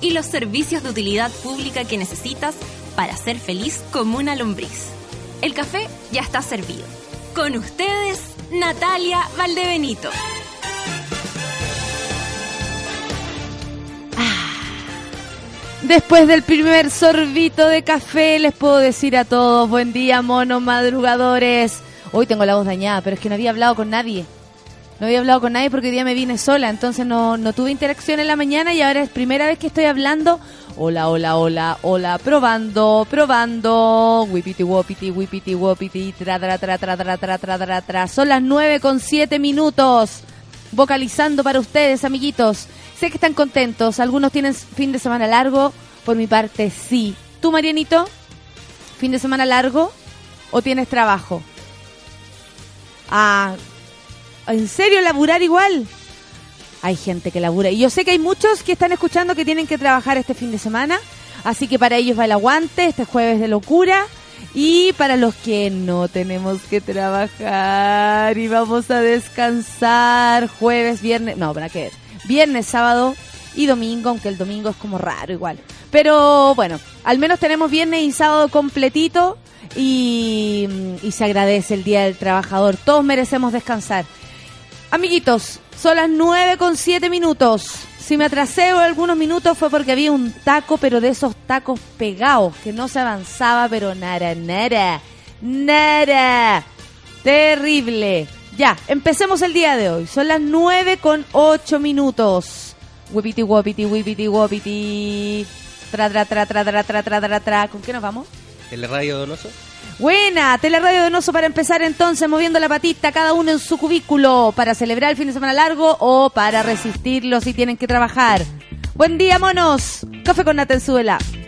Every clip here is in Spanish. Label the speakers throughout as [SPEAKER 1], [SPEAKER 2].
[SPEAKER 1] y los servicios de utilidad pública que necesitas para ser feliz como una lombriz. El café ya está servido. Con ustedes, Natalia Valdebenito.
[SPEAKER 2] Después del primer sorbito de café, les puedo decir a todos, buen día, monos madrugadores. Hoy tengo la voz dañada, pero es que no había hablado con nadie. No había hablado con nadie porque hoy día me vine sola, entonces no, no tuve interacción en la mañana y ahora es primera vez que estoy hablando. Hola, hola, hola, hola, probando, probando. Wipiti, wopiti, wipiti, wopiti, tra, tra, tra, tra, tra, tra, tra, tra, tra. Son las nueve con siete minutos. Vocalizando para ustedes, amiguitos. Sé que están contentos. Algunos tienen fin de semana largo. Por mi parte, sí. ¿Tú, Marianito? ¿Fin de semana largo? ¿O tienes trabajo? Ah, ¿en serio laburar igual? Hay gente que labura. Y yo sé que hay muchos que están escuchando que tienen que trabajar este fin de semana. Así que para ellos va el aguante, este jueves de locura. Y para los que no tenemos que trabajar y vamos a descansar jueves, viernes, no, para qué, viernes, sábado y domingo, aunque el domingo es como raro igual. Pero bueno, al menos tenemos viernes y sábado completito y, y se agradece el Día del Trabajador. Todos merecemos descansar. Amiguitos, son las 9 con 7 minutos. Si me atrasé algunos minutos fue porque había un taco, pero de esos tacos pegados, que no se avanzaba, pero nada, nada, nada. Terrible. Ya, empecemos el día de hoy. Son las 9 con 8 minutos. Wipiti, wopiti, wipiti, wopiti. Tra, tra, tra, tra, tra, tra, tra, tra, tra. ¿Con qué nos vamos?
[SPEAKER 3] ¿El radio donoso?
[SPEAKER 2] Buena, Teleradio Donoso para empezar entonces, moviendo la patita cada uno en su cubículo para celebrar el fin de semana largo o para resistirlo si tienen que trabajar. Buen día, monos. Café con Natenzuela.
[SPEAKER 4] Bailemos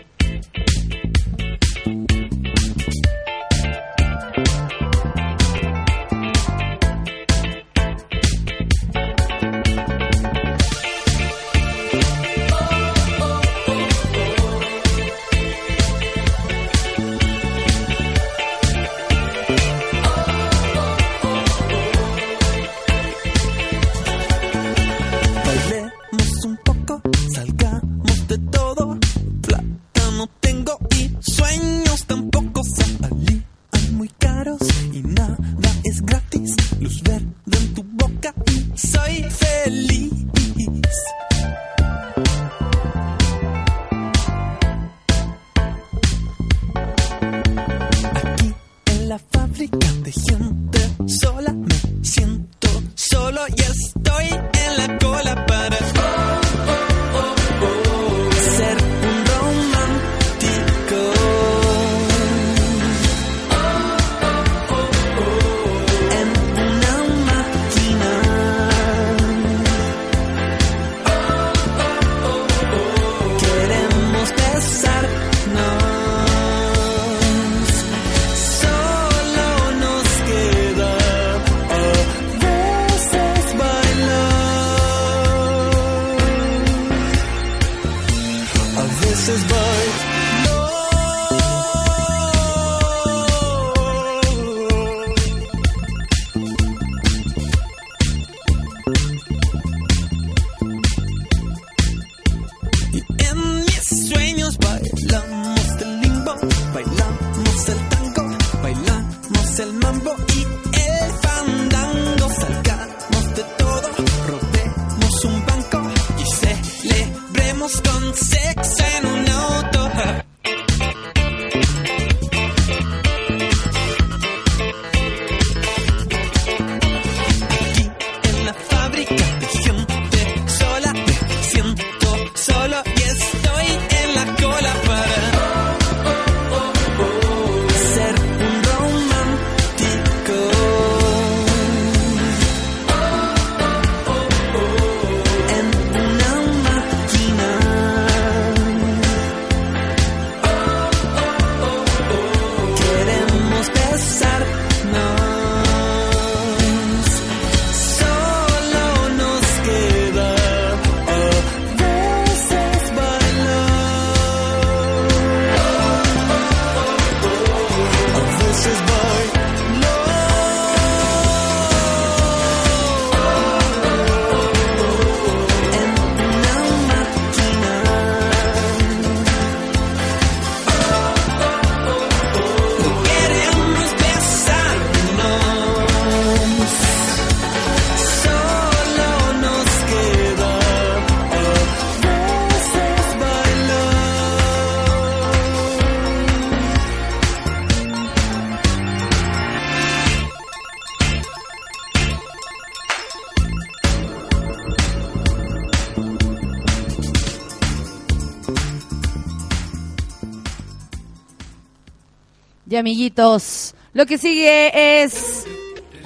[SPEAKER 4] Y
[SPEAKER 2] amiguitos, lo que sigue es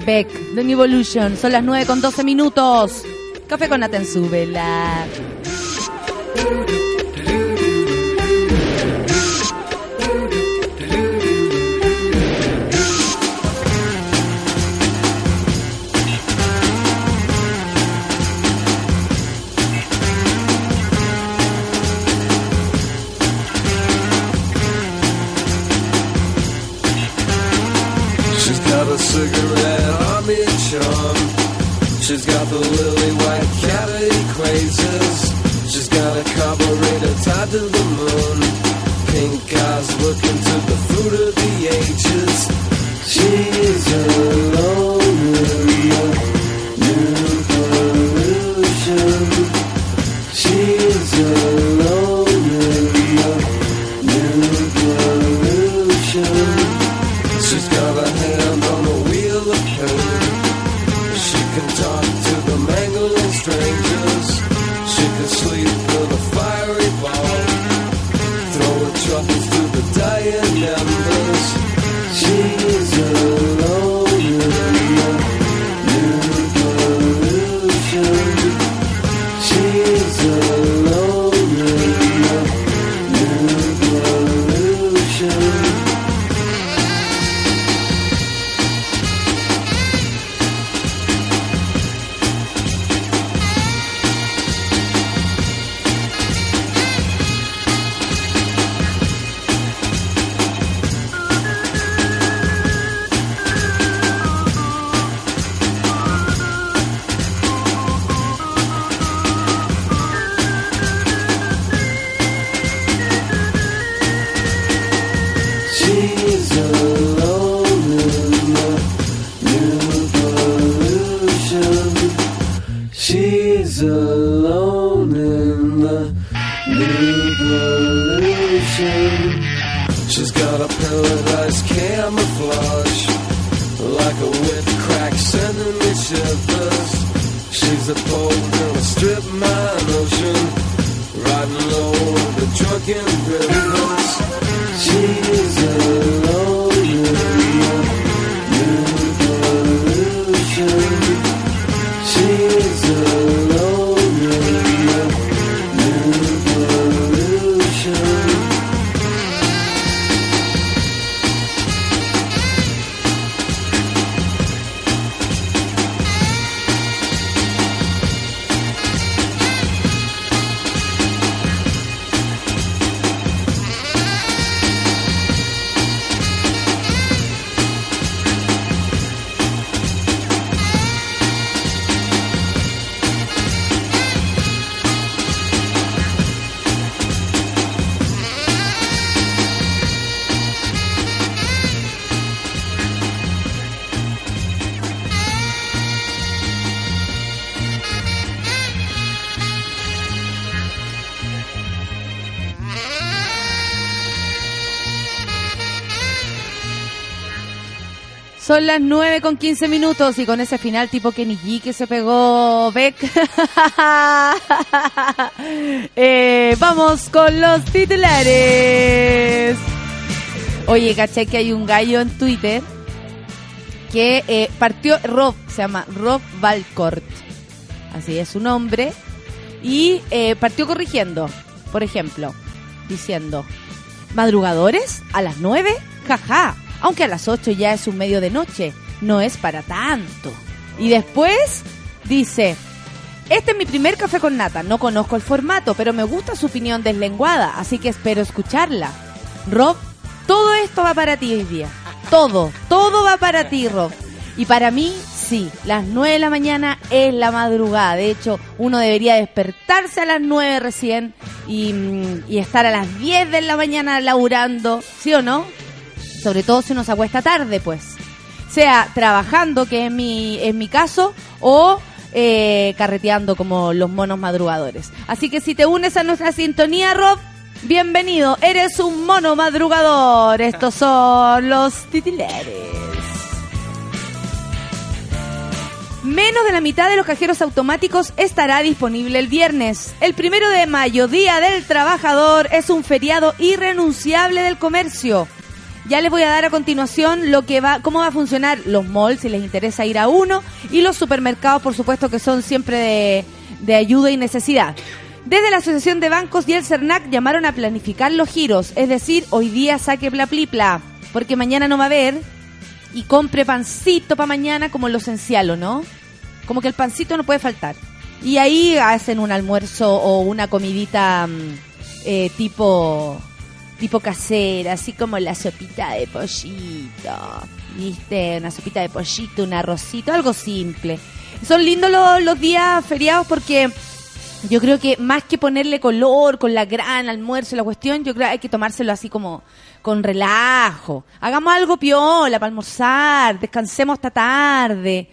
[SPEAKER 2] Beck, The Evolution. Son las 9 con 12 minutos. Café con vela. Son las 9 con 15 minutos y con ese final tipo Kenny G que se pegó Beck. Eh, vamos con los titulares. Oye, caché que hay un gallo en Twitter que eh, partió, Rob, se llama Rob Valcourt. Así es su nombre. Y eh, partió corrigiendo, por ejemplo, diciendo, madrugadores a las 9, jaja, aunque a las 8 ya es un medio de noche, no es para tanto. Y después dice, este es mi primer café con nata, no conozco el formato, pero me gusta su opinión deslenguada, así que espero escucharla. Rob, todo esto va para ti hoy día. Todo, todo va para ti, Rob. Y para mí, sí, las 9 de la mañana es la madrugada. De hecho, uno debería despertarse a las 9 recién y, mm, y estar a las 10 de la mañana laburando, ¿sí o no? Sobre todo si uno se acuesta tarde, pues. Sea trabajando, que es mi, mi caso, o eh, carreteando como los monos madrugadores. Así que si te unes a nuestra sintonía, Rob, bienvenido. Eres un mono madrugador. Estos son los titulares. Menos de la mitad de los cajeros automáticos estará disponible el viernes. El primero de mayo, Día del Trabajador, es un feriado irrenunciable del comercio. Ya les voy a dar a continuación lo que va, cómo va a funcionar los malls, si les interesa ir a uno, y los supermercados, por supuesto, que son siempre de, de ayuda y necesidad. Desde la Asociación de Bancos y el CERNAC llamaron a planificar los giros, es decir, hoy día saque bla plipla, porque mañana no va a haber, y compre pancito para mañana como lo esencial, ¿o no? Como que el pancito no puede faltar. Y ahí hacen un almuerzo o una comidita mm, eh, tipo tipo casera, así como la sopita de pollito, ¿viste? Una sopita de pollito, un arrocito, algo simple. Son lindos los, los días feriados porque yo creo que más que ponerle color con la gran almuerzo la cuestión, yo creo que hay que tomárselo así como con relajo. Hagamos algo piola para almorzar, descansemos hasta tarde.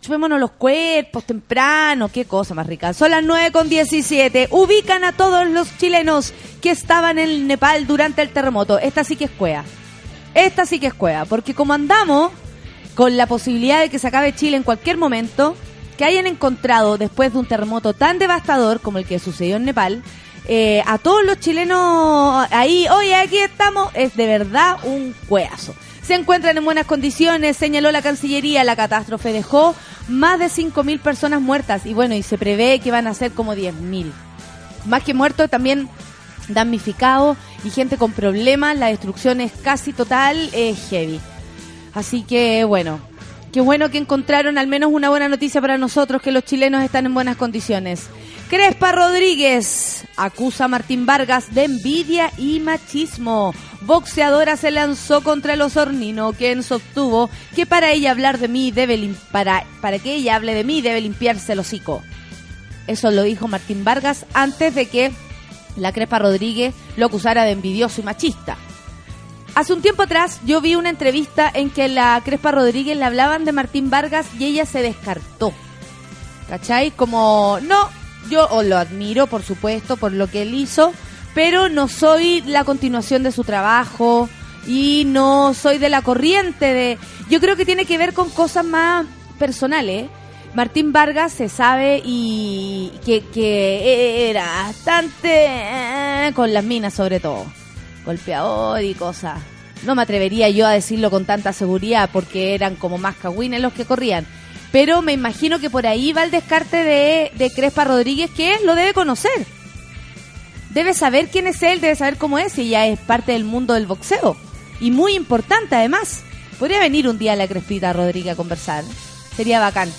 [SPEAKER 2] Chupémonos los cuerpos temprano, qué cosa más rica. Son las 9 con 17. Ubican a todos los chilenos que estaban en Nepal durante el terremoto. Esta sí que es cuea. Esta sí que es cuea. Porque como andamos con la posibilidad de que se acabe Chile en cualquier momento, que hayan encontrado después de un terremoto tan devastador como el que sucedió en Nepal, eh, a todos los chilenos ahí, oye, aquí estamos, es de verdad un cueazo. Se encuentran en buenas condiciones, señaló la Cancillería. La catástrofe dejó más de 5.000 personas muertas y bueno, y se prevé que van a ser como 10.000. Más que muertos, también damnificados y gente con problemas. La destrucción es casi total, es heavy. Así que bueno, qué bueno que encontraron al menos una buena noticia para nosotros, que los chilenos están en buenas condiciones. Crespa Rodríguez acusa a Martín Vargas de envidia y machismo. Boxeadora se lanzó contra el osornino, quien sostuvo que para ella hablar de mí debe para, para que ella hable de mí debe limpiarse el hocico. Eso lo dijo Martín Vargas antes de que la Crespa Rodríguez lo acusara de envidioso y machista. Hace un tiempo atrás yo vi una entrevista en que la Crespa Rodríguez le hablaban de Martín Vargas y ella se descartó. ¿Cachai? Como, no, yo o lo admiro, por supuesto, por lo que él hizo, pero no soy la continuación de su trabajo y no soy de la corriente de... Yo creo que tiene que ver con cosas más personales. Martín Vargas se sabe y que, que era bastante eh, con las minas sobre todo, golpeador y cosas. No me atrevería yo a decirlo con tanta seguridad porque eran como más cagüines los que corrían. Pero me imagino que por ahí va el descarte de, de Crespa Rodríguez, que lo debe conocer. Debe saber quién es él, debe saber cómo es, y ya es parte del mundo del boxeo. Y muy importante además. Podría venir un día la Crespita Rodríguez a conversar. Sería bacán.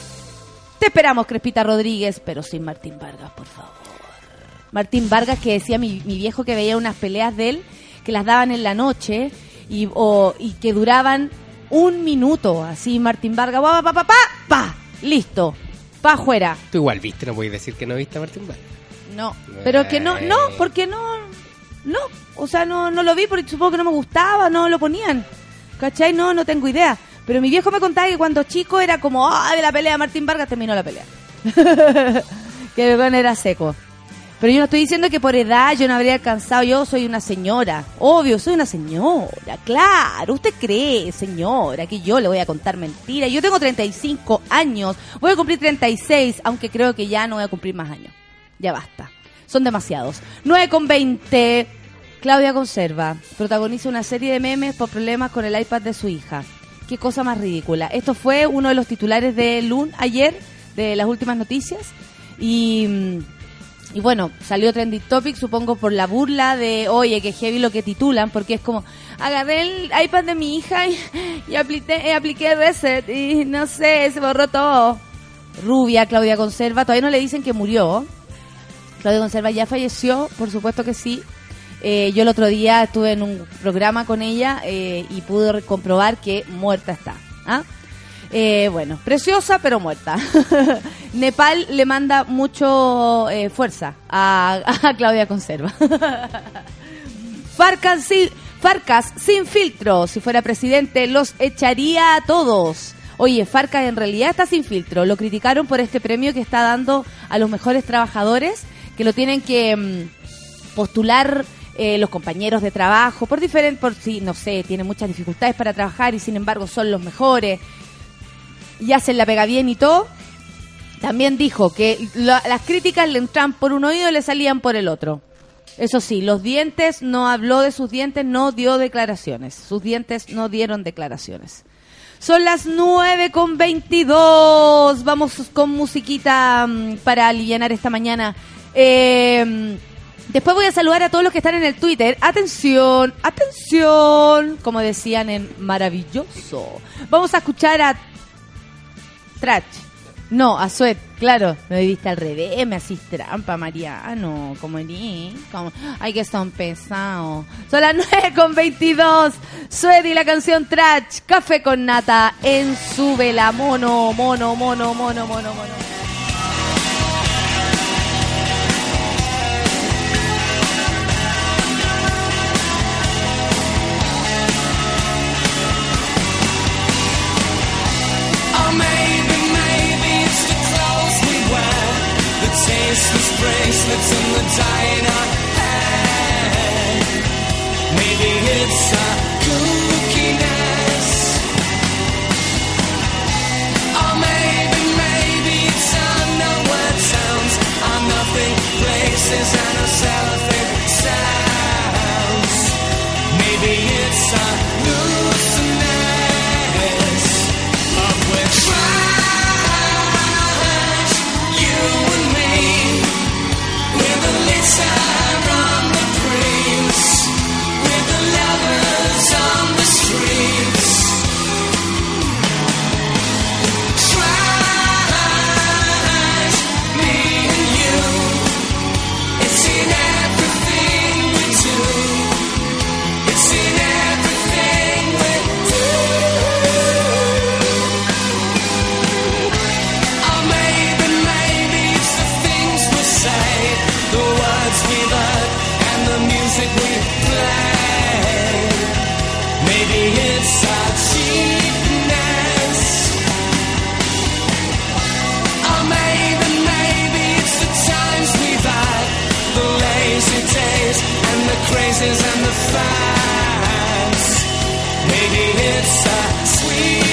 [SPEAKER 2] Te esperamos, Crespita Rodríguez, pero sin Martín Vargas, por favor. Martín Vargas, que decía mi, mi viejo que veía unas peleas de él, que las daban en la noche y, o- y que duraban un minuto. Así, Martín Vargas, pa, pa, pa, pa, pa, listo, pa afuera.
[SPEAKER 5] Tú igual viste, no puedes decir que no viste a Martín Vargas.
[SPEAKER 2] No, pero que no, no, porque no, no, o sea, no, no lo vi porque supongo que no me gustaba, no lo ponían, ¿cachai? No, no tengo idea. Pero mi viejo me contaba que cuando chico era como, ah, de la pelea de Martín Vargas terminó la pelea. que el weón era seco. Pero yo no estoy diciendo que por edad yo no habría alcanzado, yo soy una señora, obvio, soy una señora, claro, usted cree, señora, que yo le voy a contar mentiras. Yo tengo 35 años, voy a cumplir 36, aunque creo que ya no voy a cumplir más años. Ya basta. Son demasiados. 9 con 20. Claudia Conserva protagoniza una serie de memes por problemas con el iPad de su hija. Qué cosa más ridícula. Esto fue uno de los titulares de Lun ayer, de las últimas noticias. Y, mm, y bueno, salió Trending Topic, supongo por la burla de, oye, que heavy lo que titulan, porque es como, agarré el iPad de mi hija y, y apliqué, y apliqué reset y no sé, se borró todo. Rubia, Claudia Conserva, todavía no le dicen que murió. Claudia Conserva ya falleció, por supuesto que sí. Eh, yo el otro día estuve en un programa con ella eh, y pude comprobar que muerta está. ¿ah? Eh, bueno, preciosa pero muerta. Nepal le manda mucho eh, fuerza a, Claudia Conserva. Farcas sin, Farcas sin filtro. Si fuera presidente, los echaría a todos. Oye, Farcas en realidad está sin filtro. Lo criticaron por este premio que está dando a los mejores trabajadores, que lo tienen que mm, postular eh, los compañeros de trabajo, por diferente, por si, no sé, tienen muchas dificultades para trabajar y sin embargo son los mejores y hacen la pega bien y todo. También dijo que las críticas le entran por un oído y le salían por el otro. Eso sí, los dientes, no habló de sus dientes, no dio declaraciones. Sus dientes no dieron declaraciones. Son las 9 con 22. Vamos con musiquita mm, para aliviar esta mañana. Eh, después voy a saludar a todos los que están en el Twitter. Atención, atención. Como decían en Maravilloso. Vamos a escuchar a Trach. No, a Suet, claro. Me viste al revés, me hacís trampa, Mariano. Como ni, como, ay, que son pesados. Son las 9 con 22. Suet y la canción Trach, Café con Nata, en su vela. Mono, mono, mono, mono, mono, mono.
[SPEAKER 4] Bracelets and the dye in our hair. Maybe it's our praises and the fans. Maybe it's a
[SPEAKER 2] sweet.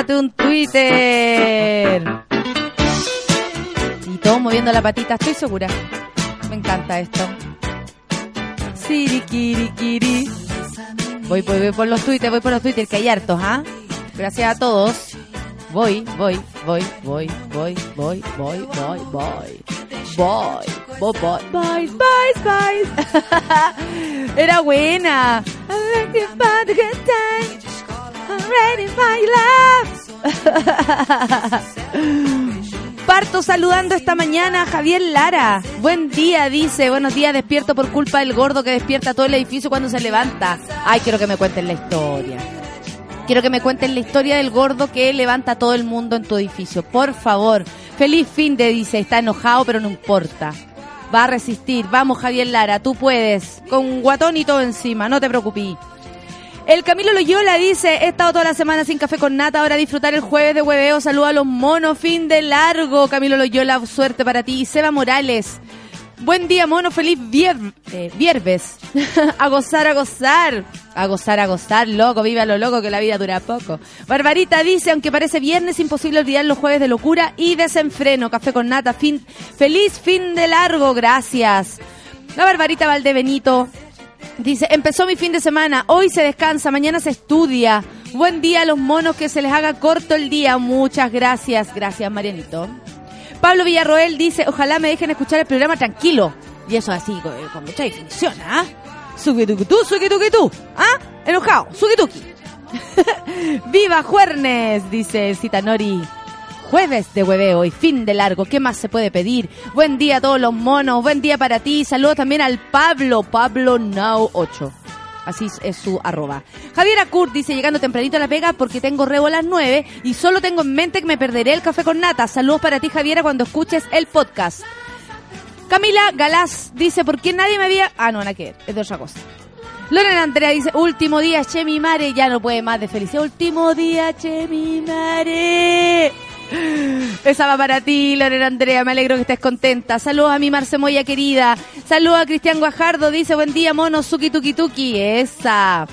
[SPEAKER 2] Lánzate un Twitter. Y todo moviendo la patita, estoy segura. Me encanta esto. Sirikirikiri. Voy, voy, voy por los Twitter, voy por los Twitter, que hay hartos, ¿ah? Gracias a todos. Voy, voy, voy, voy, voy, voy, voy, voy, voy. Voy, voy, voy, voy, voy, voy. Era buena. Ready for your love. Parto saludando esta mañana a Javier Lara. Buen día, dice. Buenos días, despierto por culpa del gordo que despierta todo el edificio cuando se levanta. Ay, quiero que me cuenten la historia. Quiero que me cuenten la historia del gordo que levanta todo el mundo en tu edificio. Por favor. Feliz fin de dice. Está enojado, pero no importa. Va a resistir. Vamos, Javier Lara. Tú puedes. Con un guatón y todo encima. No te preocupes. El Camilo Loyola dice, he estado toda la semana sin café con nata, ahora disfrutar el jueves de hueveo, saluda a los monos, fin de largo. Camilo Loyola, suerte para ti. Seba Morales, buen día mono, feliz eh, viernes. a gozar, a gozar. A gozar, a gozar, loco, viva lo loco, que la vida dura poco. Barbarita dice, aunque parece viernes, imposible olvidar los jueves de locura y desenfreno. Café con nata, fin, feliz fin de largo, gracias. La Barbarita Valdebenito Dice, empezó mi fin de semana, hoy se descansa, mañana se estudia. Buen día a los monos, que se les haga corto el día. Muchas gracias, gracias Marianito. Pablo Villarroel dice, ojalá me dejen escuchar el programa tranquilo. Y eso así, con, con mucha definición, ¿ah? Suquituquitú, suquituquitú, ¿ah? Enojado, suquituki. ¡Viva Juernes! Dice Citanori. Jueves de hueveo y fin de largo. ¿Qué más se puede pedir? Buen día a todos los monos. Buen día para ti. Saludos también al Pablo. Pablo Now 8. Así es- su arroba. Javier Acur dice, llegando tempranito a la pega porque tengo rebo a las 9 y solo tengo en mente que me perderé el café con nata. Saludos para ti, Javiera, cuando escuches el podcast. Camila Galás dice, ¿por qué nadie me había...? Ah, no, nada que es de otra cosa. Lorena Andrea dice, último día, che mi mare, ya no puede más de felicidad. Último día, che mi mare. Esa va para ti, Lorena Andrea, me alegro que estés contenta. Saludos a mi Marce Moya querida. Saludos a Cristian Guajardo, dice, buen día, mono, suki tuki tuki. Esa.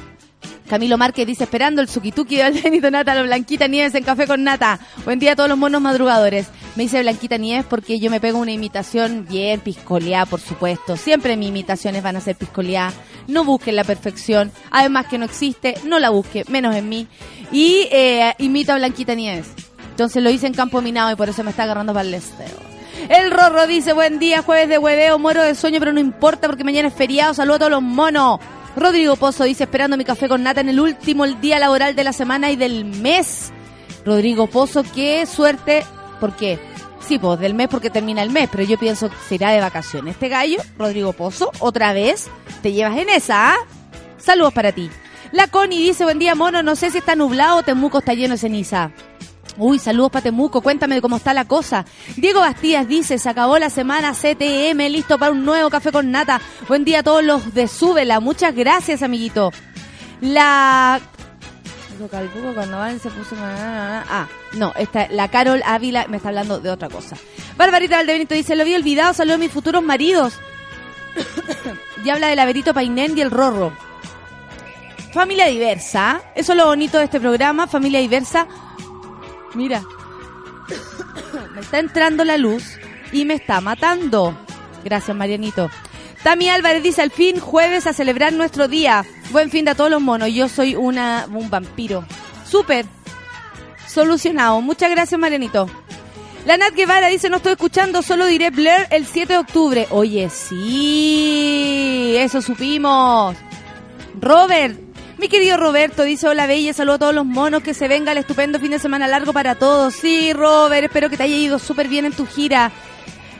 [SPEAKER 2] Camilo Márquez dice, esperando el sukituki de Benito Nata, la Blanquita Nieves en Café con Nata. Buen día a todos los monos madrugadores. Me dice Blanquita Nieves porque yo me pego una imitación bien piscoleada, por supuesto. Siempre mis imitaciones van a ser piscoleadas. No busquen la perfección. Además que no existe, no la busque, menos en mí. Y eh, imito a Blanquita Nieves. Entonces lo hice en campo minado y por eso me está agarrando para el esteo. El Rorro dice, buen día, jueves de hueveo, muero de sueño, pero no importa porque mañana es feriado. Saludos a todos los monos. Rodrigo Pozo dice, esperando mi café con nata en el último día laboral de la semana y del mes. Rodrigo Pozo, qué suerte. ¿Por qué? Sí, pues del mes porque termina el mes, pero yo pienso que se irá de vacaciones. Este gallo, Rodrigo Pozo, otra vez, te llevas en esa, ¿ah? Saludos para ti. La Connie dice, buen día, mono, no sé si está nublado o Temuco está lleno de ceniza. Uy, saludos para Temuco, cuéntame cómo está la cosa. Diego Bastías dice, se acabó la semana CTM, listo para un nuevo café con nata. Buen día a todos los de Súbela, muchas gracias, amiguito. La... Cuando van se puso... Ah, no, esta, la Carol Ávila me está hablando de otra cosa. Barbarita Valdebenito dice, lo había olvidado, saludos a mis futuros maridos. y habla del Averito Painén y el Rorro. Familia diversa, eso es lo bonito de este programa, familia diversa. Mira, me está entrando la luz y me está matando. Gracias, Marianito. Tami Álvarez dice, al fin jueves a celebrar nuestro día. Buen fin de a todos los monos. Yo soy una un vampiro. Súper. Solucionado. Muchas gracias, Marianito. La Nat Guevara dice, no estoy escuchando, solo diré Blair el 7 de octubre. Oye, sí, eso supimos. Robert, mi querido Roberto dice, hola Bella, saludo a todos los monos, que se venga el estupendo fin de semana largo para todos. Sí, Robert, espero que te haya ido súper bien en tu gira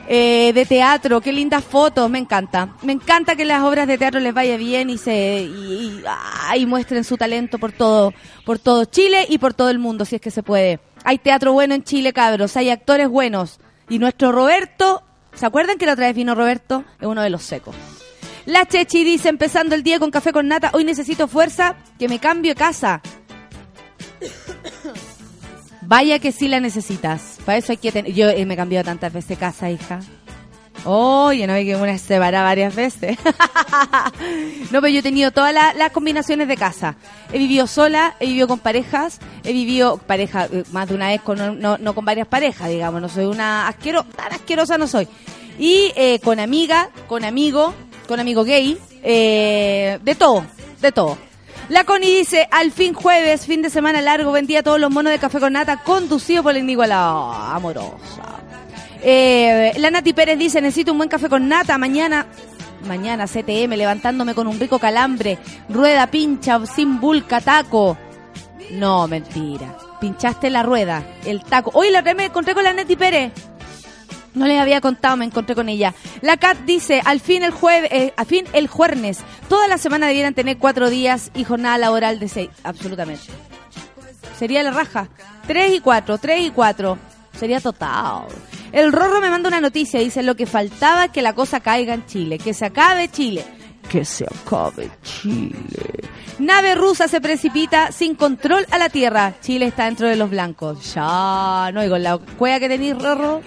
[SPEAKER 2] eh, de teatro, qué lindas fotos, me encanta. Me encanta que las obras de teatro les vaya bien y se y, y- ay, muestren su talento por todo, por todo Chile y por todo el mundo, si es que se puede. Hay teatro bueno en Chile, cabros, hay actores buenos. Y nuestro Roberto, ¿se acuerdan que la otra vez vino Roberto? Es uno de los secos. La Chechi dice, empezando el día con café con nata, hoy necesito fuerza, que me cambio casa. Vaya que sí la necesitas. Para eso hay que. Yo eh, me he cambiado tantas veces casa, hija. Oye, no hay que una se varias veces. no, pero yo he tenido todas la- las combinaciones de casa. He vivido sola, he vivido con parejas, he vivido pareja eh, más de una vez con no, con varias parejas, digamos. No soy una asquero, tan asquerosa no soy. Y eh, con amiga, con amigo, con amigo gay, eh, de todo, de todo. La Connie dice, al fin jueves, fin de semana largo, vendía todos los monos de café con nata, conducido por la inigualable amorosa. Eh, la Nati Pérez dice, necesito un buen café con nata, mañana, mañana CTM, levantándome con un rico calambre, rueda pincha, sin bulca, taco. No, mentira. Pinchaste la rueda, el taco. Hoy la otra me encontré con la Nati Pérez. No les había contado, me encontré con ella. La Cat dice, al fin el jueves, eh, al fin el jueves. Toda la semana debieran tener cuatro días y jornada laboral de seis. Absolutamente. Sería la raja. 3 y 4, 3 y 4. Sería total. El Rorro me manda una noticia, dice lo que faltaba es que la cosa caiga en Chile, que se acabe Chile. Que se acabe Chile. Nave rusa se precipita sin control a la Tierra. Chile está dentro de los blancos. Ya, no, y con la cueva que tenéis, Rorro.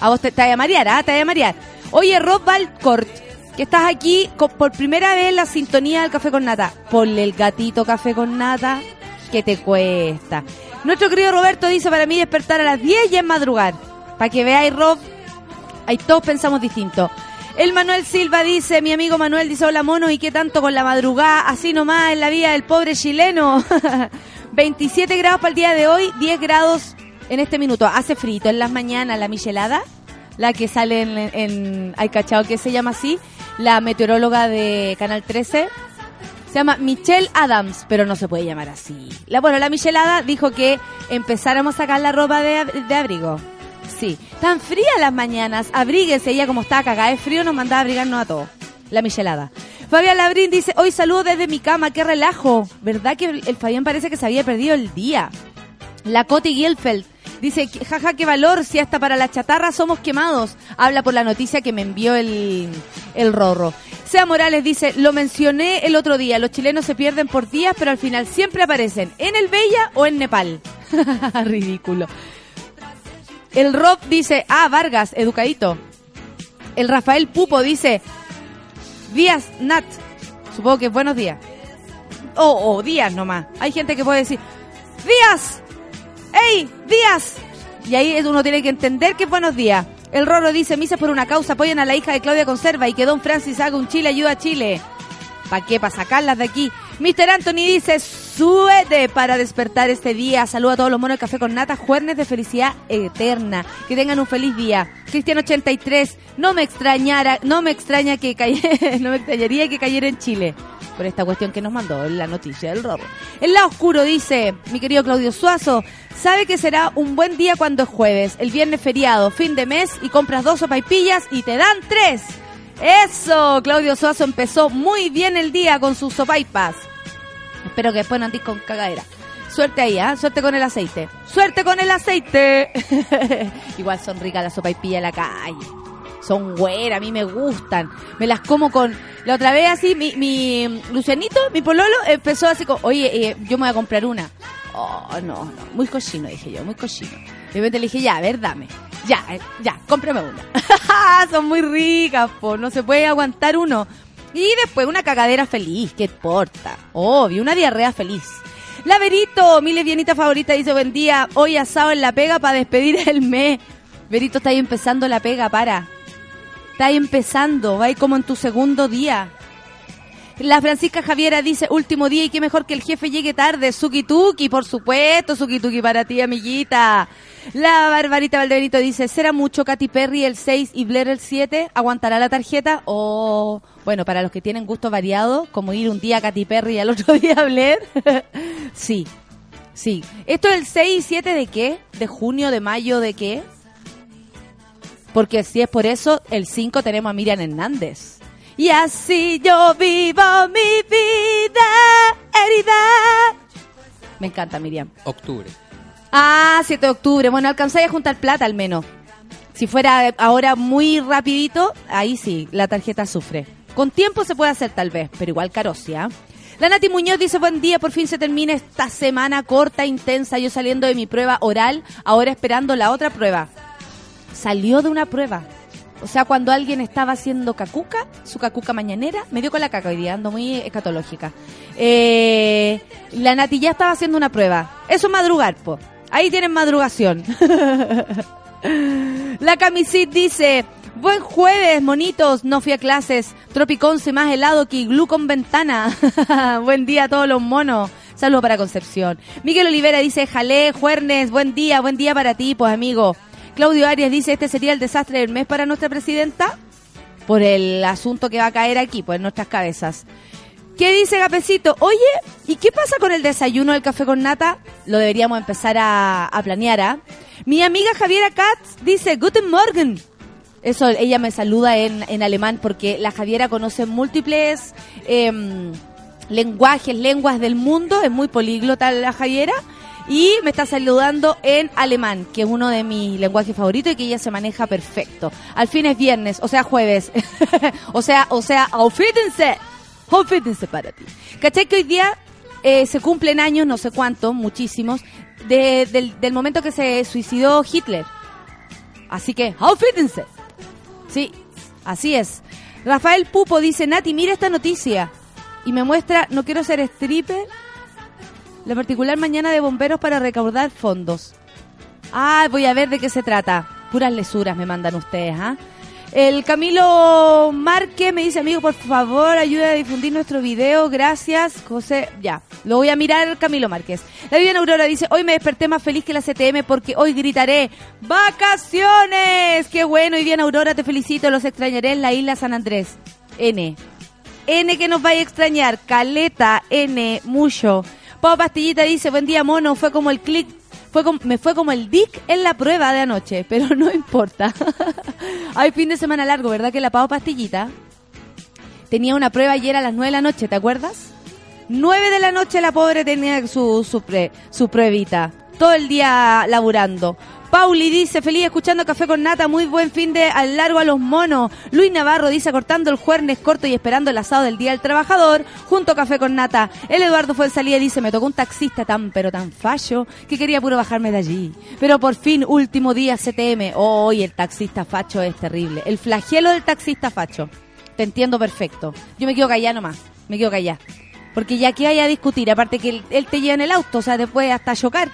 [SPEAKER 2] A vos te, te voy a marear, ¿ah? Te voy a marear. Oye, Rob Valcourt, que estás aquí por primera vez en la sintonía del Café con Nata. Ponle el gatito Café con Nata, que te cuesta. Nuestro querido Roberto dice para mí despertar a las 10 y es madrugar. Para que veáis, Rob, ahí todos pensamos distinto. El Manuel Silva dice, mi amigo Manuel dice, hola mono, ¿y qué tanto con la madrugada? Así nomás en la vida del pobre chileno. 27 grados para el día de hoy, 10 grados en este minuto. Hace frito en las mañanas, la michelada, la que sale en, en ¿hay cachado que se llama así? La meteoróloga de Canal 13. Se llama Michelle Adams, pero no se puede llamar así. La, bueno, la Michelada dijo que empezáramos a sacar la ropa de, ab- de abrigo. Sí, tan fría las mañanas, abríguese, ella como está cagada de frío nos mandaba a abrigarnos a todos. La Michelada. Fabián Labrín dice, hoy saludo desde mi cama, qué relajo. ¿Verdad que el, el Fabián parece que se había perdido el día? La Coti Gielfeld dice, jaja, qué valor, si hasta para la chatarra somos quemados. Habla por la noticia que me envió el, el Rorro. Sea Morales dice, lo mencioné el otro día, los chilenos se pierden por días, pero al final siempre aparecen en el Bella o en Nepal. Ridículo. El Rob dice, ah, Vargas, educadito. El Rafael Pupo dice, días, Nat. Supongo que buenos días. O oh, días nomás. Hay gente que puede decir, días, ¡Ey! ¡Díaz! Y ahí uno tiene que entender que es buenos días. El Roro dice, misas por una causa, apoyan a la hija de Claudia Conserva y que Don Francis haga un Chile, ayuda a Chile. ¿Para qué? Para sacarlas de aquí. Mr. Anthony dice, súbete para despertar este día. Saluda a todos los monos del café con nata, juernes de felicidad eterna. Que tengan un feliz día. Cristian 83, no me extrañara, no me extraña que cayera, no me extrañaría que cayera en Chile. Por esta cuestión que nos mandó la noticia del robo. El lado oscuro dice, mi querido Claudio Suazo, sabe que será un buen día cuando es jueves, el viernes feriado, fin de mes y compras dos sopaipillas y te dan tres. Eso, Claudio Suazo empezó muy bien el día con sus sopaipas. Espero que después no andes con cagadera. Suerte ahí, ¿ah? Suerte con el aceite. ¡Suerte con el aceite! Igual son ricas las sopaipillas de la calle. Son buenas, a mí me gustan. Me las como con... La otra vez así, mi, mi Lucianito, mi pololo, empezó así como, oye, eh, yo me voy a comprar una. Oh, no, no, muy cochino, dije yo, muy cochino. De repente le dije, ya, a ver, dame. Ya, eh, ya, cómprame una. Son muy ricas, po, no se puede aguantar uno. Y después una cagadera feliz, ¿qué importa? Obvio, una diarrea feliz. Laverito, mi lesbianita favorita, dice buen día. Hoy asado en la pega para despedir el mes. Verito, está ahí empezando la pega, para. Está ahí empezando, va ahí como en tu segundo día. La Francisca Javiera dice, último día y qué mejor que el jefe llegue tarde. Suki Tuki, por supuesto, Suki Tuki para ti, amiguita. La Barbarita Valdebenito dice, ¿será mucho Katy Perry el 6 y Blair el 7? ¿Aguantará la tarjeta? O, bueno, para los que tienen gusto variado, como ir un día a Katy Perry y al otro día a Blair. sí, sí. ¿Esto es el 6 y 7 de qué? ¿De junio, de mayo, de qué? Porque si es por eso, el 5 tenemos a Miriam Hernández. Y así yo vivo mi vida herida. Me encanta, Miriam.
[SPEAKER 5] Octubre.
[SPEAKER 2] Ah, 7 de octubre. Bueno, alcanzáis a juntar plata al menos. Si fuera ahora muy rapidito, ahí sí, la tarjeta sufre. Con tiempo se puede hacer tal vez, pero igual carosia. La Nati Muñoz dice, buen día, por fin se termina esta semana corta, intensa, yo saliendo de mi prueba oral, ahora esperando la otra prueba. Salió de una prueba. O sea, cuando alguien estaba haciendo cacuca, su cacuca mañanera, me dio con la caca hoy día, ando muy escatológica. Eh, la Nati ya estaba haciendo una prueba. Eso es madrugar, po. Ahí tienen madrugación. la Camisit dice, buen jueves, monitos, no fui a clases. Tropiconce más helado que iglú con ventana. buen día a todos los monos. Saludos para Concepción. Miguel Olivera dice, jalé, juernes, buen día, buen día para ti, pues amigo. Claudio Arias dice, este sería el desastre del mes para nuestra presidenta por el asunto que va a caer aquí, pues en nuestras cabezas. ¿Qué dice Gapecito? Oye, ¿y qué pasa con el desayuno del café con nata? Lo deberíamos empezar a, planear, ¿ah? Mi amiga Javiera Katz dice, Guten Morgen. Eso, ella me saluda en, en alemán porque la Javiera conoce múltiples em, lenguajes, lenguas del mundo, es muy políglota la Javiera. Y me está saludando en alemán, que es uno de mis lenguajes favoritos y que ella se maneja perfecto. Al fin es viernes, o sea, jueves. o sea, o sea, aufídense. Aufídense para ti. ¿Cachai que hoy día eh, se cumplen años, no sé cuántos, muchísimos, de- del, del momento que se suicidó Hitler? Así que, aufídense. Sí, así es. Rafael Pupo dice, Nati, mira esta noticia. Y me muestra, no quiero ser stripper, la particular mañana de bomberos para recaudar fondos. Ah, voy a ver de qué se trata. Puras lesuras me mandan ustedes, ¿ah? El Camilo Márquez me dice, amigo, por favor, ayuda a difundir nuestro video. Gracias, José. Ya, lo voy a mirar, Camilo Márquez. La Viviana Aurora dice, hoy me desperté más feliz que la CTM porque hoy gritaré, ¡Vacaciones! ¡Qué bueno! Bien, Aurora, te felicito. Los extrañaré en la isla San Andrés. N. N que nos vaya a extrañar. Caleta, N, mucho. Pau Pastillita dice, buen día, mono. Fue como el click. Fue como- me fue como el dick en la prueba de anoche, pero no importa. Hay fin de semana largo, ¿verdad? Que la Pau Pastillita tenía una prueba ayer a las 9 de la noche, ¿te acuerdas? 9 de la noche la pobre tenía su, su, pre- su pruebita. Todo el día laburando. Pauli dice, feliz escuchando Café con Nata, muy buen fin de al largo a los monos. Luis Navarro dice, cortando el juernes corto y esperando el asado del Día del Trabajador, junto a Café con Nata. El Eduardo fue en salida y dice, me tocó un taxista tan, pero tan fallo, que quería puro bajarme de allí. Pero por fin, último día CTM. Hoy el taxista facho es terrible. El flagelo del taxista facho. Te entiendo perfecto. Yo me quedo callada nomás. Me quedo callada. Porque ya que haya a discutir, aparte que él, él te lleva en el auto, o sea, puede hasta chocar.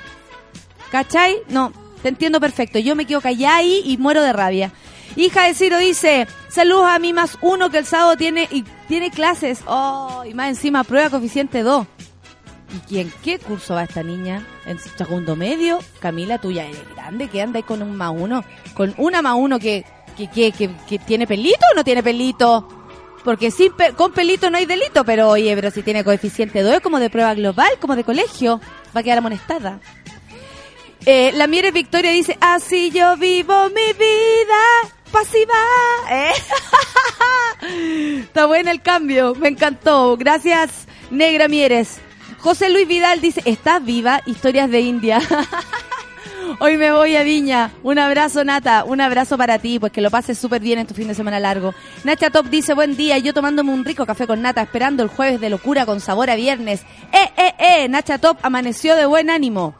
[SPEAKER 2] ¿Cachai? No, te entiendo perfecto. Yo me quedo callada ahí y muero de rabia. Hija de Ciro dice, saludos a mí más uno que el sábado tiene y tiene clases. Oh, y más encima prueba coeficiente 2. ¿Y quién qué curso va esta niña? ¿En segundo medio? Camila, tú ya eres grande, que anda ahí con un más uno. Con una más uno que, que, que, que, que tiene pelito o no tiene pelito. Porque sin pe- con pelito no hay delito, pero oye, pero si tiene coeficiente 2 es como de prueba global, como de colegio, va a quedar amonestada. Eh, la Mieres Victoria dice, así yo vivo mi vida pasiva. ¿eh? Está bueno el cambio, me encantó. Gracias, Negra Mieres. José Luis Vidal dice, ¿estás viva? Historias de India. Hoy me voy a Viña. Un abrazo, Nata. Un abrazo para ti. Pues que lo pases súper bien en tu fin de semana largo. Nacha Top dice, buen día. Yo tomándome un rico café con Nata, esperando el jueves de locura con sabor a viernes. ¡Eh, eh, eh! Nacha Top amaneció de buen ánimo.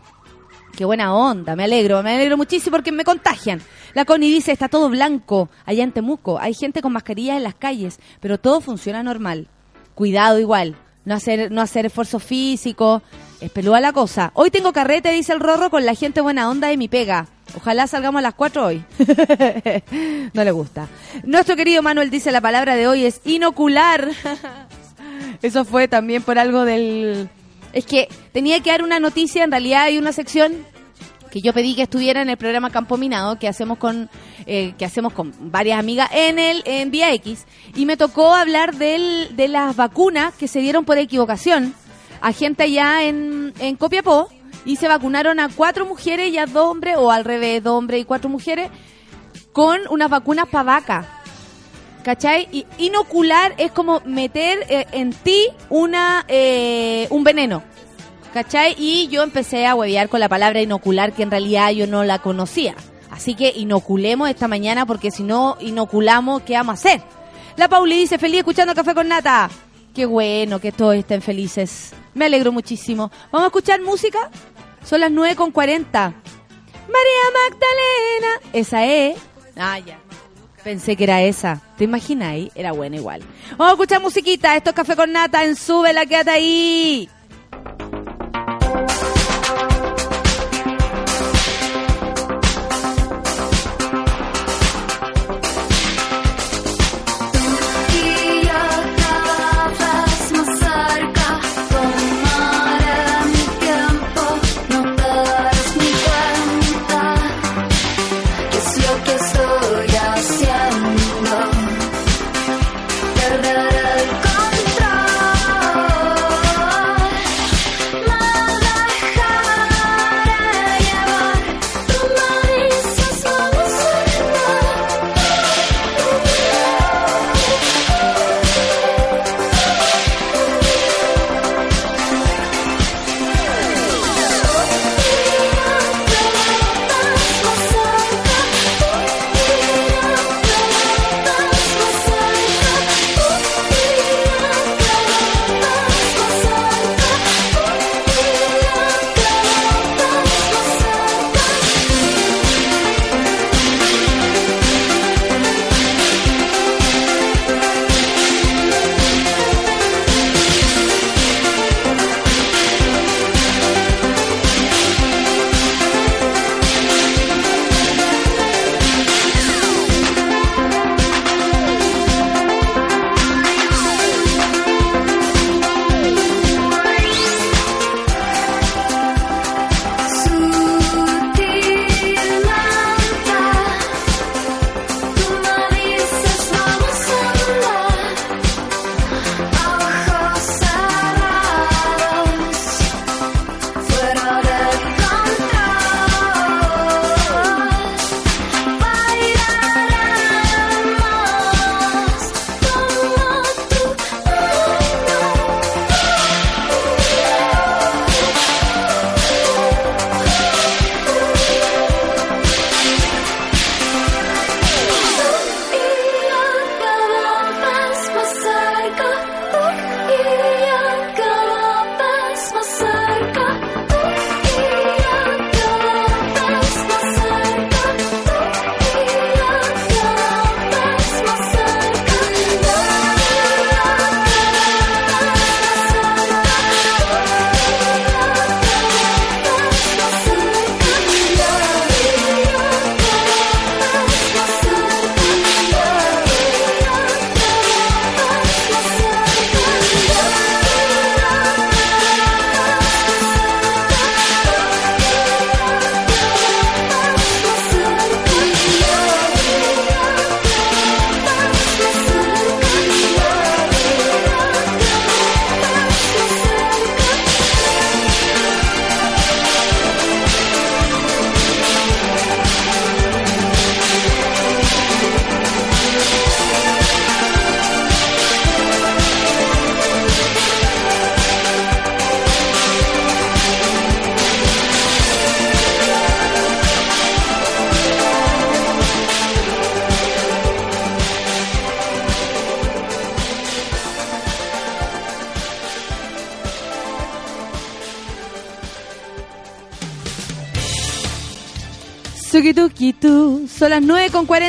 [SPEAKER 2] Qué buena onda, me alegro, me alegro muchísimo porque me contagian. La Connie dice, está todo blanco allá en Temuco, hay gente con mascarillas en las calles, pero todo funciona normal. Cuidado igual, no hacer, no hacer esfuerzo físico, es peluda la cosa. Hoy tengo carrete, dice el Rorro, con la gente buena onda de mi pega. Ojalá salgamos a las 4 hoy. no le gusta. Nuestro querido Manuel dice, la palabra de hoy es inocular. Eso fue también por algo del... Es que tenía que dar una noticia, en realidad hay una sección que yo pedí que estuviera en el programa Campo Minado que hacemos con eh, que hacemos con varias amigas en el en Vía X y me tocó hablar del, de las vacunas que se dieron por equivocación a gente allá en, en Copiapó y se vacunaron a cuatro mujeres y a dos hombres o al revés dos hombres y cuatro mujeres con unas vacunas para vaca ¿Cachai? Y inocular es como meter eh, en ti una eh, un veneno. ¿Cachai? Y yo empecé a huevear con la palabra inocular que en realidad yo no la conocía. Así que inoculemos esta mañana porque si no inoculamos, ¿qué vamos a hacer? La Pauli dice, feliz escuchando Café con Nata. Qué bueno que todos estén felices. Me alegro muchísimo. ¿Vamos a escuchar música? Son las 9 con 40. María Magdalena. Esa es. Ah. Pensé que era esa. ¿Te imagináis? Era buena igual. Vamos a escuchar musiquita. Esto es Café con Nata en Súbela, quédate ahí.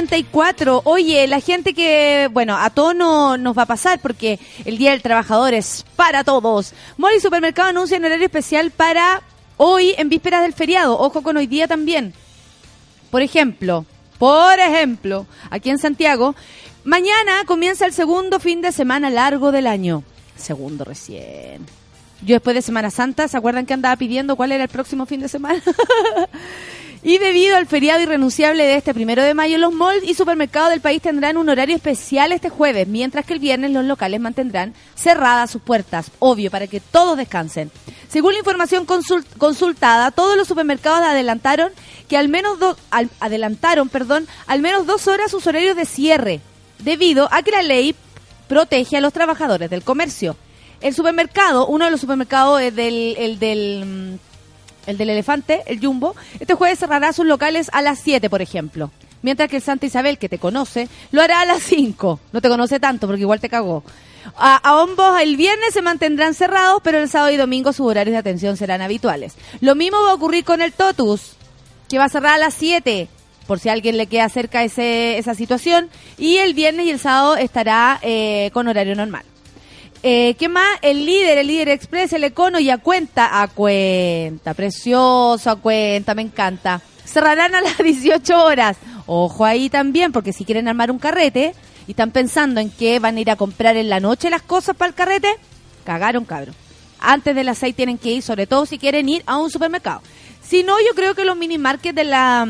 [SPEAKER 2] 9 con 44. Oye, la gente que, bueno, a todos no nos va a pasar porque el Día del Trabajador es para todos. Y Supermercado anuncian horario especial para hoy en vísperas del feriado. Ojo con hoy día también. Por ejemplo, por ejemplo, aquí en Santiago, mañana comienza el segundo fin de semana largo del año. Segundo recién. Yo después de Semana Santa, ¿se acuerdan que andaba pidiendo cuál era el próximo fin de semana? y debido al feriado irrenunciable de este primero de mayo, los malls y supermercados del país tendrán un horario especial este jueves, mientras que el viernes los locales mantendrán cerradas sus puertas, obvio, para que todos descansen. Según la información consul- consultada, todos los supermercados adelantaron que al menos dos, al- adelantaron, perdón, al menos dos horas sus horarios de cierre, debido a que la ley protege a los trabajadores del comercio. El supermercado, uno de los supermercados es del, el del, mm, el del elefante, el Jumbo, este jueves cerrará sus locales a las 7, por ejemplo. Mientras que el Santa Isabel, que te conoce, lo hará a las 5. No te conoce tanto porque igual te cagó. A, a ambos el viernes se mantendrán cerrados, pero el sábado y domingo sus horarios de atención serán habituales. Lo mismo va a ocurrir con el Totus, que va a cerrar a las 7, por si a alguien le queda cerca ese, esa situación. Y el viernes y el sábado estará eh, con horario normal. Eh, ¿Qué más? El líder, el líder express, el econo y a cuenta, a cuenta, precioso, a cuenta, me encanta. Cerrarán a las 18 horas. Ojo ahí también, porque si quieren armar un carrete y están pensando en que van a ir a comprar en la noche las cosas para el carrete, cagaron, cabrón. Antes de las 6 tienen que ir, sobre todo si quieren ir a un supermercado. Si no, yo creo que los mini markets de, la,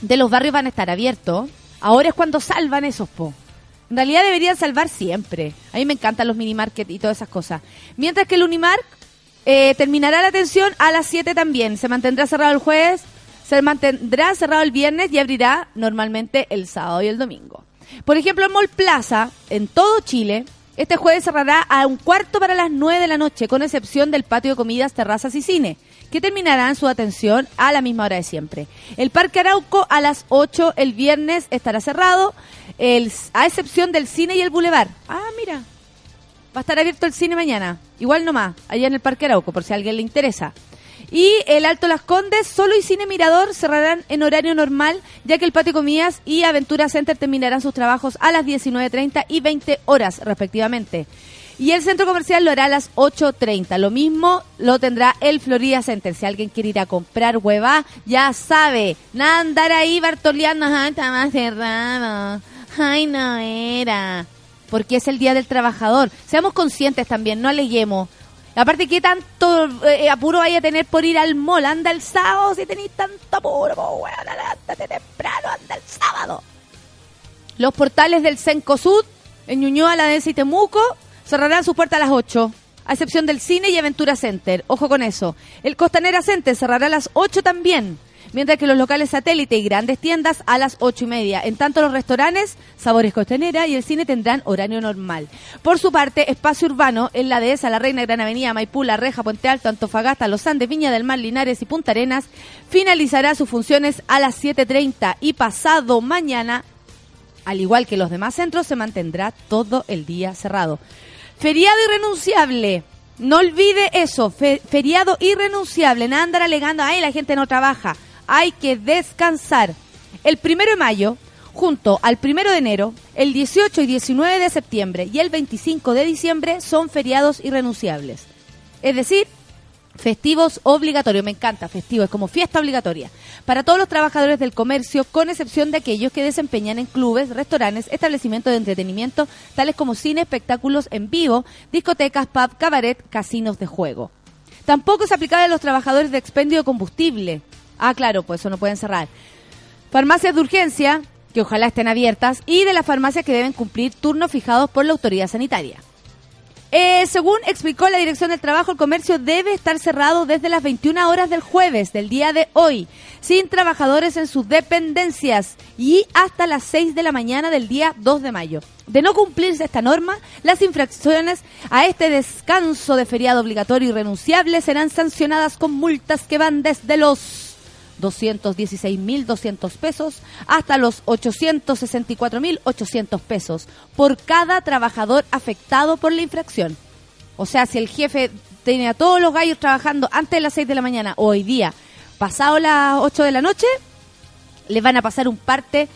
[SPEAKER 2] de los barrios van a estar abiertos. Ahora es cuando salvan esos, po. En realidad deberían salvar siempre. A mí me encantan los mini market y todas esas cosas. Mientras que el Unimark eh, terminará la atención a las 7 también. Se mantendrá cerrado el jueves, se mantendrá cerrado el viernes y abrirá normalmente el sábado y el domingo. Por ejemplo, el Mall Plaza, en todo Chile, este jueves cerrará a un cuarto para las 9 de la noche, con excepción del patio de comidas, terrazas y cine, que terminarán su atención a la misma hora de siempre. El Parque Arauco a las 8 el viernes estará cerrado, el, a excepción del cine y el Boulevard. Ah, mira, va a estar abierto el cine mañana, igual nomás, allá en el Parque Arauco, por si a alguien le interesa. Y el Alto Las Condes, solo y Cine Mirador cerrarán en horario normal, ya que el Patio Comillas y Aventura Center terminarán sus trabajos a las 19.30 y 20 horas, respectivamente. Y el centro comercial lo hará a las 8.30. Lo mismo lo tendrá el Florida Center. Si alguien quiere ir a comprar hueva, ya sabe. Nada andar ahí bartoleando. Está más cerrado. Ay, no era. Porque es el Día del Trabajador. Seamos conscientes también, no aleguemos. Aparte, ¿qué tanto eh, apuro vaya a tener por ir al mall? Anda el sábado si tenéis tanto apuro, po, temprano, anda el sábado. Los portales del Cencosud, en Ñuñoa, La Densa y Temuco, cerrarán sus puertas a las 8, a excepción del Cine y Aventura Center. Ojo con eso. El Costanera Center cerrará a las 8 también, mientras que los locales satélite y grandes tiendas a las 8 y media. En tanto, los restaurantes, Sabores Costanera y el cine tendrán horario normal. Por su parte, Espacio Urbano, en la Dehesa, La Reina, Gran Avenida, Maipú, La Reja, Puente Alto, Antofagasta, Los Andes, Viña del Mar, Linares y Punta Arenas, finalizará sus funciones a las 7.30 y pasado mañana al igual que los demás centros, se mantendrá todo el día cerrado. Feriado irrenunciable. No olvide eso, fe- feriado irrenunciable. Nada andar alegando, ay, la gente no trabaja. Hay que descansar. El primero de mayo, junto al primero de enero, el 18 y 19 de septiembre y el 25 de diciembre son feriados irrenunciables. Es decir, Festivos obligatorios, me encanta, festivo, es como fiesta obligatoria. Para todos los trabajadores del comercio, con excepción de aquellos que desempeñan en clubes, restaurantes, establecimientos de entretenimiento, tales como cine, espectáculos en vivo, discotecas, pub, cabaret, casinos de juego. Tampoco es aplicable a los trabajadores de expendio de combustible. Ah, claro, pues eso no pueden cerrar. Farmacias de urgencia, que ojalá estén abiertas, y de las farmacias que deben cumplir turnos fijados por la autoridad sanitaria. Eh, según explicó la Dirección del Trabajo, el comercio debe estar cerrado desde las 21 horas del jueves del día de hoy, sin trabajadores en sus dependencias y hasta las 6 de la mañana del día 2 de mayo. De no cumplirse esta norma, las infracciones a este descanso de feriado obligatorio y renunciable serán sancionadas con multas que van desde los 216.200 pesos hasta los 864.800 pesos por cada trabajador afectado por la infracción. O sea, si el jefe tiene a todos los gallos trabajando antes de las 6 de la mañana o hoy día, pasado las 8 de la noche, le van a pasar un parte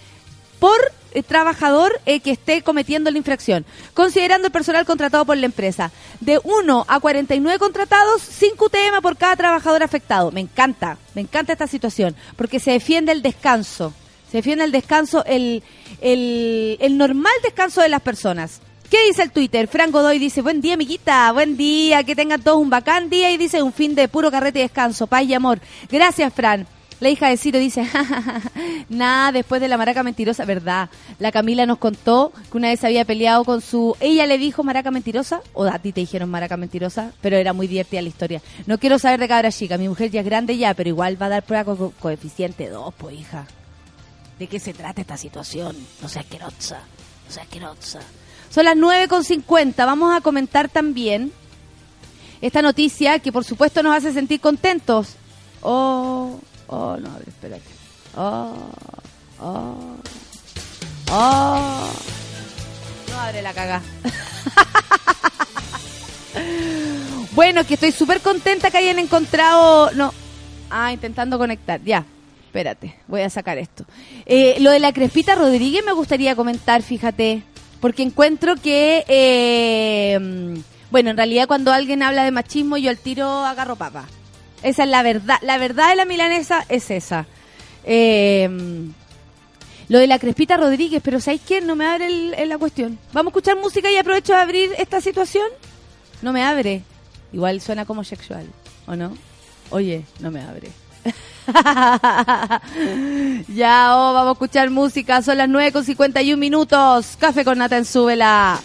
[SPEAKER 2] por eh, trabajador eh, que esté cometiendo la infracción, considerando el personal contratado por la empresa. De 1 a 49 contratados, 5 UTM por cada trabajador afectado. Me encanta, me encanta esta situación, porque se defiende el descanso, se defiende el descanso, el, el, el normal descanso de las personas. ¿Qué dice el Twitter? Fran Godoy dice, buen día, amiguita, buen día, que tengan todos un bacán día y dice un fin de puro carrete y descanso, paz y amor. Gracias, Fran. La hija de Ciro dice, nada, después de la maraca mentirosa, verdad. La Camila nos contó que una vez había peleado con su... Ella le dijo maraca mentirosa, o a ti te dijeron maraca mentirosa, pero era muy divertida la historia. No quiero saber de cabra chica, mi mujer ya es grande ya, pero igual va a dar prueba con co- coeficiente 2, pues hija. ¿De qué se trata esta situación? No seas asquerosa, no seas asquerosa. Son las 9.50, vamos a comentar también esta noticia que por supuesto nos hace sentir contentos. Oh, oh, no, a ver, espérate. Oh, oh, oh. No abre la caga. bueno, que estoy súper contenta que hayan encontrado... No. Ah, intentando conectar. Ya. Espérate, voy a sacar esto. Eh, lo de la Crespita Rodríguez me gustaría comentar, fíjate, porque encuentro que, eh, mm, bueno, en realidad cuando alguien habla de machismo yo al tiro agarro papa. Esa es la verdad. La verdad de la milanesa es esa. Eh, lo de la Crespita Rodríguez, pero ¿sabéis qué? No me abre la cuestión. ¿Vamos a escuchar música y aprovecho de abrir esta situación? No me abre. Igual suena como sexual, ¿o no? Oye, no me abre. ya, oh, vamos a escuchar música. Son las 9 con 51 minutos. Café con nata en súbela.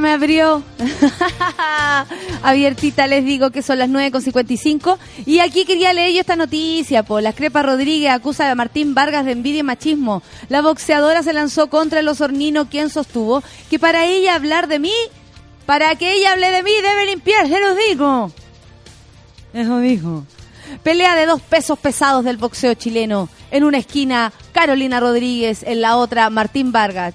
[SPEAKER 4] Me
[SPEAKER 2] abrió. Abiertita les digo que son las 9.55. Y aquí quería leer yo esta noticia. Po. La Crepa Rodríguez acusa a Martín Vargas de envidia y machismo. La boxeadora se lanzó contra el osornino quien sostuvo que para ella hablar de mí, para que ella hable de mí debe limpiarse los digo. Eso dijo. Pelea de dos pesos pesados del boxeo chileno. En una esquina, Carolina Rodríguez. En la otra, Martín Vargas.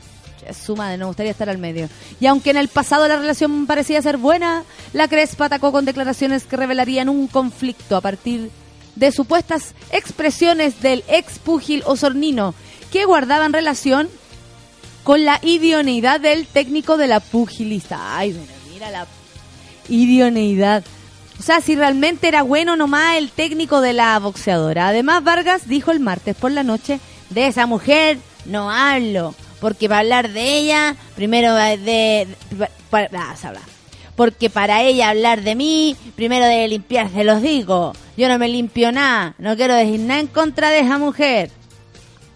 [SPEAKER 2] Su madre, no gustaría estar al medio. Y aunque en el pasado la relación parecía ser buena, la Crespa atacó con declaraciones que revelarían un conflicto a partir de supuestas expresiones del ex púgil osornino que guardaban relación con la idoneidad del técnico de la pugilista. Ay, mira la idoneidad. O sea, si realmente era bueno nomás el técnico de la boxeadora. Además, Vargas dijo el martes por la noche, de esa mujer no hablo, porque para hablar de ella, primero de... de- para, ah, se habla. Porque para ella hablar de mí, primero debe limpiarse los digo. Yo no me limpio nada, no quiero decir nada en contra de esa mujer.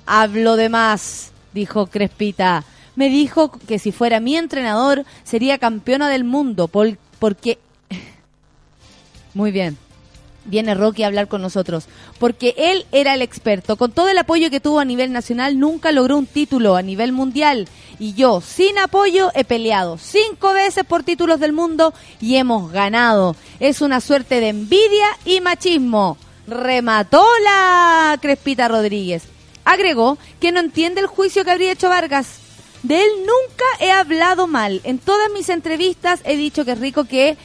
[SPEAKER 2] Hablo de más, dijo Crespita. Me dijo que si fuera mi entrenador sería campeona del mundo, porque... Muy bien. Viene Rocky a hablar con nosotros, porque él era el experto. Con todo el apoyo que tuvo a nivel nacional, nunca logró un título a nivel mundial. Y yo, sin apoyo, he peleado cinco veces por títulos del mundo y hemos ganado. Es una suerte de envidia y machismo. Remató la Crespita Rodríguez. Agregó que no entiende el juicio que habría hecho Vargas. De él nunca he hablado mal. En todas mis entrevistas he dicho que es rico que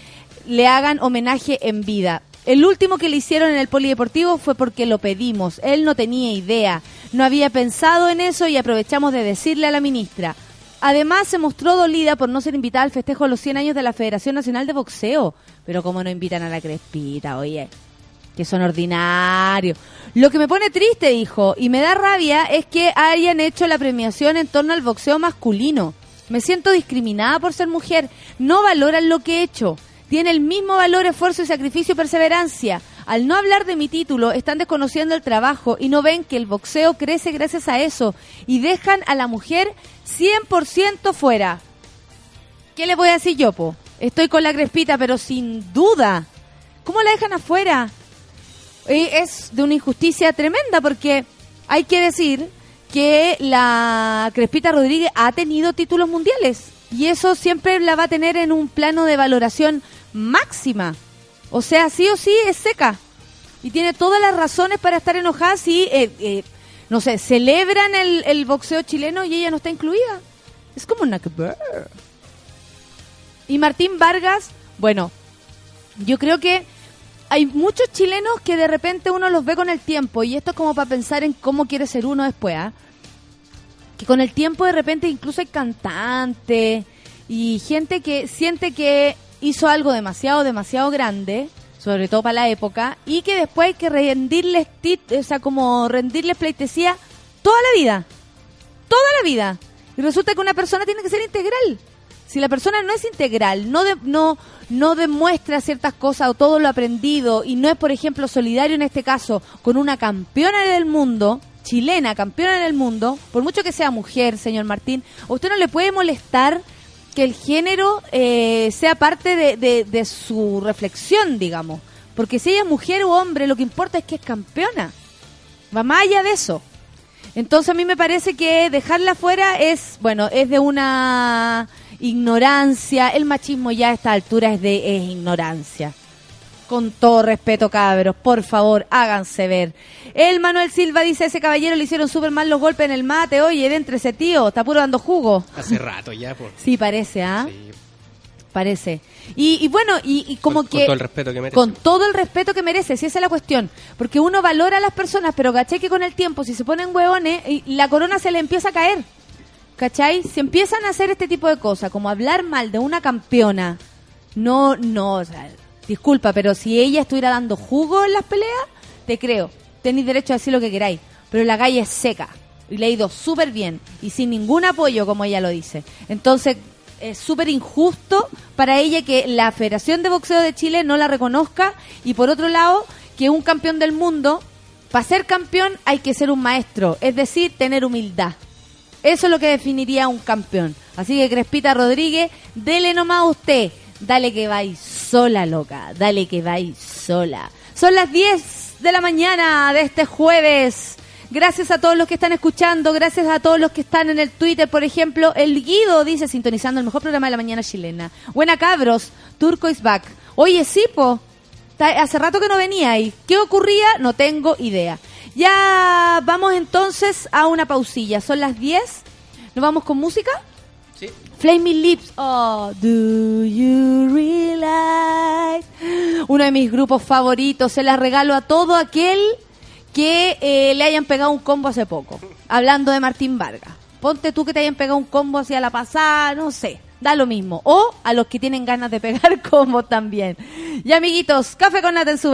[SPEAKER 2] le hagan homenaje en vida. El último que le hicieron en el polideportivo fue porque lo pedimos. Él no tenía idea. No había pensado en eso y aprovechamos de decirle a la ministra. Además, se mostró dolida por no ser invitada al festejo de los 100 años de la Federación Nacional de Boxeo. Pero como no invitan a la Crespita, oye que son ordinarios. Lo que me pone triste, dijo, y me da rabia es que hayan hecho la premiación en torno al boxeo masculino. Me siento discriminada por ser mujer. No valoran lo que he hecho. Tiene el mismo valor, esfuerzo y sacrificio y perseverancia. Al no hablar de mi título, están desconociendo el trabajo y no ven que el boxeo crece gracias a eso y dejan a la mujer 100% fuera. ¿Qué le voy a decir yo, po? Estoy con la crespita, pero sin duda. ¿Cómo la dejan afuera? Es de una injusticia tremenda porque hay que decir que la Crespita Rodríguez ha tenido títulos mundiales y eso siempre la va a tener en un plano de valoración máxima. O sea, sí o sí es seca y tiene todas las razones para estar enojada si, eh, eh, no sé, celebran el, boxeo chileno y ella no está incluida. Es como una. Y Martín Vargas, bueno, yo creo que hay muchos chilenos que de repente uno los ve con el tiempo y esto es como para pensar en cómo quiere ser uno después, ¿ah? Que con el tiempo de repente incluso hay cantantes y gente que siente que hizo algo demasiado, demasiado grande, sobre todo para la época, y que después hay que rendirles, tit- o sea, como rendirles pleitesía toda la vida. Toda la vida. Y resulta que una persona tiene que ser integral. Si la persona no es integral, no, de- no, no demuestra ciertas cosas o todo lo aprendido y no es, por ejemplo, solidario en este caso con una campeona del mundo, chilena, campeona del mundo, por mucho que sea mujer, señor Martín, usted no le puede molestar que el género eh, sea parte de, de- su reflexión, digamos. Porque si ella es mujer o hombre, lo que importa es que es campeona. Va más allá de eso. Entonces a mí me parece que dejarla fuera es, bueno, es de una ignorancia. El machismo ya a esta altura es de ignorancia. Con todo respeto, cabros, por favor, háganse ver. El Manuel Silva dice, ese caballero le hicieron súper mal los golpes en el mate. Oye, dentre ese tío, está puro dando jugo.
[SPEAKER 5] Hace rato ya, pues.
[SPEAKER 2] Sí, parece, ¿ah?
[SPEAKER 5] Sí,
[SPEAKER 2] Parece. Y, y bueno, y, y como
[SPEAKER 5] con,
[SPEAKER 2] que...
[SPEAKER 5] con todo el respeto que merece.
[SPEAKER 2] Con todo el respeto que merece, si esa es la cuestión. Porque uno valora a las personas, pero caché que con el tiempo, si se ponen hueones, y la corona se le empieza a caer. ¿Cachai? Si empiezan a hacer este tipo de cosas, como hablar mal de una campeona, no, no, o sea, disculpa, pero si ella estuviera dando jugo en las peleas, te creo. Tenéis derecho a decir lo que queráis. Pero la calle es seca. Y le ha ido súper bien. Y sin ningún apoyo, como ella lo dice. Entonces, es súper injusto para ella que la Federación de Boxeo de Chile no la reconozca. Y por otro lado, que un campeón del mundo, para ser campeón hay que ser un maestro. Es decir, tener humildad. Eso es lo que definiría un campeón. Así que Crespita Rodríguez, dele nomás a usted. Dale que vais sola, loca. Dale que vais sola. Son las 10 de la mañana de este jueves. Gracias a todos los que están escuchando, gracias a todos los que están en el Twitter, por ejemplo, el Guido dice sintonizando el mejor programa de la mañana chilena. Buena cabros, Turco is back. Oye, sí, po, ta- hace rato que no venía ahí. ¿Qué ocurría? No tengo idea. Ya vamos entonces a una pausilla. Son las 10. ¿Nos vamos con música?
[SPEAKER 5] Sí.
[SPEAKER 2] Flaming Lips. Oh, do you realize? Uno de mis grupos favoritos. Se las regalo a todo aquel que eh, le hayan pegado un combo hace poco. Hablando de Martín Vargas. Ponte tú que te hayan pegado un combo hacia la pasada, no sé. Da lo mismo. O a los que tienen ganas de pegar combo también. Y amiguitos, café con nata en su.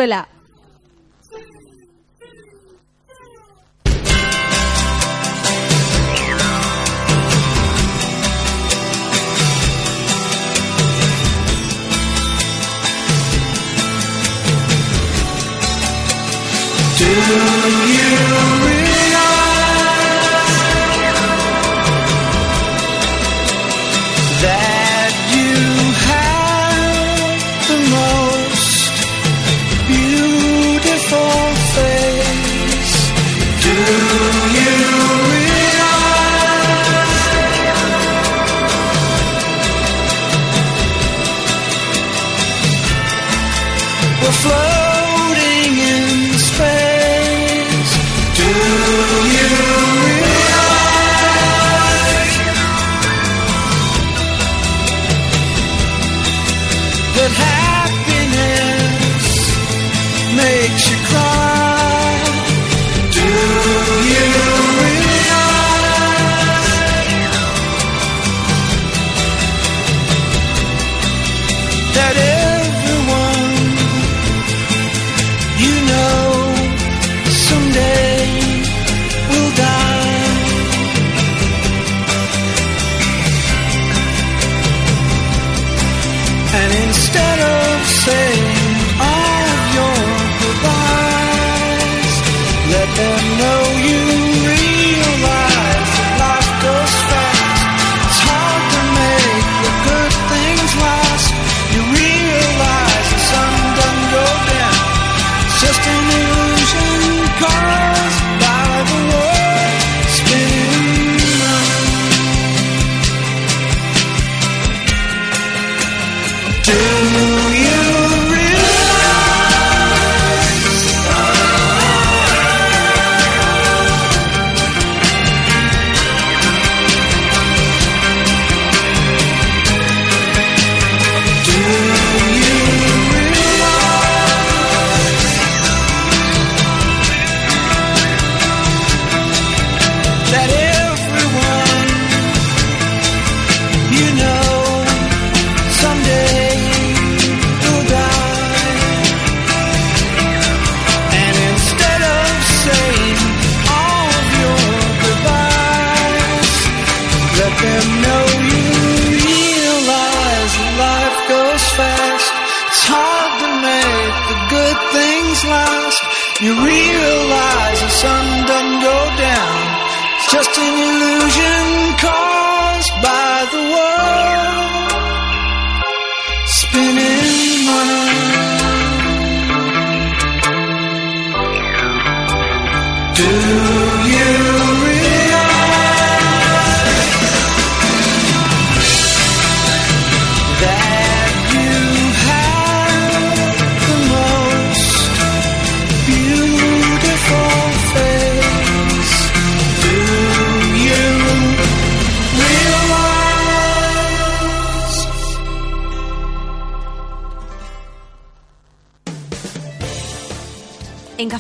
[SPEAKER 4] Do you?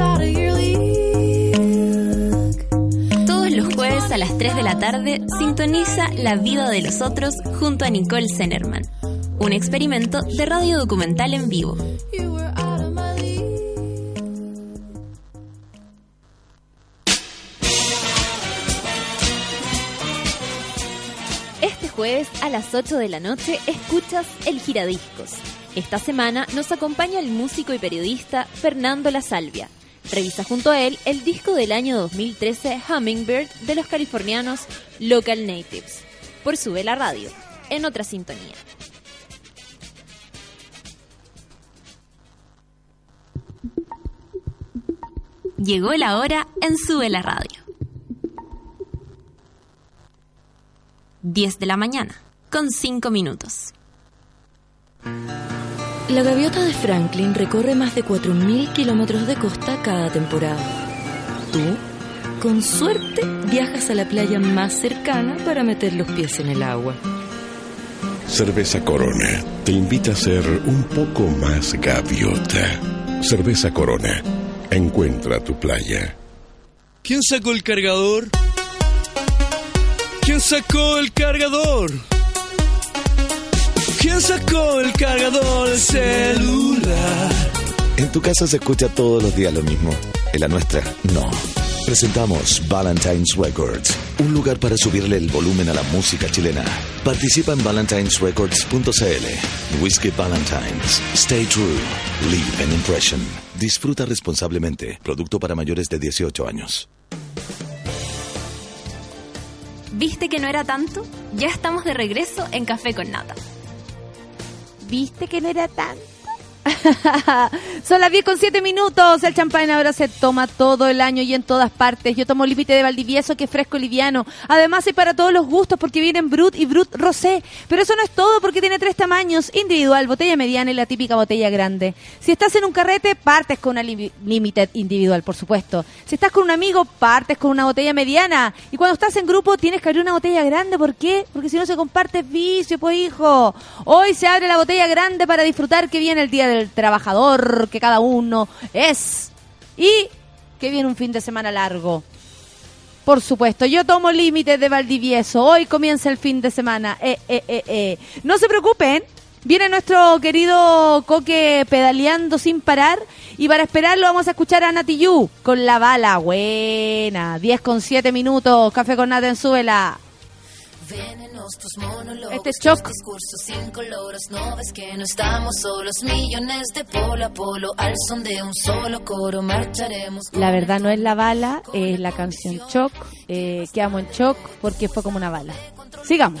[SPEAKER 6] Of your league.
[SPEAKER 1] a las 3 de la tarde, sintoniza La vida de los otros junto a Nicole Zenerman. Un experimento de radio documental en vivo. Este jueves a las 8 de la noche escuchas El Giradiscos. Esta semana nos acompaña el músico y periodista Fernando La Salvia. Revisa junto a él el disco del año 2013 Hummingbird de los californianos Local Natives. Por Sube la Radio, en otra sintonía. Llegó la hora en Sube la Radio. 10 de la mañana, con 5 minutos.
[SPEAKER 7] La gaviota de Franklin recorre más de 4.000 kilómetros de costa cada temporada. Tú, con suerte, viajas a la playa más cercana para meter los pies en el agua.
[SPEAKER 8] Cerveza Corona te invita a ser un poco más gaviota. Cerveza Corona. Encuentra tu playa.
[SPEAKER 4] ¿Quién sacó el cargador? ¿Quién sacó el cargador? ¿Quién sacó el cargador del celular?
[SPEAKER 9] En tu casa se escucha todos los días lo mismo. En la nuestra, no. Presentamos Valentine's Records, un lugar para subirle el volumen a la música chilena. Participa en valentinesrecords.cl. Whiskey Valentines. Stay true. Leave an impression. Disfruta responsablemente. Producto para mayores de 18 años.
[SPEAKER 1] ¿Viste que no era tanto? Ya estamos de regreso en Café con Nata.
[SPEAKER 2] ¿Viste que no era tanto? Son las 10 con 7 minutos. El champán ahora se toma todo el año y en todas partes. Yo tomo límite de Valdivieso, que es fresco y liviano. Además, hay para todos los gustos porque vienen Brut y Brut Rosé. Pero eso no es todo porque tiene tres tamaños: individual, botella mediana y la típica botella grande. Si estás en un carrete, partes con una limited individual, por supuesto. Si estás con un amigo, partes con una botella mediana. Y cuando estás en grupo, tienes que abrir una botella grande. ¿Por qué? Porque si no se comparte es vicio, pues hijo. Hoy se abre la botella grande para disfrutar que viene el Día del Trabajador, que cada uno es. Y que viene un fin de semana largo. Por supuesto, yo tomo límites de Valdivieso. Hoy comienza el fin de semana. Eh, eh, eh, eh. No se preocupen. Viene nuestro querido Coque pedaleando sin parar. Y para esperarlo vamos a escuchar a Nati Yu con la bala. Buena. 10 con 7 minutos. Café con Nata en Súbela. Este es Choc.
[SPEAKER 10] discursos incoloros, no ves que no estamos solos, millones de polo a polo, al son de un solo coro marcharemos.
[SPEAKER 2] La verdad no es la bala, es la canción Choc. Eh, quedamos en shock porque fue como una bala. Sigamos.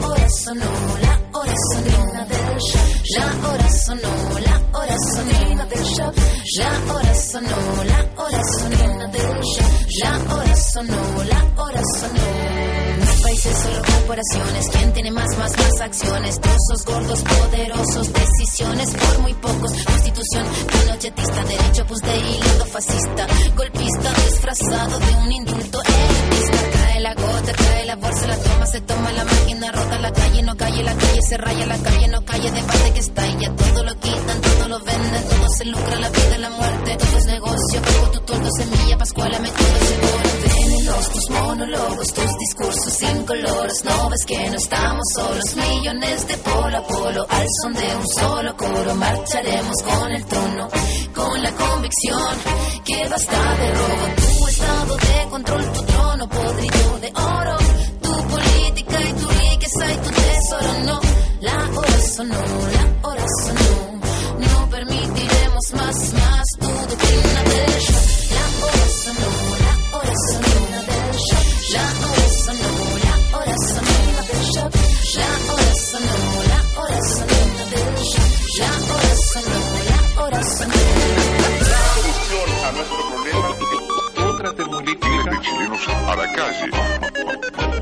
[SPEAKER 10] sonó, la hora sonó, del shock, la hora sonó, la hora sonó, del shock, la hora sonó, la hora sonó, del shock, la hora sonó, la hora sonó. Países solo corporaciones, ¿quién tiene más, más, más acciones? Trozos gordos, poderosos, decisiones por muy pocos. Constitución pinochetista, derecho pues de hilo fascista, golpista disfrazado de un indulto elitista. La gota, cae la bolsa, la toma, se toma la máquina, rota la calle, no calle, la calle se raya, la calle no calle, debate que está y ya todo lo quitan, todo lo venden, todo se lucra, la vida, la muerte, todo es negocio, pago tu tordo, semilla, pascuala, me seguro, venenos, tus monólogos, tus discursos incoloros, no ves que no estamos solos, millones de polo a polo, al son de un solo coro, marcharemos con el trono, con la convicción que basta de robo, tu estado de control, tu trono podrido de oro, tu política y tu riqueza y tu tesoro, no, la hora sonó, la hora sonó, no permitiremos más, más tu doctrina del shock, la hora sonó, la hora sonó del shock, la hora sonó, la hora sonó la hora sonó, la sonó del shock, la hora sonó, la hora sonó.
[SPEAKER 11] calle,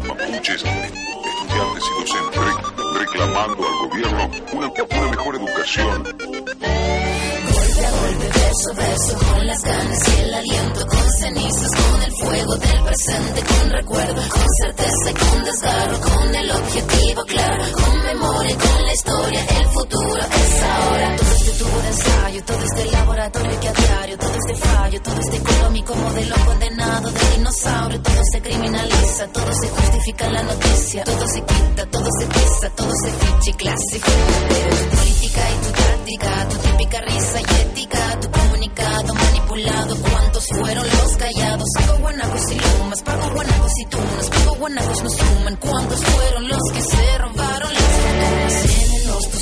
[SPEAKER 8] mapuches, estudiantes y docentes reclamando al
[SPEAKER 11] gobierno una, una mejor educación.
[SPEAKER 10] Golpe a golpe, verso a verso, con las ganas y el aliento, con cenizas, con el fuego del presente, con recuerdo, con certeza y con desgarro, con el objetivo claro, con memoria con la historia, el futuro es ahora. Tubo de ensayo, todo este laboratorio que a diario, todo este fallo, todo este económico modelo condenado de dinosaurio, todo se criminaliza, todo se justifica en la noticia, todo se quita, todo se pisa, todo se ficha y. Pero tu política y tu táctica, tu típica risa y ética, tu comunicado manipulado, ¿cuántos fueron los callados? Pago guanacos y lumas, pago guanacos y tunas, pago guanacos no suman, ¿cuántos fueron los que se robaron las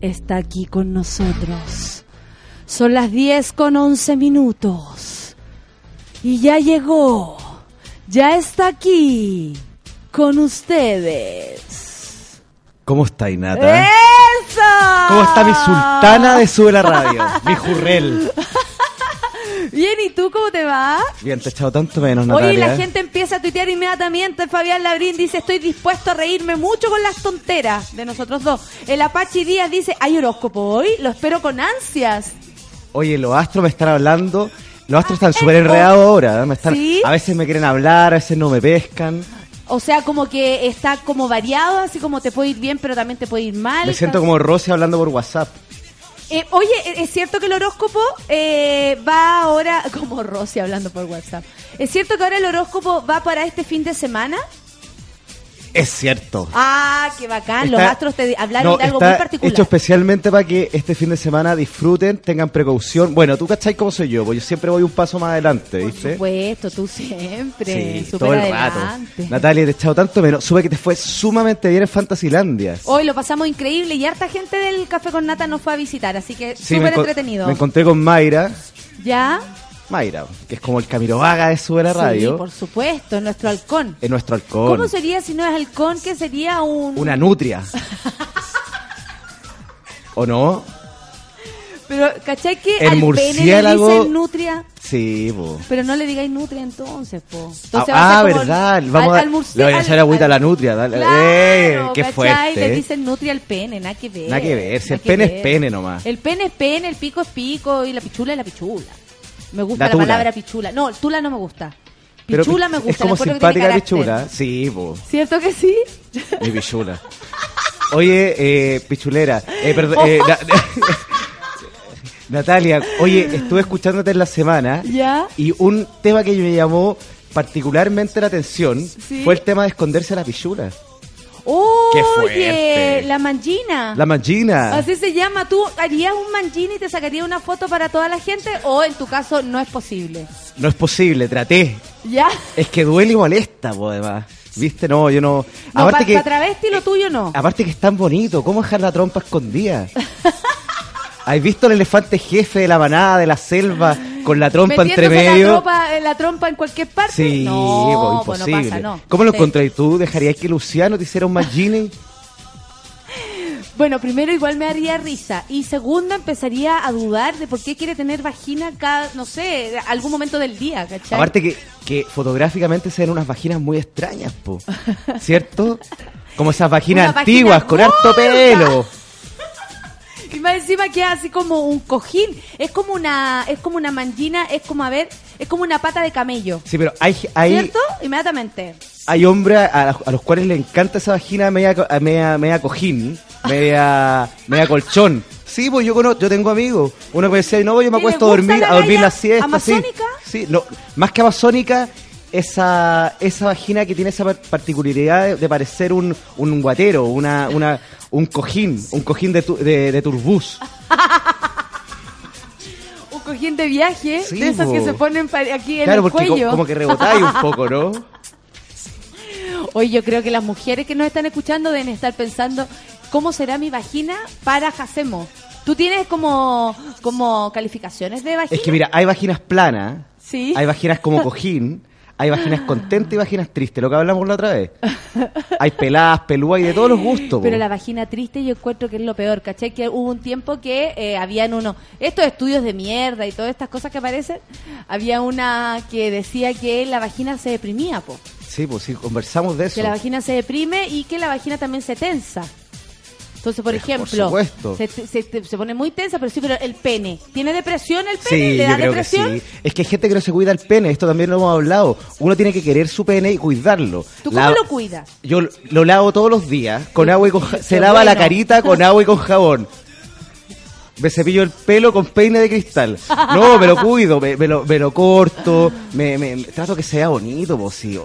[SPEAKER 2] Está aquí con nosotros. Son las 10 con 11 minutos. Y ya llegó. Ya está aquí. Con ustedes.
[SPEAKER 12] ¿Cómo está, Inata?
[SPEAKER 2] ¡Eso!
[SPEAKER 12] ¿Cómo está mi sultana de Sube la Radio? Mi jurrel.
[SPEAKER 2] Bien, ¿y tú cómo te va?
[SPEAKER 12] Bien, te he echado tanto menos,
[SPEAKER 2] Oye,
[SPEAKER 12] Natalia.
[SPEAKER 2] la gente empieza a tuitear inmediatamente. Fabián Labrín dice, estoy dispuesto a reírme mucho con las tonteras de nosotros dos. El Apache Díaz dice, ¿hay horóscopo hoy? Lo espero con ansias.
[SPEAKER 12] Oye, los astros me están hablando. Los astros están súper enredados ahora. ¿eh? Me están,
[SPEAKER 2] ¿Sí?
[SPEAKER 12] A veces me quieren hablar, a veces no me pescan.
[SPEAKER 2] O sea, como que está como variado, así como te puede ir bien, pero también te puede ir mal.
[SPEAKER 12] Me siento como Rosy hablando por WhatsApp.
[SPEAKER 2] Eh, oye, ¿es cierto que el horóscopo eh, va ahora, como Rosy hablando por WhatsApp, ¿es cierto que ahora el horóscopo va para este fin de semana?
[SPEAKER 12] Es cierto.
[SPEAKER 2] Ah, qué bacán, los
[SPEAKER 12] Está-
[SPEAKER 2] astros te hablaron
[SPEAKER 12] No,
[SPEAKER 2] de algo
[SPEAKER 12] está
[SPEAKER 2] muy particular.
[SPEAKER 12] hecho especialmente para que este fin de semana disfruten, tengan precaución. Bueno, tú cachai cómo soy yo, porque yo siempre voy un paso más adelante,
[SPEAKER 2] Por
[SPEAKER 12] ¿viste?
[SPEAKER 2] supuesto, tú siempre,
[SPEAKER 12] Sí, todo el
[SPEAKER 2] adelante.
[SPEAKER 12] rato. Natalia, te he echado tanto menos. Sube que te fue sumamente bien en Fantasilandia.
[SPEAKER 2] Hoy lo pasamos increíble y harta gente del Café con Nata nos fue a visitar, así que
[SPEAKER 12] Sí,
[SPEAKER 2] súper
[SPEAKER 12] enco-
[SPEAKER 2] entretenido.
[SPEAKER 12] Me encontré con Mayra.
[SPEAKER 2] ¿Ya?
[SPEAKER 12] Mayra, que es como el Camilo Vaga de Sube la Radio.
[SPEAKER 2] Sí, por supuesto, nuestro halcón.
[SPEAKER 12] Es nuestro halcón.
[SPEAKER 2] ¿Cómo sería si no es halcón? ¿Qué sería un...?
[SPEAKER 12] Una nutria. ¿O no?
[SPEAKER 2] Pero, ¿cachai que
[SPEAKER 12] El
[SPEAKER 2] al pene le
[SPEAKER 12] murciélago-
[SPEAKER 2] dicen nutria?
[SPEAKER 12] Sí, po.
[SPEAKER 2] Pero no le digáis nutria entonces, po. Entonces
[SPEAKER 12] ah, ah,
[SPEAKER 2] como
[SPEAKER 12] verdad.
[SPEAKER 2] al-
[SPEAKER 12] Vamos
[SPEAKER 2] al
[SPEAKER 12] le voy a echar agüita a la nutria. dale.
[SPEAKER 2] Claro,
[SPEAKER 12] ¡Eh! ¡Qué
[SPEAKER 2] ¿cachai?
[SPEAKER 12] fuerte!
[SPEAKER 2] Le dicen nutria al pene, nada que ver.
[SPEAKER 12] Nada que ver, si el
[SPEAKER 2] que
[SPEAKER 12] pene es pene nomás.
[SPEAKER 2] El pene es pene, el pico es pico y la pichula es la pichula. Me gusta
[SPEAKER 12] La
[SPEAKER 2] palabra pichula. No, tula no me gusta.
[SPEAKER 12] Pero
[SPEAKER 2] Pichula me gusta.
[SPEAKER 12] Es como simpática pichula. Sí, po.
[SPEAKER 2] ¿Cierto que sí?
[SPEAKER 12] Mi pichula. Oye, eh, pichulera. Eh, perdón, eh, na- Natalia, oye, estuve escuchándote en la semana
[SPEAKER 2] ¿Ya?
[SPEAKER 12] y un tema que me llamó particularmente la atención
[SPEAKER 2] Sí.
[SPEAKER 12] fue el tema de esconderse la pichula.
[SPEAKER 2] Oye, la mangina.
[SPEAKER 12] La mangina.
[SPEAKER 2] Así se llama. ¿Tú harías un mangina y te sacarías una foto para toda la gente? ¿O en tu caso no es posible?
[SPEAKER 12] No es posible, traté.
[SPEAKER 2] ¿Ya?
[SPEAKER 12] Es que duele y molesta, po, además. ¿Viste? No, yo no.
[SPEAKER 2] No,
[SPEAKER 12] aparte
[SPEAKER 2] para
[SPEAKER 12] que
[SPEAKER 2] travesti lo tuyo no.
[SPEAKER 12] aparte que es tan bonito, ¿cómo dejar la trompa escondida? ¿Has visto el elefante jefe de la manada de la selva con la trompa entre medio?
[SPEAKER 2] La, tropa, en la trompa en cualquier parte.
[SPEAKER 12] Sí,
[SPEAKER 2] no, pues no
[SPEAKER 12] imposible.
[SPEAKER 2] pasa, no.
[SPEAKER 12] ¿Cómo lo
[SPEAKER 2] Sí.
[SPEAKER 12] encontrás tú? ¿Dejarías que Luciano te hiciera un mangini?
[SPEAKER 2] Bueno, primero igual me haría risa. Y segundo, empezaría a dudar de por qué quiere tener vagina cada, no sé, algún momento del día, ¿cachai?
[SPEAKER 12] Aparte que, que fotográficamente se ven unas vaginas muy extrañas, po. ¿cierto? Como esas vaginas
[SPEAKER 2] Una
[SPEAKER 12] antiguas,
[SPEAKER 2] vagina
[SPEAKER 12] con harto pelo.
[SPEAKER 2] Y más encima queda así como un cojín. Es como una, es como una mangina, es como, a ver, es como una pata de camello.
[SPEAKER 12] Sí, pero hay, hay,
[SPEAKER 2] ¿Cierto? Inmediatamente.
[SPEAKER 12] hay hombres a, a los cuales le encanta esa vagina media, media, media cojín, media, media colchón. Sí, pues yo conozco, yo tengo amigos. Uno que me decía, no, yo me
[SPEAKER 2] ¿Y le
[SPEAKER 12] acuesto a dormir, a dormir la siesta. sí.
[SPEAKER 2] amazónica?
[SPEAKER 12] Sí, no, más que amazónica, esa, esa vagina que tiene esa par- particularidad de, de parecer un, un guatero, una, una, un cojín, un cojín de, tu- de, de turbús.
[SPEAKER 2] Un cojín de viaje,
[SPEAKER 12] Sí,
[SPEAKER 2] de esos que se ponen aquí en
[SPEAKER 12] Claro,
[SPEAKER 2] el
[SPEAKER 12] porque co-
[SPEAKER 2] cuello.
[SPEAKER 12] como que rebotáis un poco, ¿no?
[SPEAKER 2] Hoy yo creo que las mujeres que nos están escuchando deben estar pensando cómo será mi vagina para Jacemo. ¿Tú tienes como, como calificaciones de vagina?
[SPEAKER 12] Es que mira, hay vaginas planas,
[SPEAKER 2] Sí.
[SPEAKER 12] hay vaginas como cojín, hay vaginas contentas y vaginas tristes, lo que hablamos la otra vez. Hay peladas, pelúas y de todos los gustos.
[SPEAKER 2] Pero
[SPEAKER 12] po.
[SPEAKER 2] la vagina triste yo encuentro que es lo peor, ¿cachai? Que hubo un tiempo que eh, habían uno, estos estudios de mierda y todas estas cosas que aparecen, había una que decía que la vagina se deprimía, po.
[SPEAKER 12] Sí, pues sí, conversamos de eso.
[SPEAKER 2] Que la vagina se deprime y que la vagina también se tensa. Entonces, por
[SPEAKER 12] por
[SPEAKER 2] ejemplo, se, se- se pone muy tensa, pero sí, pero el pene. ¿Tiene depresión el pene?
[SPEAKER 12] Sí,
[SPEAKER 2] ¿Le
[SPEAKER 12] yo
[SPEAKER 2] da
[SPEAKER 12] creo
[SPEAKER 2] depresión?
[SPEAKER 12] que sí. Es que hay gente que no se cuida el pene, esto también lo hemos hablado. Uno tiene que querer su pene y cuidarlo.
[SPEAKER 2] ¿Tú cómo
[SPEAKER 12] La-
[SPEAKER 2] lo cuidas?
[SPEAKER 12] Yo lo- lavo todos los días con agua y con ja- se lava la carita con agua y con jabón. Me cepillo el pelo con peine de cristal. No, me lo cuido, me, me lo, me lo corto, me, me- me- trato que sea bonito, sí.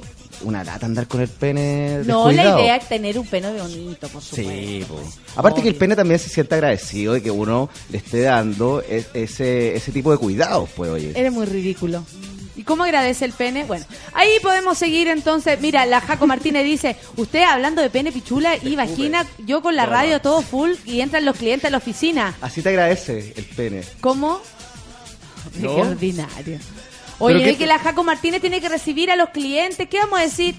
[SPEAKER 12] Una lata andar con el pene
[SPEAKER 2] No, la idea es tener un pene bonito, por supuesto.
[SPEAKER 12] Sí, po. Aparte que el pene también se siente agradecido de que uno le esté dando ese, ese tipo de cuidados, pues, oye.
[SPEAKER 2] Eres muy ridículo. ¿Y cómo agradece el pene? Bueno, ahí podemos seguir entonces. Mira, la Jaco Martínez dice, usted hablando de pene, pichula y vagina, yo con la radio todo full y entran los clientes a la oficina.
[SPEAKER 12] Así te agradece el pene.
[SPEAKER 2] ¿Cómo?
[SPEAKER 12] ¿No?
[SPEAKER 2] Qué ordinario. Oye,
[SPEAKER 12] ¿Pero qué
[SPEAKER 2] es que la Jaco Martínez tiene que recibir a los clientes. ¿Qué vamos a decir?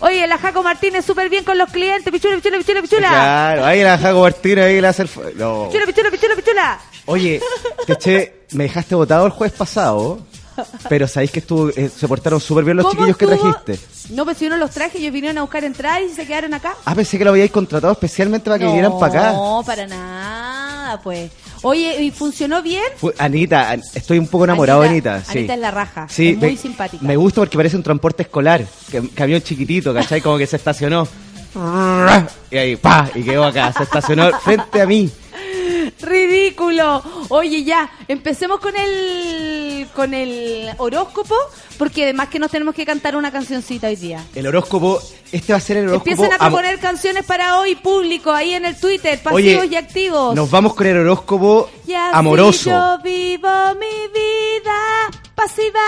[SPEAKER 2] Oye, la Jaco Martínez súper bien con los clientes. Pichula, pichula, pichula, pichula.
[SPEAKER 12] Claro, ahí la Jaco Martínez, ahí le hace el... No.
[SPEAKER 2] Pichula, pichula, pichula, pichula.
[SPEAKER 12] Oye, te eché, me dejaste votado el jueves pasado, pero sabéis que estuvo, eh, se portaron súper bien los
[SPEAKER 2] ¿Cómo
[SPEAKER 12] chiquillos que trajiste.
[SPEAKER 2] No, pues si yo no los traje, ellos vinieron a buscar entradas y se quedaron acá.
[SPEAKER 12] Ah, pensé que lo habíais contratado especialmente para que vinieran para acá.
[SPEAKER 2] No, para nada, pues. Oye, ¿y funcionó bien?
[SPEAKER 12] Fu- Anita, an- estoy un poco enamorado de
[SPEAKER 2] Anita-
[SPEAKER 12] Anita. sí.
[SPEAKER 2] Anita es la raja,
[SPEAKER 12] Sí,
[SPEAKER 2] es muy
[SPEAKER 12] me-
[SPEAKER 2] simpática.
[SPEAKER 12] Me gusta porque parece un transporte escolar, que, camión chiquitito, ¿cachai? Como que se estacionó. Y ahí, pa, y quedó acá, se estacionó frente a mí.
[SPEAKER 2] Ridículo. Oye, ya, empecemos con el con el horóscopo, porque además que nos tenemos que cantar una cancioncita hoy día.
[SPEAKER 12] El horóscopo, este va a ser el horóscopo.
[SPEAKER 2] Empiecen a proponer canciones para hoy, público, ahí en el Twitter,
[SPEAKER 12] Oye,
[SPEAKER 2] pasivos y activos.
[SPEAKER 12] Nos vamos con el horóscopo
[SPEAKER 2] Y así
[SPEAKER 12] amoroso.
[SPEAKER 2] yo vivo mi vida pasiva.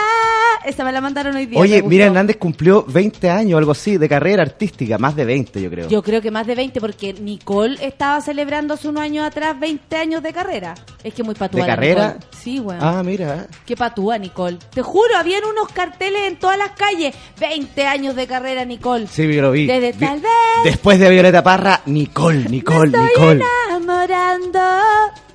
[SPEAKER 2] Esta me la mandaron hoy día.
[SPEAKER 12] Oye, mira, Hernández cumplió 20 años, algo así, de carrera artística, más de 20 yo creo.
[SPEAKER 2] Yo creo que más de 20, porque Nicole estaba celebrando hace unos años atrás 20 años de carrera. Es que muy patúa.
[SPEAKER 12] ¿De carrera?
[SPEAKER 2] Nicole. Sí, weón.
[SPEAKER 12] Ah, mira.
[SPEAKER 2] Qué patúa, Nicole. Te juro, habían unos carteles en todas las calles. 20 años de carrera, Nicole.
[SPEAKER 12] Sí, yo lo vi.
[SPEAKER 2] Desde
[SPEAKER 12] Vi-
[SPEAKER 2] tal vez
[SPEAKER 12] Después de Violeta Parra, Nicole, Nicole,
[SPEAKER 2] me estoy
[SPEAKER 12] Nicole.
[SPEAKER 2] enamorando.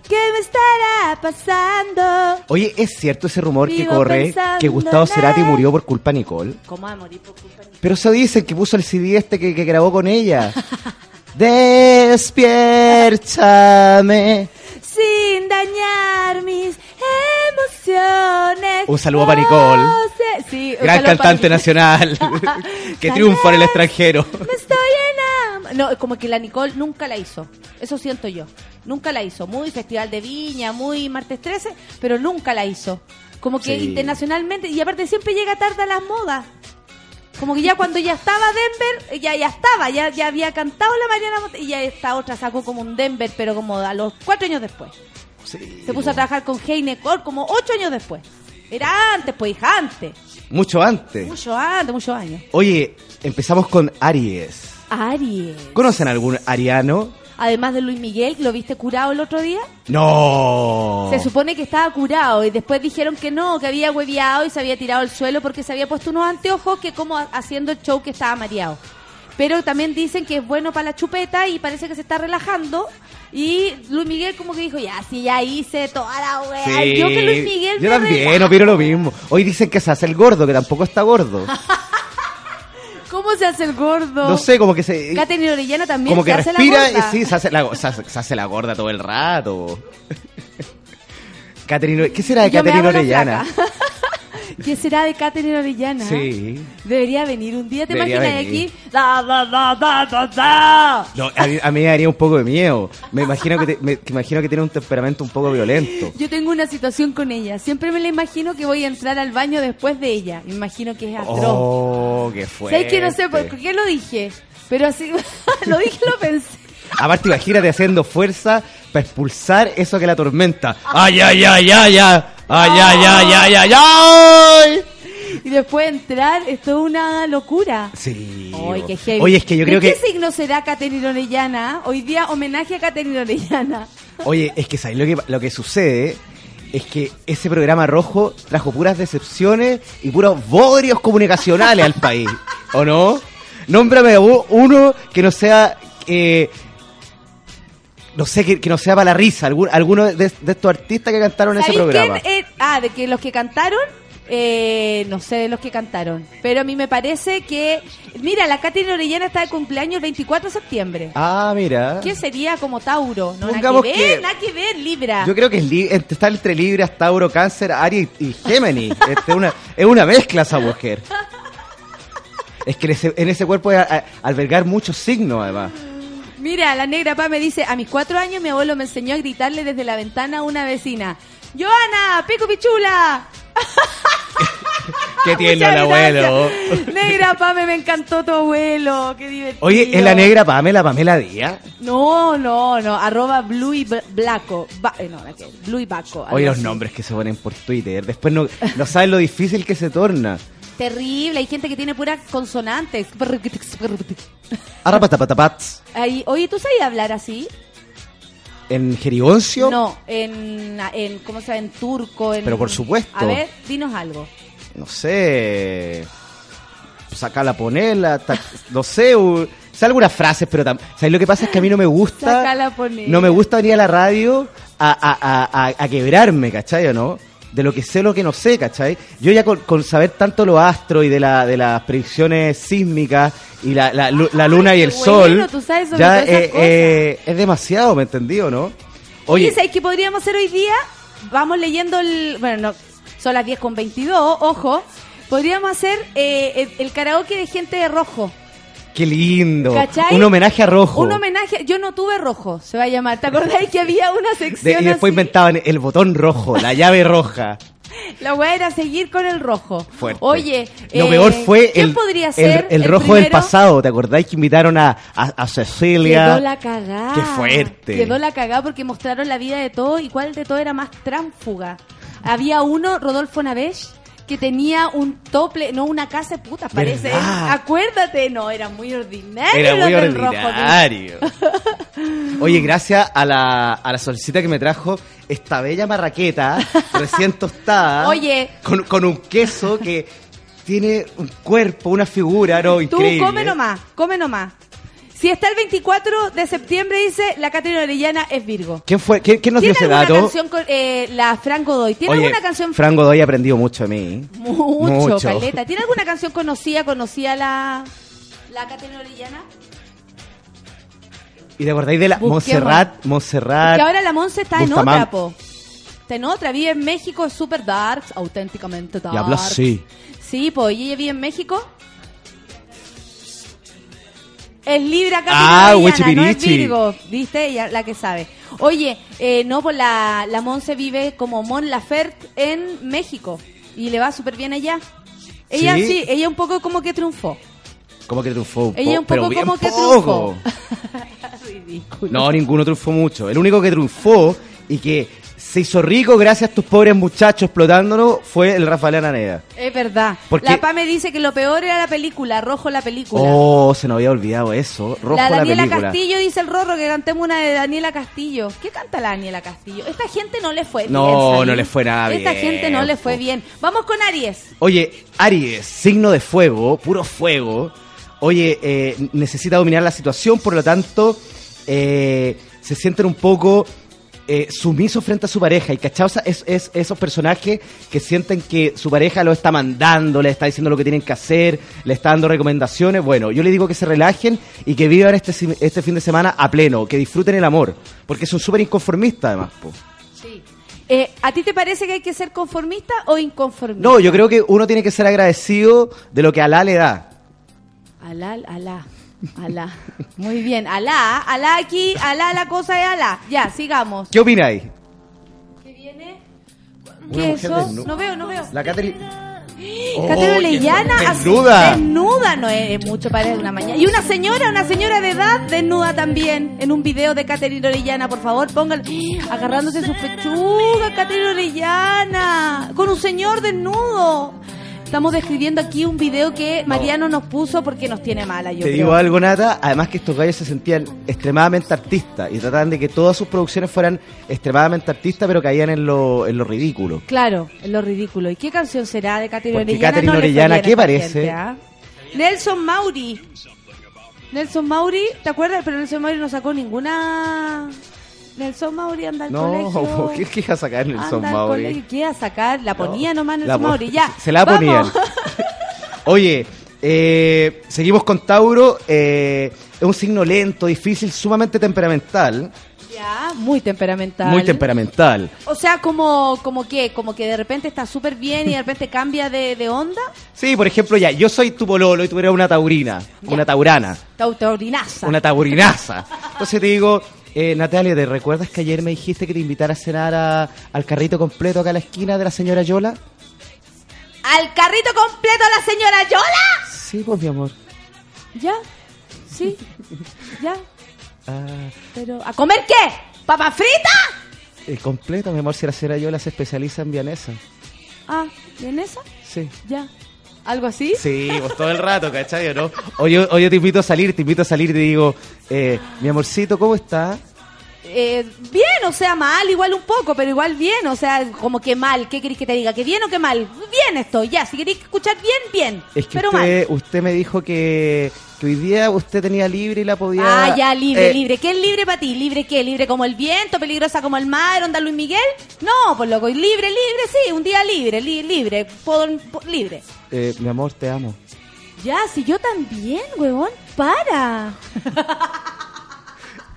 [SPEAKER 2] ¿Qué me estará pasando?
[SPEAKER 12] Oye, ¿es cierto ese rumor que corre que Gustavo Cerati murió por culpa de Nicole?
[SPEAKER 2] ¿Cómo va a morir por culpa de
[SPEAKER 12] Pero eso dicen que puso el CD este que, que grabó con ella. Despiértame.
[SPEAKER 2] Sin dañar mis emociones.
[SPEAKER 12] Un saludo para Nicole.
[SPEAKER 2] Sí, un
[SPEAKER 12] Gran
[SPEAKER 2] para
[SPEAKER 12] cantante nacional que triunfa en el extranjero.
[SPEAKER 2] Me estoy enamorando. No, como que la Nicole nunca la hizo. Eso siento yo. Nunca la hizo. Muy Festival de Viña, muy Martes 13, pero nunca la hizo. Como que
[SPEAKER 12] Sí.
[SPEAKER 2] internacionalmente, y aparte siempre llega tarde a las modas. Como que ya cuando ya estaba Denver, ya ya estaba, ya, ya había cantado la Mariana y ya esta otra sacó como un Denver, pero como a los cuatro años después. Se puso a trabajar con Heineken como ocho años después. Era antes, pues hija, antes.
[SPEAKER 12] Mucho antes.
[SPEAKER 2] Mucho antes, muchos años.
[SPEAKER 12] Oye, empezamos con Aries.
[SPEAKER 2] Aries.
[SPEAKER 12] ¿Conocen algún ariano?
[SPEAKER 2] Además de Luis Miguel, ¿lo viste curado el otro día?
[SPEAKER 12] No.
[SPEAKER 2] Se supone que estaba curado y después dijeron que no, que había hueviado y se había tirado al suelo porque se había puesto unos anteojos que como ha- haciendo el show que estaba mareado. Pero también dicen que es bueno para la chupeta y parece que se está relajando. Y Luis Miguel como que dijo, ya, sí, ya hice toda la wea.
[SPEAKER 12] Sí.
[SPEAKER 2] Yo que Luis Miguel
[SPEAKER 12] Yo
[SPEAKER 2] me
[SPEAKER 12] también opino lo mismo. Hoy dicen que se hace el gordo, que tampoco está gordo.
[SPEAKER 2] ¿Cómo se hace el gordo?
[SPEAKER 12] No sé, como que se...
[SPEAKER 2] Catherine Orellana también
[SPEAKER 12] Como
[SPEAKER 2] se
[SPEAKER 12] que
[SPEAKER 2] hace
[SPEAKER 12] respira
[SPEAKER 2] la
[SPEAKER 12] y
[SPEAKER 2] gorda.
[SPEAKER 12] sí, se hace, la, se, hace, se hace la gorda todo el rato. Catherine, ¿Qué será de
[SPEAKER 2] Yo
[SPEAKER 12] Catherine Orellana?
[SPEAKER 2] ¿Qué será de Catherine Orellana?
[SPEAKER 12] Sí.
[SPEAKER 2] Debería venir un día, ¿te
[SPEAKER 12] Debería
[SPEAKER 2] imaginas
[SPEAKER 12] venir.
[SPEAKER 2] aquí? Da, da, da, da, da, da.
[SPEAKER 12] No, a, mí, a mí me daría un poco de miedo. Me imagino que, te- me, que imagino que tiene un temperamento un poco violento.
[SPEAKER 2] Yo tengo una situación con ella. Siempre me la imagino que voy a entrar al baño después de ella. Me imagino que es atroz.
[SPEAKER 12] Oh, qué fuerte.
[SPEAKER 2] ¿Sabes que no sé por qué lo dije? Pero así, lo dije, lo pensé.
[SPEAKER 12] Aparte, imagínate haciendo fuerza para expulsar eso que la atormenta. ¡Ay, ay, ay, ay, ay! ¡Ay, ay, ay, ay, ay, ay!
[SPEAKER 2] Y después entrar, es toda una locura.
[SPEAKER 12] Sí.
[SPEAKER 2] Ay, qué heavy.
[SPEAKER 12] Oye, es que yo
[SPEAKER 2] ¿De
[SPEAKER 12] creo
[SPEAKER 2] qué signo será Caterina Orellana? Hoy día homenaje a Caterina Orellana.
[SPEAKER 12] Oye, es que ¿sabes lo que, lo que sucede? Es que ese programa rojo trajo puras decepciones y puros bodrios comunicacionales al país. ¿O no? Nómbrame uno que no sea. eh, no sé, que, que no sea para la risa. Algún, alguno de, de estos artistas que cantaron ese
[SPEAKER 2] ¿Sabéis
[SPEAKER 12] programa.
[SPEAKER 2] quién es? Ah, de que los que cantaron, eh, no sé de los que cantaron, pero a mí me parece que, mira, la Caterina Orellana está de cumpleaños el 24 de septiembre.
[SPEAKER 12] Ah, mira.
[SPEAKER 2] ¿Qué sería como Tauro? No, nada que ver,
[SPEAKER 12] que-
[SPEAKER 2] nada que ver, Libra.
[SPEAKER 12] Yo creo que es está entre Libras, Tauro, Cáncer, Aries y Géminis. Este, una, es una mezcla esa mujer. Es que en ese, cuerpo a- a- albergar muchos signos, además.
[SPEAKER 2] Mira, la negra pa me dice, a mis cuatro años mi abuelo me enseñó a gritarle desde la ventana a una vecina, ¡Joana, pico pichula!
[SPEAKER 12] Qué
[SPEAKER 2] Muchas
[SPEAKER 12] el abuelo.
[SPEAKER 2] Negra Pame, me encantó tu abuelo, qué divertido.
[SPEAKER 12] Oye, ¿es la negra Pamela, Pamela Díaz?
[SPEAKER 2] No, no, no, arroba blue y Bl- blaco, Ba- eh, no, la que- blue y baco.
[SPEAKER 12] Oye, los nombres que se ponen por Twitter. Después no, no saben lo difícil que se torna.
[SPEAKER 2] Terrible, hay gente que tiene puras consonantes. Ahí, oye, ¿tú sabías hablar así?
[SPEAKER 12] En Jerigoncio.
[SPEAKER 2] No, en, en, ¿cómo se llama? En turco. En...
[SPEAKER 12] Pero por supuesto.
[SPEAKER 2] A ver, dinos algo.
[SPEAKER 12] no sé, sacar la ponela, ta- no sé, u- sé algunas frases, pero tam- ¿sabes lo que pasa? Es que a mí no me gusta,
[SPEAKER 2] Sácala, ponela.
[SPEAKER 12] no me gusta venir a la radio a, a, a, a- a quebrarme, ¿cachai o no? De lo que sé, lo que no sé, ¿cachai? Yo ya con, con saber tanto los astros y de, la, de las predicciones sísmicas y la, la, la luna y el sol,
[SPEAKER 2] tú sabes sobre
[SPEAKER 12] ya eh, eh, es demasiado, ¿me entendí o no?
[SPEAKER 2] Oye,
[SPEAKER 12] Oye,
[SPEAKER 2] ¿sabes qué podríamos hacer hoy día? Vamos leyendo el... Bueno, no, son las 10 con 22, ojo. Podríamos hacer eh, el, el karaoke de gente de rojo.
[SPEAKER 12] Qué lindo,
[SPEAKER 2] ¿Cachai?
[SPEAKER 12] un homenaje a Rojo.
[SPEAKER 2] Un homenaje... Yo no tuve rojo, se va a llamar. ¿Te acordáis que había una
[SPEAKER 12] De-
[SPEAKER 2] sección
[SPEAKER 12] y después
[SPEAKER 2] así?
[SPEAKER 12] inventaban el botón rojo, la llave roja.
[SPEAKER 2] La weá era seguir con el rojo.
[SPEAKER 12] Fuerte.
[SPEAKER 2] Oye,
[SPEAKER 12] Lo
[SPEAKER 2] eh,
[SPEAKER 12] peor fue
[SPEAKER 2] ¿quién
[SPEAKER 12] el,
[SPEAKER 2] podría
[SPEAKER 12] el-
[SPEAKER 2] ser
[SPEAKER 12] el, rojo del pasado. ¿Te acordáis que invitaron a, a, a Cecilia?
[SPEAKER 2] Quedó la cagada.
[SPEAKER 12] Qué fuerte.
[SPEAKER 2] Quedó la cagada porque mostraron la vida de todo y cuál de todo era más tránfuga. Había uno, Rodolfo Navesh, que tenía un tople, no una casa de puta, parece.
[SPEAKER 12] ¿Verdad?
[SPEAKER 2] Acuérdate, no, era muy ordinario.
[SPEAKER 12] Era muy ordinario. Oye, gracias a la, a la solcita que me trajo esta bella marraqueta recién tostada.
[SPEAKER 2] Oye.
[SPEAKER 12] Con, con un queso que tiene un cuerpo, una figura, ¿no?
[SPEAKER 2] Tú
[SPEAKER 12] Increíble.
[SPEAKER 2] come nomás, come nomás. Si está el 24 de septiembre, dice la Caterina Orellana es Virgo.
[SPEAKER 12] ¿Quién, fue, quién, quién nos dio
[SPEAKER 2] ¿Tiene
[SPEAKER 12] ese dato?
[SPEAKER 2] canción con eh, la Fran Godoy? ¿Tiene
[SPEAKER 12] Oye,
[SPEAKER 2] alguna canción
[SPEAKER 12] Fran Godoy ha aprendido mucho de mí.
[SPEAKER 2] Mucho,
[SPEAKER 12] Mucho.
[SPEAKER 2] caleta. ¿Tiene alguna canción conocida, conocida la, la Caterina Orellana?
[SPEAKER 12] ¿Y te acordáis de la
[SPEAKER 2] Busquemos.
[SPEAKER 12] Montserrat? Montserrat.
[SPEAKER 2] Que ahora la Monse está en otra, po. Está en otra, vive en México, es super dark, auténticamente dark.
[SPEAKER 12] Y habla así.
[SPEAKER 2] Sí, pues, ¿y ella vive en México? Es Libra
[SPEAKER 12] Ah,
[SPEAKER 2] Caterina Orellana, no es. Virgo, ¿viste? Ella la que sabe. Oye, eh, no, pues la, la Monse vive como Mon Laferte en México y le va súper bien allá. Ella
[SPEAKER 12] ¿Sí?
[SPEAKER 2] sí, ella un poco como que triunfó.
[SPEAKER 12] Como que triunfó un
[SPEAKER 2] Ella un
[SPEAKER 12] pero
[SPEAKER 2] poco
[SPEAKER 12] bien
[SPEAKER 2] como que
[SPEAKER 12] poco.
[SPEAKER 2] triunfó.
[SPEAKER 12] No, ninguno triunfó mucho. El único que triunfó y que se hizo rico gracias a estos pobres muchachos explotándonos fue el Rafael Ananeda.
[SPEAKER 2] Es verdad.
[SPEAKER 12] ¿Por
[SPEAKER 2] La? PA me dice que lo peor era la película, rojo la película.
[SPEAKER 12] Oh, se nos había olvidado eso. Rojo
[SPEAKER 2] la
[SPEAKER 12] la,
[SPEAKER 2] Daniela
[SPEAKER 12] película.
[SPEAKER 2] Castillo dice el Rorro que cantemos una de Daniela Castillo. ¿Qué canta la Daniela Castillo? Esta gente no le fue
[SPEAKER 12] No,
[SPEAKER 2] bien. ¿sabes?
[SPEAKER 12] no le fue nada
[SPEAKER 2] Esta
[SPEAKER 12] bien,
[SPEAKER 2] gente no le fue bien. Vamos con Aries.
[SPEAKER 12] Oye, Aries, signo de fuego, puro fuego. Oye, eh, necesita dominar la situación, por lo tanto, eh, se sienten un poco eh, sumisos frente a su pareja. Y cachados es, es- esos personajes que sienten que su pareja lo está mandando, le está diciendo lo que tienen que hacer, le está dando recomendaciones. Bueno, yo le digo que se relajen y que vivan este, este fin de semana a pleno, que disfruten el amor, porque son súper inconformistas además. po.
[SPEAKER 2] Sí. Eh, ¿A ti te parece que hay que ser conformista o inconformista?
[SPEAKER 12] No, yo creo que uno tiene que ser agradecido de lo que Alá le da.
[SPEAKER 2] Alá, alá, alá. Muy bien, alá, alá aquí, alá la cosa es alá. Ya, sigamos.
[SPEAKER 12] ¿Qué opináis?
[SPEAKER 2] ¿Qué viene? ¿Qué es eso? No veo, no veo.
[SPEAKER 12] La Catherine.
[SPEAKER 2] Catero
[SPEAKER 12] Oh,
[SPEAKER 2] Leyana
[SPEAKER 12] qué
[SPEAKER 2] así,
[SPEAKER 12] desnuda.
[SPEAKER 2] desnuda no es mucho para una mañana. Y una señora, una señora de edad desnuda también en un video de Caterina Orellana, por favor, pongan agarrándose sus pechugas, Caterina Orellana, con un señor desnudo. Estamos describiendo aquí un video que Mariano nos puso porque nos tiene mala, yo
[SPEAKER 12] Te
[SPEAKER 2] creo.
[SPEAKER 12] digo algo, Nata, además que estos gallos se sentían extremadamente artistas y trataban de que todas sus producciones fueran extremadamente artistas, pero caían en lo, en lo ridículo.
[SPEAKER 2] Claro, es lo ridículo. ¿Y qué canción será de Caterina Orellana?
[SPEAKER 12] Caterina
[SPEAKER 2] No
[SPEAKER 12] Orellana, ¿qué parece?
[SPEAKER 2] gente, ¿ah? Nelson Mauri. Nelson Mauri, ¿te acuerdas? Pero Nelson Mauri no sacó ninguna... Nelson Mauri anda al
[SPEAKER 12] No,
[SPEAKER 2] colegio.
[SPEAKER 12] ¿qué, qué iba a sacar Nelson
[SPEAKER 2] anda al
[SPEAKER 12] Mauri?
[SPEAKER 2] colegio. ¿Qué iba a sacar? La ponía nomás
[SPEAKER 12] La
[SPEAKER 2] Nelson Mauri. Ya,
[SPEAKER 12] Se la
[SPEAKER 2] vamos.
[SPEAKER 12] ponían. Oye, eh, seguimos con Tauro. eh, es un signo lento, difícil, sumamente temperamental.
[SPEAKER 2] Ya, muy temperamental.
[SPEAKER 12] Muy temperamental.
[SPEAKER 2] O sea, como, como que, como que de repente está súper bien y de repente cambia de, de onda.
[SPEAKER 12] Sí, por ejemplo, ya, yo soy tu pololo y tú eres una taurina, una taurana,
[SPEAKER 2] Tau- Taurinaza.
[SPEAKER 12] una taurinaza. Entonces te digo, eh, Natalia, ¿te recuerdas que ayer me dijiste que te invitara a cenar a- al carrito completo acá a la esquina de la señora Yola?
[SPEAKER 2] ¿Al carrito completo la señora Yola?
[SPEAKER 12] Sí, pues mi amor.
[SPEAKER 2] Ya, sí, ya.
[SPEAKER 12] Ah,
[SPEAKER 2] Pero, ¿a comer qué? ¿Papa frita?
[SPEAKER 12] el completo, mi amor, si la señora Yola se especializa en vianesa.
[SPEAKER 2] Ah, ¿y en esa?
[SPEAKER 12] Sí.
[SPEAKER 2] Ya. ¿Algo así?
[SPEAKER 12] Sí, pues todo el rato, ¿cachai? ¿O ¿no? O yo, o yo te invito a salir, te invito a salir y te digo, eh, mi amorcito, ¿cómo está?
[SPEAKER 2] Eh, bien, o sea, mal, igual un poco, pero igual bien, o sea, como que mal. ¿Qué queréis que te diga? ¿Que bien o que mal? Bien estoy, ya. Si queréis escuchar bien, bien.
[SPEAKER 12] Es que
[SPEAKER 2] pero
[SPEAKER 12] usted, usted me dijo que, que hoy día usted tenía libre y la podía...
[SPEAKER 2] Ah, ya, libre,
[SPEAKER 12] eh,
[SPEAKER 2] libre. ¿Qué es libre para ti? ¿Libre qué? ¿Libre como el viento? ¿Peligrosa como el mar? ¿Onda Luis Miguel? No, pues loco, libre, libre, sí, un día libre, li- libre, puedo, libre.
[SPEAKER 12] eh, mi amor, te amo.
[SPEAKER 2] Ya, si yo también, huevón, para.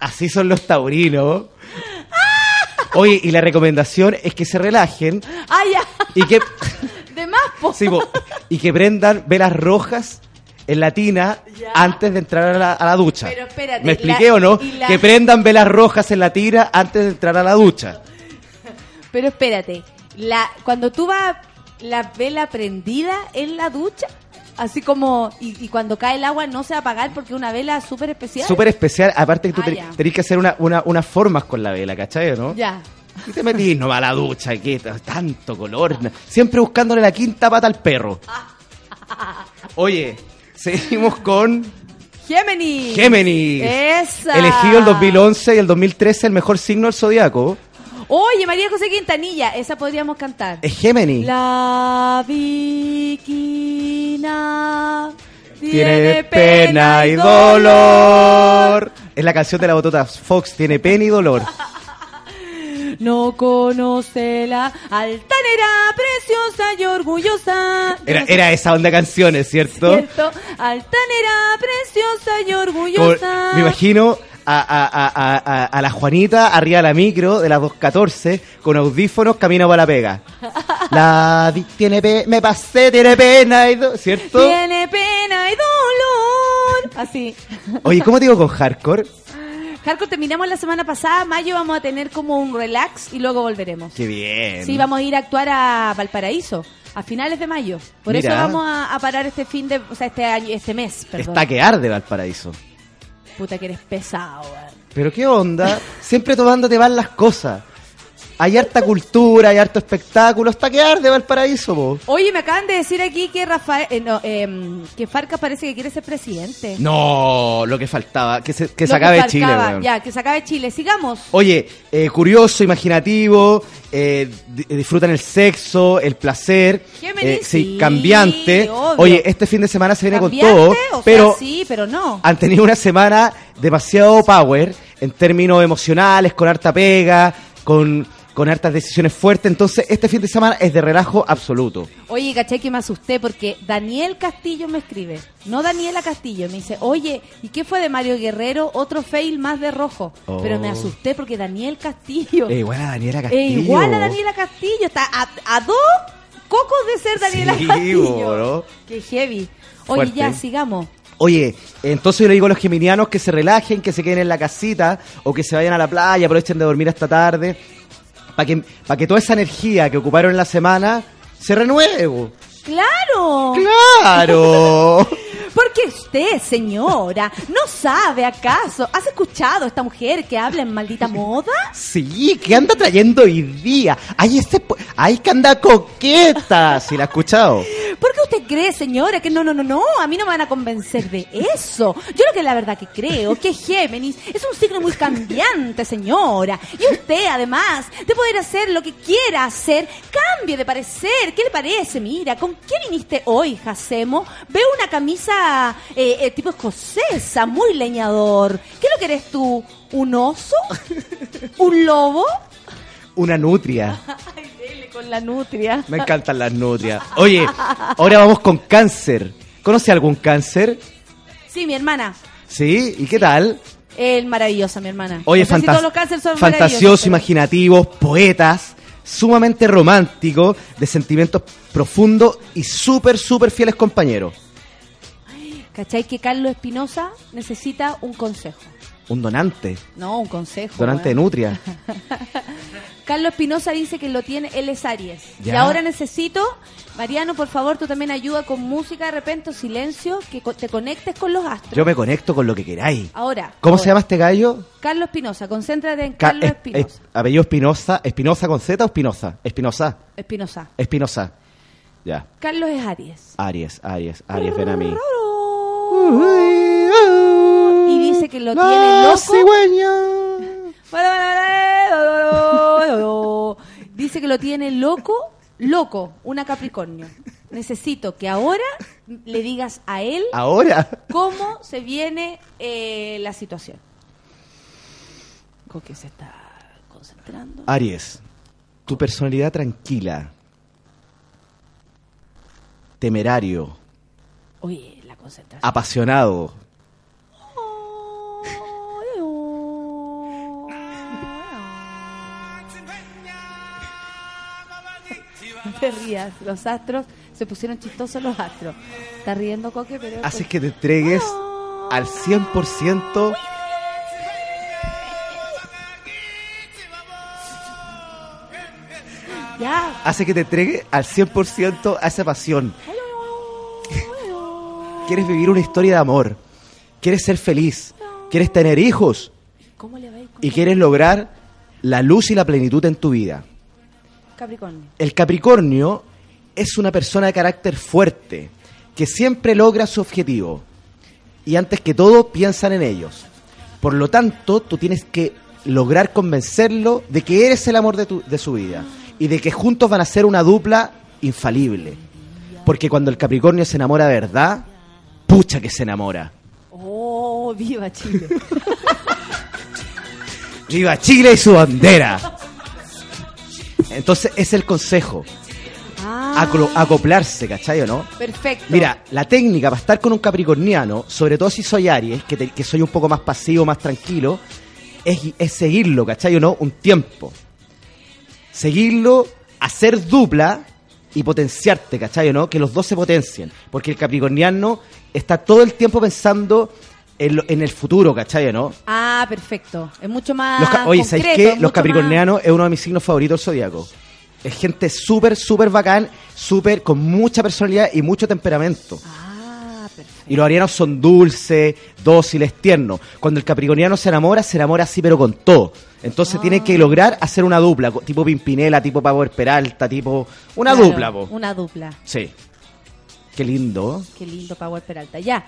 [SPEAKER 12] Así son los taurinos. Oye, y la recomendación es que se relajen
[SPEAKER 2] Ah, ya,
[SPEAKER 12] y que,
[SPEAKER 2] de más, po.
[SPEAKER 12] sí, po, y que prendan velas rojas en la tina antes de entrar a la, a la ducha.
[SPEAKER 2] Pero espérate,
[SPEAKER 12] ¿Me expliqué
[SPEAKER 2] la-
[SPEAKER 12] o no?
[SPEAKER 2] la-
[SPEAKER 12] Que prendan velas rojas en la tina antes de entrar a la ducha.
[SPEAKER 2] Pero espérate, la, cuando tú vas la vela prendida en la ducha, así como, y, y cuando cae el agua no se va a apagar porque es una vela súper especial.
[SPEAKER 12] Súper especial, aparte que tú
[SPEAKER 2] Ah,
[SPEAKER 12] tenés que hacer una, una- unas formas con la vela, ¿cachai no?
[SPEAKER 2] Ya.
[SPEAKER 12] Y te metís no va a la ducha, que tanto color. Siempre buscándole la quinta pata al perro. Oye, seguimos con
[SPEAKER 2] Géminis.
[SPEAKER 12] Géminis.
[SPEAKER 2] Esa.
[SPEAKER 12] Elegido el 2011 y el 2013 el mejor signo del zodiaco.
[SPEAKER 2] Oye, María José Quintanilla, esa podríamos cantar.
[SPEAKER 12] Es Géminis.
[SPEAKER 2] La Viquina
[SPEAKER 12] Tiene pena y dolor. Es la canción de la botota Fox. Tiene pena y dolor.
[SPEAKER 2] No conoce la altanera, preciosa y orgullosa.
[SPEAKER 12] Era, era esa onda de canciones, ¿cierto?
[SPEAKER 2] ¿Cierto? Altanera, preciosa y
[SPEAKER 12] Como-
[SPEAKER 2] orgullosa.
[SPEAKER 12] me imagino a, a- a- a- la Juanita arriba de la micro de las 2.14 con audífonos camino para la pega. La tiene pe- me pasé, tiene pena y do- ¿cierto?
[SPEAKER 2] Tiene pena y dolor. Así.
[SPEAKER 12] Oye, ¿cómo te digo con hardcore?
[SPEAKER 2] Jarco, terminamos la semana pasada. Mayo vamos a tener como un relax y luego volveremos.
[SPEAKER 12] Qué bien.
[SPEAKER 2] Sí, vamos a ir a actuar a Valparaíso a finales de mayo. Por
[SPEAKER 12] Mira.
[SPEAKER 2] eso vamos a, a parar este fin de, o sea, este año, este mes, perdón.
[SPEAKER 12] Está que arde Valparaíso.
[SPEAKER 2] Puta que eres pesado, weón.
[SPEAKER 12] Pero qué onda, siempre tomándote mal las cosas. Hay harta cultura, hay harto espectáculo, está que arde Valparaíso, po.
[SPEAKER 2] Oye, me acaban de decir aquí que Rafael, eh, no, em, que Farca parece que quiere ser presidente.
[SPEAKER 12] No, lo que faltaba, que se, que se acabe
[SPEAKER 2] Farcaba,
[SPEAKER 12] Chile, weón.
[SPEAKER 2] Ya, que se acabe Chile. Sigamos.
[SPEAKER 12] Oye, eh, curioso, imaginativo, eh, di- disfrutan el sexo, el placer, eh, sí,
[SPEAKER 2] sí,
[SPEAKER 12] cambiante.
[SPEAKER 2] obvio.
[SPEAKER 12] Oye, este fin de semana se viene con todo,
[SPEAKER 2] O sea,
[SPEAKER 12] pero
[SPEAKER 2] sí, pero no.
[SPEAKER 12] han tenido una semana demasiado power en términos emocionales, con harta pega, con con hartas decisiones fuertes. Entonces, este fin de semana es de relajo absoluto.
[SPEAKER 2] Oye, caché que me asusté porque Daniel Castillo me escribe, no Daniela Castillo, me dice, oye, ¿y qué fue de Mario Guerrero? Otro fail más de rojo.
[SPEAKER 12] Oh.
[SPEAKER 2] Pero me asusté porque Daniel Castillo...
[SPEAKER 12] Eh, igual a Daniela
[SPEAKER 2] Eh,
[SPEAKER 12] Castillo.
[SPEAKER 2] igual a Daniela Castillo, está a, a dos cocos de ser Daniela
[SPEAKER 12] Sí,
[SPEAKER 2] Castillo.
[SPEAKER 12] bro.
[SPEAKER 2] Qué heavy. Oye,
[SPEAKER 12] Fuerte.
[SPEAKER 2] ya, sigamos.
[SPEAKER 12] Oye, entonces yo le digo a los geminianos que se relajen, que se queden en la casita o que se vayan a la playa, aprovechen de dormir hasta tarde, para que, pa' que toda esa energía que ocuparon en la semana se renueve.
[SPEAKER 2] ¡Claro!
[SPEAKER 12] ¡Claro!
[SPEAKER 2] Porque usted, señora, no sabe acaso. ¿Has escuchado a esta mujer que habla en maldita moda?
[SPEAKER 12] Sí, ¿qué anda trayendo hoy día? ¡Ay, este, po- ay que anda coqueta! ¿Sí la ha escuchado?
[SPEAKER 2] ¿Por qué usted cree, señora, que no, no, no, no? A mí no me van a convencer de eso. Yo lo que la verdad que creo que Géminis es un signo muy cambiante, señora. Y usted, además de poder hacer lo que quiera hacer, cambie de parecer. ¿Qué le parece? Mira, ¿con qué viniste hoy, Jacemo? Veo una camisa eh, eh, tipo escocesa, muy leñador. ¿Qué lo que eres tú? ¿Un oso? ¿Un lobo?
[SPEAKER 12] Una nutria.
[SPEAKER 2] Ay, dele con la nutria.
[SPEAKER 12] Me encantan las nutrias. Oye, ahora vamos con cáncer. ¿Conoce algún cáncer?
[SPEAKER 2] Sí, mi hermana.
[SPEAKER 12] ¿Sí? ¿Y qué tal?
[SPEAKER 2] El maravillosa, mi hermana.
[SPEAKER 12] Oye,
[SPEAKER 2] No sé si
[SPEAKER 12] fantas-
[SPEAKER 2] todos los cánceres son
[SPEAKER 12] fantasiosos, imaginativos, poetas, sumamente románticos, de sentimientos profundos y súper, súper fieles compañeros.
[SPEAKER 2] ¿Cachai que Carlos Espinosa necesita un consejo?
[SPEAKER 12] Un donante,
[SPEAKER 2] No, un consejo.
[SPEAKER 12] donante de nutria.
[SPEAKER 2] Carlos Espinosa dice que lo tiene, él es Aries. Y ahora necesito, Mariano, por favor, tú también ayuda con música, de repente, o silencio, que co- te conectes con los astros.
[SPEAKER 12] Yo me conecto con lo que queráis.
[SPEAKER 2] Ahora.
[SPEAKER 12] ¿Cómo
[SPEAKER 2] ahora.
[SPEAKER 12] se llama este gallo?
[SPEAKER 2] Carlos Espinosa, concéntrate en
[SPEAKER 12] Ca-
[SPEAKER 2] Carlos
[SPEAKER 12] es-
[SPEAKER 2] Espinosa.
[SPEAKER 12] es- apellido Espinosa. ¿Espinosa con Z o Espinosa? Espinosa.
[SPEAKER 2] Espinosa.
[SPEAKER 12] Espinosa. Ya.
[SPEAKER 2] Carlos es Aries.
[SPEAKER 12] Aries, Aries, Aries, ven a mí.
[SPEAKER 2] Y dice que lo
[SPEAKER 12] La
[SPEAKER 2] tiene loco.
[SPEAKER 12] cigüeña.
[SPEAKER 2] Dice que lo tiene loco, loco, una Capricornio. Necesito que ahora le digas a él
[SPEAKER 12] Ahora.
[SPEAKER 2] cómo se viene eh, la situación. ¿Con qué se está concentrando?
[SPEAKER 12] Aries, tu personalidad tranquila, temerario,
[SPEAKER 2] Oye, la concentración.
[SPEAKER 12] apasionado,
[SPEAKER 2] te rías, los astros se pusieron chistosos los astros. Está riendo Coque, pero...
[SPEAKER 12] haces que te entregues al 100%
[SPEAKER 2] Ya,
[SPEAKER 12] hace que te entregues al 100% a esa pasión. Quieres vivir una historia de amor, quieres ser feliz, quieres tener hijos.
[SPEAKER 2] ¿cómo le va a ir con
[SPEAKER 12] y quieres lograr la luz y la plenitud en tu vida.
[SPEAKER 2] Capricornio?
[SPEAKER 12] El Capricornio es una persona de carácter fuerte, que siempre logra su objetivo. Y antes que todo piensan en ellos. Por lo tanto, tú tienes que lograr convencerlo de que eres el amor de, tu- de su vida. Y de que juntos van a ser una dupla infalible. Porque cuando el Capricornio se enamora de verdad, pucha que se enamora.
[SPEAKER 2] Oh, viva Chile.
[SPEAKER 12] ¡Viva Chile y su bandera! Entonces, es el consejo.
[SPEAKER 2] Ah,
[SPEAKER 12] acoplarse, ¿cachai o no?
[SPEAKER 2] perfecto.
[SPEAKER 12] Mira, la técnica para estar con un capricorniano, sobre todo si soy Aries, que, te- que soy un poco más pasivo, más tranquilo, es, es seguirlo, ¿cachai o no? Un tiempo. Seguirlo, hacer dupla y potenciarte, ¿cachai o no? Que los dos se potencien. Porque el capricorniano está todo el tiempo pensando en, lo- en el futuro, ¿cachai no?
[SPEAKER 2] Ah, perfecto. Es mucho más.
[SPEAKER 12] Los Oye, ¿sabéis qué? Los capricornianos es uno de mis signos favoritos del zodiaco. Es gente súper, súper bacán, súper, con mucha personalidad y mucho temperamento.
[SPEAKER 2] Ah, perfecto.
[SPEAKER 12] Y los arianos son dulces, dóciles, tiernos. Cuando el capricorniano se enamora, se enamora así, pero con todo. Entonces tiene
[SPEAKER 2] Ah.
[SPEAKER 12] que lograr hacer una dupla, tipo Pimpinela, tipo Power Peralta, tipo. Una
[SPEAKER 2] Claro,
[SPEAKER 12] dupla, po.
[SPEAKER 2] Una dupla.
[SPEAKER 12] Sí. Qué lindo.
[SPEAKER 2] Qué lindo Power Peralta. Ya.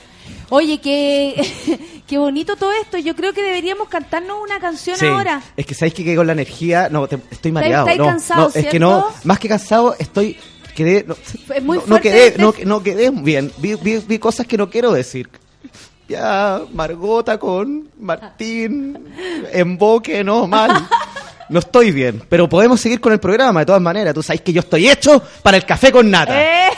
[SPEAKER 2] Oye, qué, qué bonito todo esto. Yo creo que deberíamos cantarnos una canción
[SPEAKER 12] Sí.
[SPEAKER 2] ahora.
[SPEAKER 12] Es que sabéis que quedé con la energía. No, te- estoy mareado.
[SPEAKER 2] estáis
[SPEAKER 12] no,
[SPEAKER 2] cansado,
[SPEAKER 12] no, es que no, más que cansado, estoy. Quedé. No,
[SPEAKER 2] Es muy
[SPEAKER 12] no- no
[SPEAKER 2] fuerte
[SPEAKER 12] quedé,
[SPEAKER 2] este-
[SPEAKER 12] no, no quedé bien. Vi, vi- vi cosas que no quiero decir. Ya, Margota con Martín, emboque, no, mal. No estoy bien, pero podemos seguir con el programa de todas maneras. Tú sabes que yo estoy hecho para el café con nata.
[SPEAKER 2] Eh.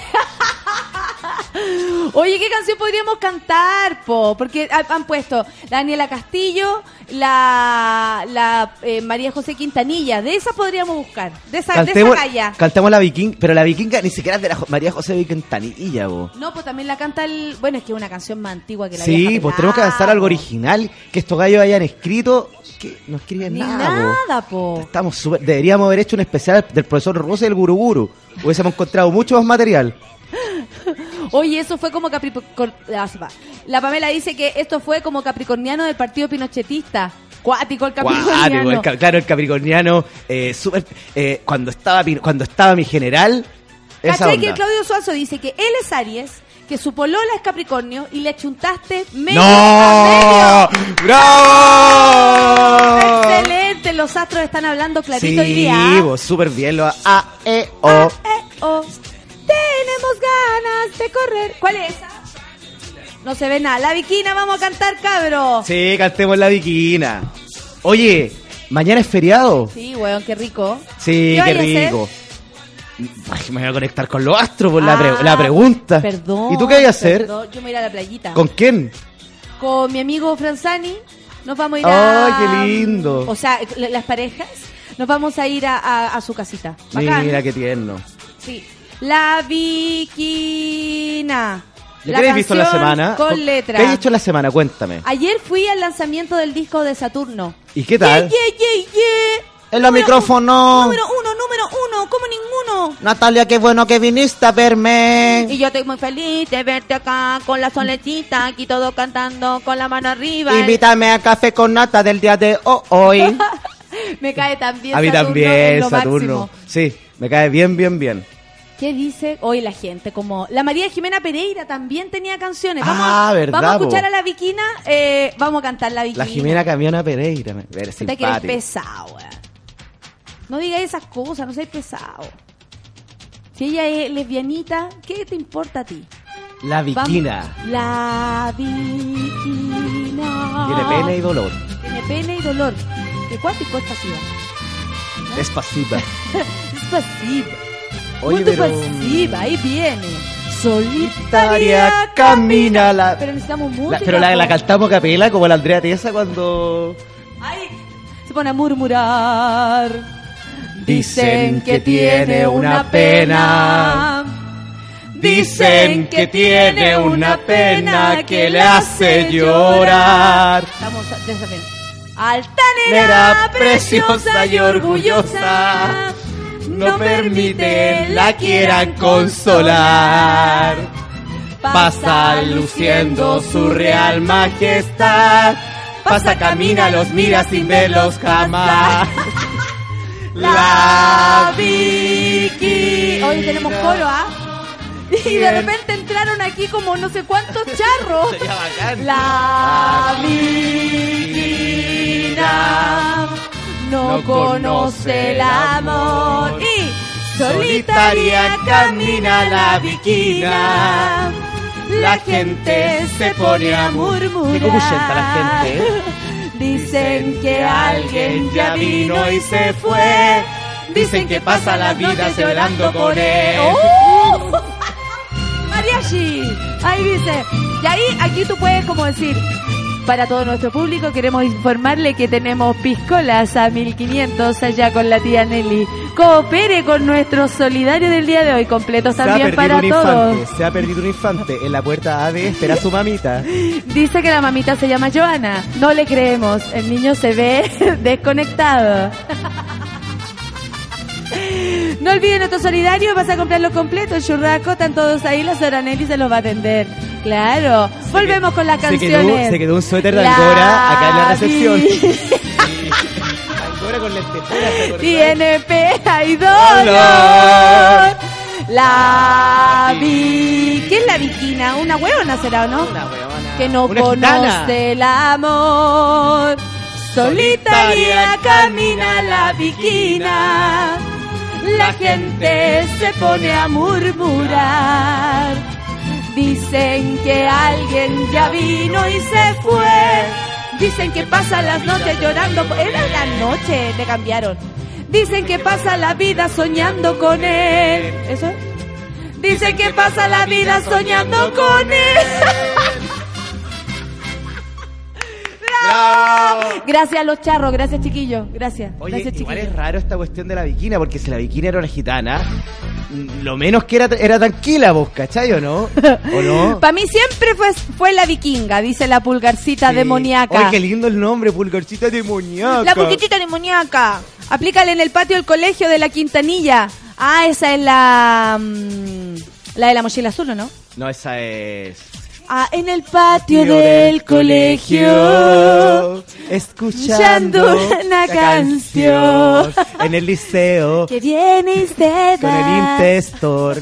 [SPEAKER 2] Oye, ¿qué canción podríamos cantar, po? Porque ha- han puesto la Daniela Castillo, la, la eh, María José Quintanilla. De esa podríamos buscar. De esa, de esa
[SPEAKER 12] Cantemos,
[SPEAKER 2] galla.
[SPEAKER 12] cantemos la viking, pero la vikinga ni siquiera es de la Jo- María José Vicentanilla, bo.
[SPEAKER 2] No, pues también la canta el... Bueno, es que es una canción más antigua que la
[SPEAKER 12] Sí, pues tenemos que avanzar algo
[SPEAKER 2] po.
[SPEAKER 12] original, que estos gallos hayan escrito, que no escriben
[SPEAKER 2] Ni
[SPEAKER 12] nada,
[SPEAKER 2] nada, po.
[SPEAKER 12] Estamos súper- deberíamos haber hecho un especial del profesor Rosa y el Guruguru. Hubiésemos encontrado mucho más material.
[SPEAKER 2] Oye, eso fue como Capricorn... ah. La Pamela dice que esto fue como capricorniano del partido pinochetista. Cuático el capricorniano.
[SPEAKER 12] Cuático, el claro, el capricorniano, eh, súper, eh, cuando estaba cuando estaba mi general, esa
[SPEAKER 2] ¿Cachai que
[SPEAKER 12] onda.
[SPEAKER 2] Claudio Suazo dice que él es Aries, que su polola es Capricornio y le achuntaste medio
[SPEAKER 12] ¡No!
[SPEAKER 2] a medio?
[SPEAKER 12] ¡Bravo!
[SPEAKER 2] Excelente, los astros están hablando clarito
[SPEAKER 12] Sí,
[SPEAKER 2] día.
[SPEAKER 12] vos, súper bien. Lo, A, E, O.
[SPEAKER 2] Ah, eh, oh. Tenemos ganas de correr. ¿Cuál es? No se ve nada. La viquina, vamos a cantar, cabro.
[SPEAKER 12] Sí, cantemos la viquina. Oye, mañana es feriado.
[SPEAKER 2] Sí, weón, qué rico.
[SPEAKER 12] Sí,
[SPEAKER 2] ¿Qué
[SPEAKER 12] rico. Ay, me voy a conectar con los astros por la, pre-
[SPEAKER 2] Ah,
[SPEAKER 12] la pregunta.
[SPEAKER 2] Perdón.
[SPEAKER 12] ¿Y tú qué vas a hacer?
[SPEAKER 2] perdón. Yo me voy a ir a la playita.
[SPEAKER 12] ¿Con quién?
[SPEAKER 2] Con mi amigo Franzani. Nos vamos a ir a...
[SPEAKER 12] Ay, qué lindo.
[SPEAKER 2] O sea, la- las parejas. Nos vamos a ir a, a- a su casita. Bacán.
[SPEAKER 12] Mira qué tierno.
[SPEAKER 2] Sí. La Viquina.
[SPEAKER 12] ¿Ya
[SPEAKER 2] La
[SPEAKER 12] qué habéis visto la semana?
[SPEAKER 2] Con
[SPEAKER 12] ¿Qué
[SPEAKER 2] letras.
[SPEAKER 12] has hecho la semana? Cuéntame.
[SPEAKER 2] Ayer fui al lanzamiento del disco de Saturno.
[SPEAKER 12] ¿Y qué tal?
[SPEAKER 2] Yeah, yeah, yeah.
[SPEAKER 12] En los micrófonos.
[SPEAKER 2] Número uno, número uno, como ninguno.
[SPEAKER 12] Natalia, qué bueno que viniste a verme.
[SPEAKER 2] Y yo estoy muy feliz de verte acá con la solecita, aquí todo cantando con la mano arriba.
[SPEAKER 12] Invítame a café con nata del día de ho- hoy.
[SPEAKER 2] Me cae también
[SPEAKER 12] a mí
[SPEAKER 2] Saturno,
[SPEAKER 12] también, Saturno.
[SPEAKER 2] máximo.
[SPEAKER 12] Sí, me cae bien, bien, bien.
[SPEAKER 2] ¿Qué dice hoy la gente? Como la María Jimena Pereira también tenía canciones.
[SPEAKER 12] Ah,
[SPEAKER 2] Vamos,
[SPEAKER 12] verdad,
[SPEAKER 2] vamos a escuchar
[SPEAKER 12] po.
[SPEAKER 2] a la Viquina, eh, vamos a cantar la Viquina.
[SPEAKER 12] La Jimena Camiona Pereira.
[SPEAKER 2] que eres pesado. No digas esas cosas, no seas pesado. Si ella es lesbianita, ¿qué te importa a ti?
[SPEAKER 12] La Viquina.
[SPEAKER 2] Vamos. La Viquina.
[SPEAKER 12] Tiene pena y dolor.
[SPEAKER 2] Tiene pena y dolor. ¿Qué cuántico es pasiva?
[SPEAKER 12] Es pasiva.
[SPEAKER 2] Es pasiva.
[SPEAKER 12] Oye,
[SPEAKER 2] Muy
[SPEAKER 12] pero-
[SPEAKER 2] pasiva, ahí viene.
[SPEAKER 12] Solitaria camina la...
[SPEAKER 2] Pero necesitamos
[SPEAKER 12] La-
[SPEAKER 2] música.
[SPEAKER 12] pero la, la
[SPEAKER 2] po.
[SPEAKER 12] cantamos a capela como la Andrea Tiesa cuando...
[SPEAKER 2] Ay, se pone a murmurar.
[SPEAKER 12] Dicen que tiene una pena. Dicen que tiene una pena que le hace llorar.
[SPEAKER 2] Estamos desafiando. Altanera,
[SPEAKER 12] Nera
[SPEAKER 2] preciosa y orgullosa.
[SPEAKER 12] No permiten la quieran consolar. Pasa luciendo su real majestad. Pasa, camina, los mira sin verlos jamás. La Vicky.
[SPEAKER 2] Hoy tenemos coro, ¿ah? Y de repente entraron aquí como no sé cuántos charros.
[SPEAKER 12] Sería bacán.
[SPEAKER 2] La Viquina no conoce el amor y solitaria camina la Viquina. La gente se pone a murmurar.
[SPEAKER 12] Qué copuchenta la gente, ¿eh?
[SPEAKER 2] Dicen que alguien ya vino y se fue. Dicen que pasa la vida celebrando con él. ¡Oh! Mariachi. Ahí dice. Y ahí, aquí tú puedes como decir. Para todo nuestro público queremos informarle que tenemos piscolas a 1500 allá con la tía Nelly. Coopere con nuestro solidario del día de hoy, completos también para todos.
[SPEAKER 12] infante, se ha perdido un infante. En la puerta AVE espera a su mamita.
[SPEAKER 2] Dice que la mamita se llama Joana. No le creemos. El niño se ve desconectado. No olviden nuestro solidario, vas a comprar los completos, churraco, están todos ahí, la señora Nelly se los va a atender. Claro. Volvemos con las
[SPEAKER 12] Se
[SPEAKER 2] canciones.
[SPEAKER 12] quedó, se quedó un suéter de
[SPEAKER 2] La
[SPEAKER 12] Angora acá en la recepción. Angora con ¿te acordás?
[SPEAKER 2] Tiene pena y dolor. La vi. ¿Qué es la viquina? ¿Una huevona será o no?
[SPEAKER 12] Una huevona.
[SPEAKER 2] que no
[SPEAKER 12] Una gitana.
[SPEAKER 2] conoce el amor. Solitaria camina la viquina. La gente se pone a murmurar. Dicen que alguien ya vino y se fue. Dicen que pasa las noches llorando. Era la noche, le cambiaron. Dicen que pasa la vida soñando con él. ¿Eso es? Dicen que pasa la vida soñando con él. ¡Bravo! Gracias a los charros, gracias chiquillos, gracias.
[SPEAKER 12] Oye,
[SPEAKER 2] gracias
[SPEAKER 12] igual
[SPEAKER 2] chiquillos.
[SPEAKER 12] es raro esta cuestión de la viquina, porque si la viquina era una gitana, lo menos que era, era tranquila vos, ¿cachai o no? ¿O no?
[SPEAKER 2] Para mí siempre fue, fue la vikinga, dice la pulgarcita
[SPEAKER 12] Sí.
[SPEAKER 2] demoníaca.
[SPEAKER 12] Oye, qué lindo el nombre, pulgarcita demoníaca.
[SPEAKER 2] La pulguitita demoníaca. Aplícale en el patio del colegio de la Quintanilla. Ah, esa es la. mm, la de la mochila azul, ¿o no?
[SPEAKER 12] No, esa es...
[SPEAKER 2] Ah, en el patio del colegio.
[SPEAKER 12] Escuchando
[SPEAKER 2] una
[SPEAKER 12] canción. En el liceo.
[SPEAKER 2] Que vienes de
[SPEAKER 12] Con el intestor.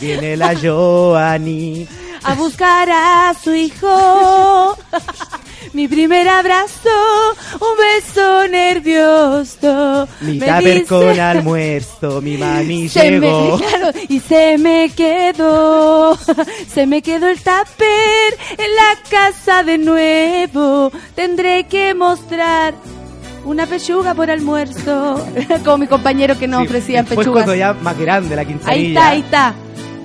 [SPEAKER 12] Viene la Joani.
[SPEAKER 2] A buscar a su hijo. Mi primer abrazo, un beso nervioso.
[SPEAKER 12] Mi
[SPEAKER 2] dice-
[SPEAKER 12] con almuerzo. Mi mami
[SPEAKER 2] Se me,
[SPEAKER 12] llegó.
[SPEAKER 2] claro, y se me quedó, se me quedó el tupper en la casa de nuevo. Tendré que mostrar una pechuga por almuerzo. Como mi compañero que nos
[SPEAKER 12] Sí,
[SPEAKER 2] ofrecían pechugas.
[SPEAKER 12] cuando ya más grande la.
[SPEAKER 2] Ahí está, ahí está.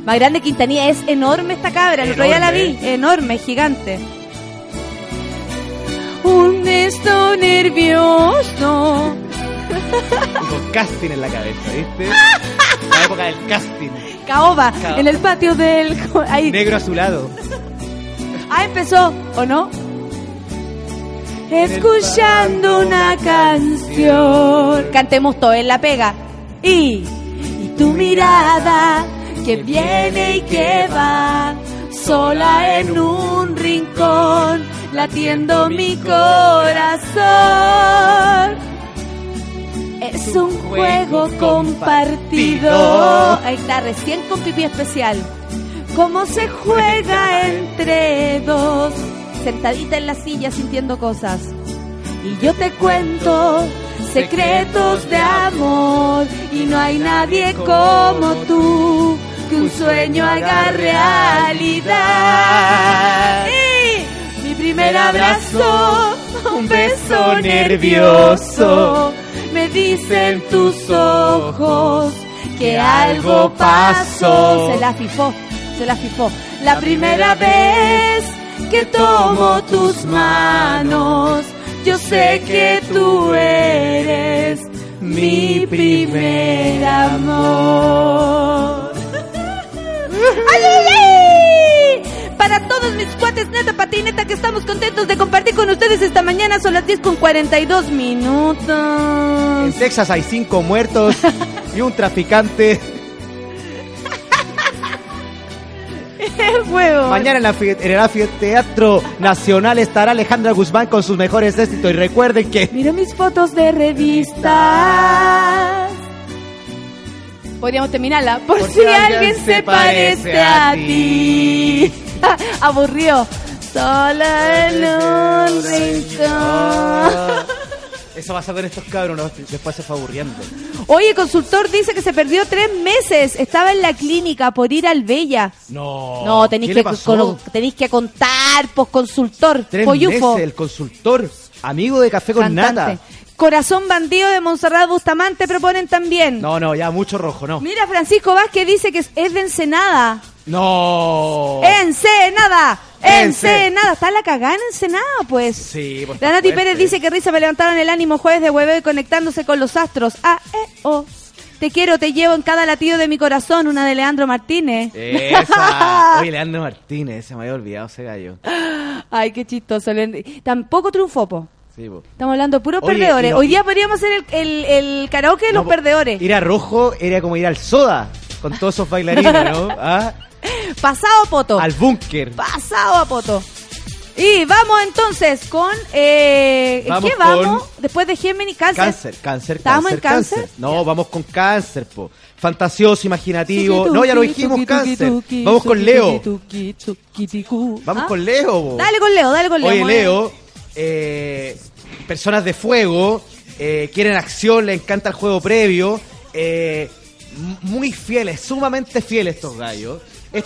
[SPEAKER 2] Más grande Quintanilla, es enorme esta cabra, el otro día la vi,
[SPEAKER 12] Enorme.
[SPEAKER 2] gigante. Un beso nervioso.
[SPEAKER 12] Con casting en la cabeza, ¿viste? La época del casting.
[SPEAKER 2] Caoba,
[SPEAKER 12] Caoba.
[SPEAKER 2] en el patio del... Ahí.
[SPEAKER 12] Negro azulado.
[SPEAKER 2] Ah, empezó, ¿o no? Escuchando una canción. Cantemos todo en la pega. Y, y tu mirada que viene y que va, sola en un rincón, latiendo mi corazón. Es un juego compartido. Ahí está, recién con pipí especial. ¿Cómo se juega entre dos? Sentadita en la silla sintiendo cosas. Y yo te cuento secretos de amor. Y no hay nadie como tú que un sueño haga realidad. Y mi primer abrazo, un beso nervioso. Me dicen tus ojos que algo pasó. Se la fifó, se la fifó. La primera vez que tomo tus manos, yo sé que tú eres mi primer amor. ¡Ay, ay, ay! Para todos mis cuates neta patineta que estamos contentos de compartir con ustedes esta mañana, son las 10 con 42 minutos.
[SPEAKER 12] En Texas hay cinco muertos y un traficante.
[SPEAKER 2] Huevo.
[SPEAKER 12] Mañana en, la, en el Anfiteatro Nacional estará Alejandra Guzmán con sus mejores éxitos. Y recuerden que
[SPEAKER 2] Mira mis fotos de revistas. Podríamos terminarla. Por, si, alguien se parece a ti. Aburrió. Sola en un rincón.
[SPEAKER 12] Eso pasa con estos cabros, ¿no? después se fue aburriendo.
[SPEAKER 2] Oye, el consultor dice que se perdió tres meses. Estaba en la clínica por ir al Bella.
[SPEAKER 12] No.
[SPEAKER 2] No, tenéis
[SPEAKER 12] ¿Qué
[SPEAKER 2] que, con- tenéis que contar, pues consultor,
[SPEAKER 12] Tres
[SPEAKER 2] pollufo,
[SPEAKER 12] meses, el consultor, amigo de Café con
[SPEAKER 2] cantante.
[SPEAKER 12] Nata.
[SPEAKER 2] Corazón bandido de Montserrat Bustamante proponen también.
[SPEAKER 12] No, no, ya mucho rojo, no.
[SPEAKER 2] Mira, Francisco Vázquez dice que es, de Ensenada.
[SPEAKER 12] No.
[SPEAKER 2] ¡Ensenada! ¡Ensenada! Está la cagada en Ensenada, pues.
[SPEAKER 12] Sí, por
[SPEAKER 2] La Nati. Pérez dice que risa me levantaron el ánimo jueves de hueveo y conectándose con los astros. Ah, eh, oh. Te quiero, te llevo en cada latido de mi corazón, una de Leandro Martínez.
[SPEAKER 12] Esa. Oye, Leandro Martínez, se me había olvidado ese gallo.
[SPEAKER 2] Ay, qué chistoso. Tampoco triunfó, po.
[SPEAKER 12] Sí, po.
[SPEAKER 2] Estamos hablando de puros
[SPEAKER 12] Oye,
[SPEAKER 2] perdedores.
[SPEAKER 12] no-
[SPEAKER 2] Hoy día podríamos hacer el, el, el karaoke de
[SPEAKER 12] No,
[SPEAKER 2] los
[SPEAKER 12] po,
[SPEAKER 2] perdedores.
[SPEAKER 12] Ir a rojo era como ir al soda con todos esos bailarines, ¿no? ¿Ah?
[SPEAKER 2] Pasado a poto.
[SPEAKER 12] Al búnker.
[SPEAKER 2] Pasado a poto. Y vamos entonces con... Eh, ¿en
[SPEAKER 12] Vamos
[SPEAKER 2] ¿Qué vamos?
[SPEAKER 12] con-
[SPEAKER 2] Después de Géminis, cáncer.
[SPEAKER 12] Cáncer, cáncer,
[SPEAKER 2] ¿Estábamos
[SPEAKER 12] cáncer,
[SPEAKER 2] en cáncer?
[SPEAKER 12] No, vamos con cáncer, po. Fantasioso, imaginativo. No, ya lo dijimos, cáncer. Vamos con Leo. Vamos
[SPEAKER 2] Ah,
[SPEAKER 12] con Leo, po.
[SPEAKER 2] Dale con Leo, dale con Leo.
[SPEAKER 12] Oye,
[SPEAKER 2] muy bien.
[SPEAKER 12] Leo, eh, personas de fuego, eh, quieren acción, le encanta el juego previo, eh, muy fieles, sumamente fieles estos gallos. Es-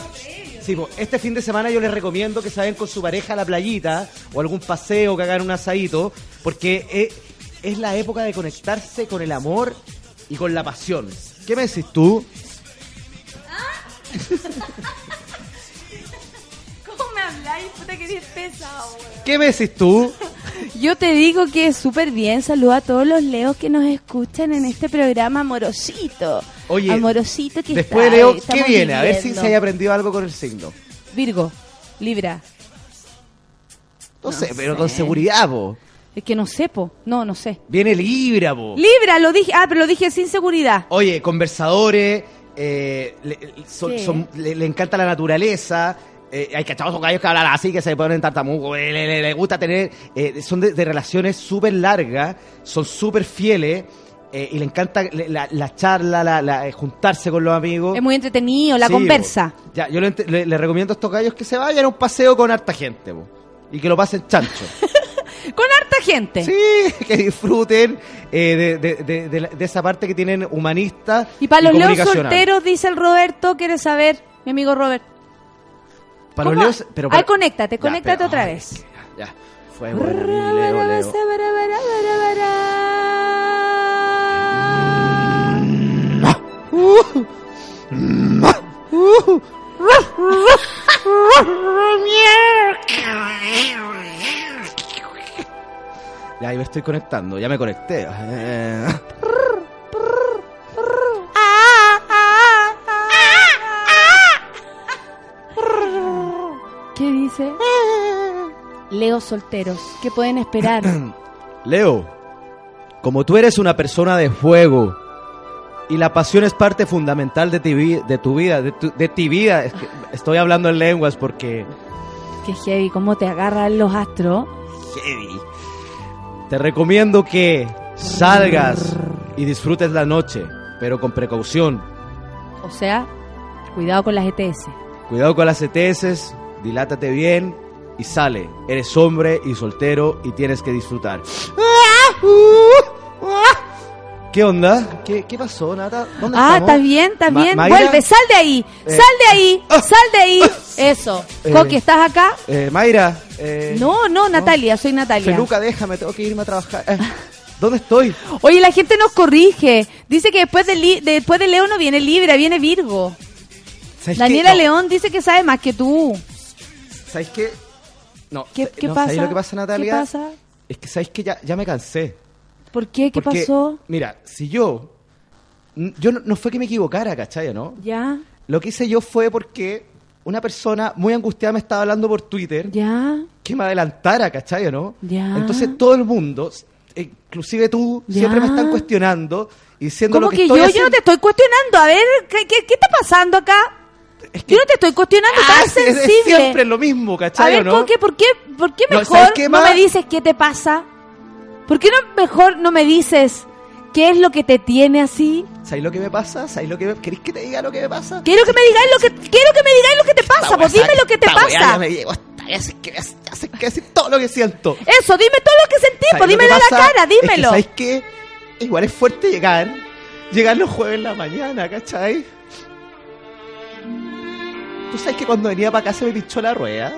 [SPEAKER 12] Sí, po, este fin de semana yo les recomiendo que se vayan con su pareja a la playita o algún paseo, que hagan un asadito, porque es, es la época de conectarse con el amor y con la pasión. ¿Qué me decís tú?
[SPEAKER 2] ¿Cómo habláis? Puta que eres pesado, weón.
[SPEAKER 12] ¿Qué me decís tú?
[SPEAKER 2] Yo te digo que es súper bien. Saluda a todos los leos que nos escuchan en este programa amorosito.
[SPEAKER 12] Oye,
[SPEAKER 2] amorosito que
[SPEAKER 12] Después
[SPEAKER 2] está-
[SPEAKER 12] de Leo, ¿qué
[SPEAKER 2] estamos
[SPEAKER 12] viene? A ver si se haya aprendido algo con el signo.
[SPEAKER 2] Virgo, Libra.
[SPEAKER 12] No,
[SPEAKER 2] No
[SPEAKER 12] sé, pero con seguridad, po.
[SPEAKER 2] Es que no sé, po. No, no sé.
[SPEAKER 12] Viene Libra, po.
[SPEAKER 2] Libra, lo dije. Ah, pero lo dije sin seguridad.
[SPEAKER 12] Oye, conversadores, eh, le, son-
[SPEAKER 2] ¿Qué?
[SPEAKER 12] son- le, le encanta la naturaleza. Eh, hay cachados son gallos que hablan así, que se ponen tartamudo. eh, le, le- le gusta tener. eh, son de, de relaciones súper largas, son súper fieles. eh, y le encanta la, la charla, la, la- eh, juntarse con los amigos.
[SPEAKER 2] Es muy entretenido, la
[SPEAKER 12] Sí,
[SPEAKER 2] conversa.
[SPEAKER 12] Ya, yo le, recomiendo a estos gallos que se vayan a un paseo con harta gente, y que lo pasen chancho.
[SPEAKER 2] Con harta gente.
[SPEAKER 12] Sí, que disfruten eh, de, de- de- de la- de esa parte que tienen humanista
[SPEAKER 2] Y para los leos solteros, dice el Roberto, quiere saber, mi amigo Robert.
[SPEAKER 12] Para los
[SPEAKER 2] ¿Cómo?
[SPEAKER 12] leos, pero
[SPEAKER 2] Ay, conéctate,
[SPEAKER 12] Ya,
[SPEAKER 2] conéctate
[SPEAKER 12] pero-
[SPEAKER 2] otra
[SPEAKER 12] ay,
[SPEAKER 2] vez.
[SPEAKER 12] Ya, fue bueno, mi Leo, Leo. Ya, ahí me estoy conectando, ya me conecté.
[SPEAKER 2] ¿Qué dice? Leos solteros, ¿qué pueden esperar?
[SPEAKER 12] Leo, como tú eres una persona de fuego y la pasión es parte fundamental de, ti vi- de tu vida, de tu, de ti vida, es que estoy hablando en lenguas porque
[SPEAKER 2] Qué heavy, cómo te agarran los astros.
[SPEAKER 12] heavy. Te recomiendo que salgas y disfrutes la noche, pero con precaución.
[SPEAKER 2] O sea, cuidado con las ETS.
[SPEAKER 12] Cuidado con las ETS, dilátate bien y sale. Eres hombre y soltero y tienes que disfrutar. ¿Qué onda? ¿Qué, qué pasó, Nata? ¿Dónde
[SPEAKER 2] Ah,
[SPEAKER 12] estamos?
[SPEAKER 2] está bien, está
[SPEAKER 12] Ma-
[SPEAKER 2] bien.
[SPEAKER 12] Mayra,
[SPEAKER 2] Vuelve, sal de ahí,
[SPEAKER 12] Eh.
[SPEAKER 2] sal de ahí, sal de ahí. Eso.
[SPEAKER 12] Eh.
[SPEAKER 2] Coqui, ¿estás acá?
[SPEAKER 12] eh, Mayra. eh,
[SPEAKER 2] No, no, Natalia, soy Natalia.
[SPEAKER 12] Feluca, déjame, tengo que irme a trabajar. Eh, ¿Dónde estoy?
[SPEAKER 2] Oye, la gente nos corrige. Dice que después de, li- después de Leo no viene Libra, viene Virgo.
[SPEAKER 12] ¿Sabes
[SPEAKER 2] Daniela?
[SPEAKER 12] No,
[SPEAKER 2] León dice que sabe más que tú.
[SPEAKER 12] ¿Sabes qué? No,
[SPEAKER 2] ¿Qué, qué
[SPEAKER 12] no,
[SPEAKER 2] pasa?
[SPEAKER 12] ¿sabes lo que pasa, Natalia?
[SPEAKER 2] ¿Qué pasa?
[SPEAKER 12] Es que sabes que ya, ya me cansé.
[SPEAKER 2] ¿Por qué? ¿Qué
[SPEAKER 12] Porque,
[SPEAKER 2] pasó?
[SPEAKER 12] Mira, si yo. Yo no, no fue que me equivocara, ¿cachai? ¿no?
[SPEAKER 2] Ya,
[SPEAKER 12] Lo que hice yo fue porque una persona muy angustiada me estaba hablando por Twitter
[SPEAKER 2] ya,
[SPEAKER 12] que me adelantara, ¿cachai? ¿o ¿no?
[SPEAKER 2] ya.
[SPEAKER 12] Entonces todo el mundo, eh, inclusive tú,
[SPEAKER 2] Ya.
[SPEAKER 12] siempre me están cuestionando y diciendo
[SPEAKER 2] ¿Cómo
[SPEAKER 12] lo que,
[SPEAKER 2] que, yo?
[SPEAKER 12] estoy
[SPEAKER 2] Yo no
[SPEAKER 12] haciendo.
[SPEAKER 2] te estoy cuestionando. A ver, ¿qué, qué, qué está pasando acá? Yo no te estoy cuestionando,
[SPEAKER 12] Ah,
[SPEAKER 2] tan
[SPEAKER 12] es- es
[SPEAKER 2] sensible.
[SPEAKER 12] siempre lo mismo,
[SPEAKER 2] A
[SPEAKER 12] ¿cachai?
[SPEAKER 2] ver,
[SPEAKER 12] ¿o no?
[SPEAKER 2] Coque, ¿por qué, ¿por qué
[SPEAKER 12] No,
[SPEAKER 2] mejor
[SPEAKER 12] ¿sabes qué
[SPEAKER 2] no me dices qué te pasa? ¿Por qué no mejor no me dices qué es lo que te tiene así?
[SPEAKER 12] ¿Sabes lo que me pasa? ¿Sabes lo que me... ¿Querés que te diga lo que me pasa?
[SPEAKER 2] Quiero que me digáis lo que quiero que me digáis lo que te pasa, pues dime lo que te pasa.
[SPEAKER 12] Ya me llegó hasta que, sé que decir todo lo que siento.
[SPEAKER 2] Eso, dime todo lo que sentí,
[SPEAKER 12] ¿Sabes
[SPEAKER 2] pues
[SPEAKER 12] lo que
[SPEAKER 2] dímelo a la cara,
[SPEAKER 12] Es que,
[SPEAKER 2] dímelo.
[SPEAKER 12] ¿Sabes qué? Igual es fuerte llegar. Llegar los jueves en la mañana, ¿cachai? ¿Tú sabes que cuando venía para acá se me pinchó la rueda?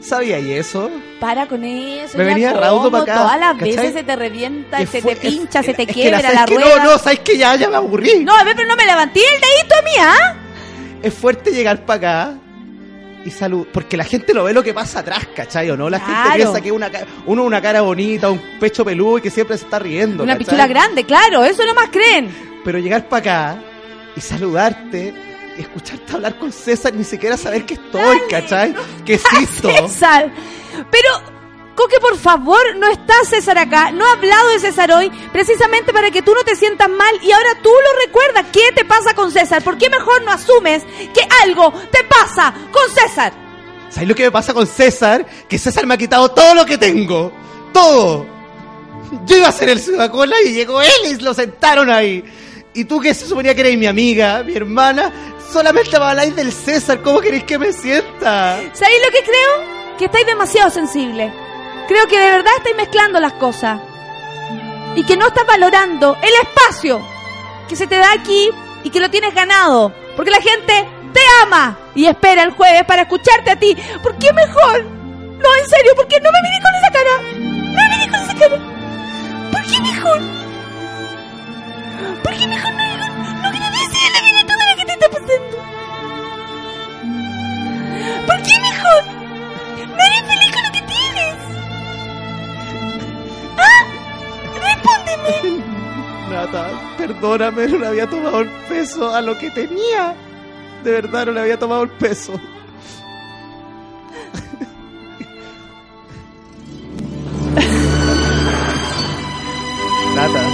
[SPEAKER 12] ¿Sabía y eso?
[SPEAKER 2] Para con eso.
[SPEAKER 12] Me venía raudo pa' acá,
[SPEAKER 2] Todas las
[SPEAKER 12] ¿cachai?
[SPEAKER 2] veces se te revienta, se
[SPEAKER 12] fue-
[SPEAKER 2] te pincha,
[SPEAKER 12] es-
[SPEAKER 2] se te quiebra
[SPEAKER 12] ¿sabes
[SPEAKER 2] la rueda.
[SPEAKER 12] No, no, ¿sabes que Ya, ya me aburrí.
[SPEAKER 2] No, a ver, pero no me levanté el dedito a mí, ¿ah?
[SPEAKER 12] Es fuerte llegar para acá y salud. Porque la gente no ve lo que pasa atrás, ¿cachai? ¿O no? La gente piensa que una, uno una cara bonita, un pecho peludo y que siempre se está riendo.
[SPEAKER 2] Una
[SPEAKER 12] ¿cachai?
[SPEAKER 2] pichula grande, claro, eso no más creen.
[SPEAKER 12] Pero llegar para acá y saludarte y escucharte hablar con César, ni siquiera saber que estoy, ¿cachai? Que existo.
[SPEAKER 2] César. Pero, Coque, por favor, no está César acá. No ha hablado de César hoy, precisamente para que tú no te sientas mal y ahora tú lo recuerdas. ¿Qué te pasa con César? ¿Por qué mejor no asumes que algo te pasa con César?
[SPEAKER 12] ¿Sabes lo que me pasa con César? Que César me ha quitado todo lo que tengo. Todo. Yo iba a ser el Sudacola y llegó él y lo sentaron ahí. Y tú que se suponía que eres mi amiga, mi hermana, solamente me habláis del César. ¿Cómo queréis que me sienta?
[SPEAKER 2] ¿Sabéis lo que creo? Que estáis demasiado sensible. Creo que de verdad estáis mezclando las cosas. Y que no estás valorando el espacio que se te da aquí y que lo tienes ganado Porque la gente te ama y espera el jueves para escucharte a ti. ¿Por qué mejor? No, en serio, ¿por qué no me miré con esa cara? No me miré con esa cara. ¿Por qué mejor? ¿Por qué mejor no, no, agradeces la vida todo lo que te está pasando? ¿Por qué mejor? ¿No eres feliz con lo que tienes? ¿Ah? Respóndeme.
[SPEAKER 12] Nata, perdóname, no le había tomado el peso a lo que tenía. De verdad, no le había tomado el peso. Nata,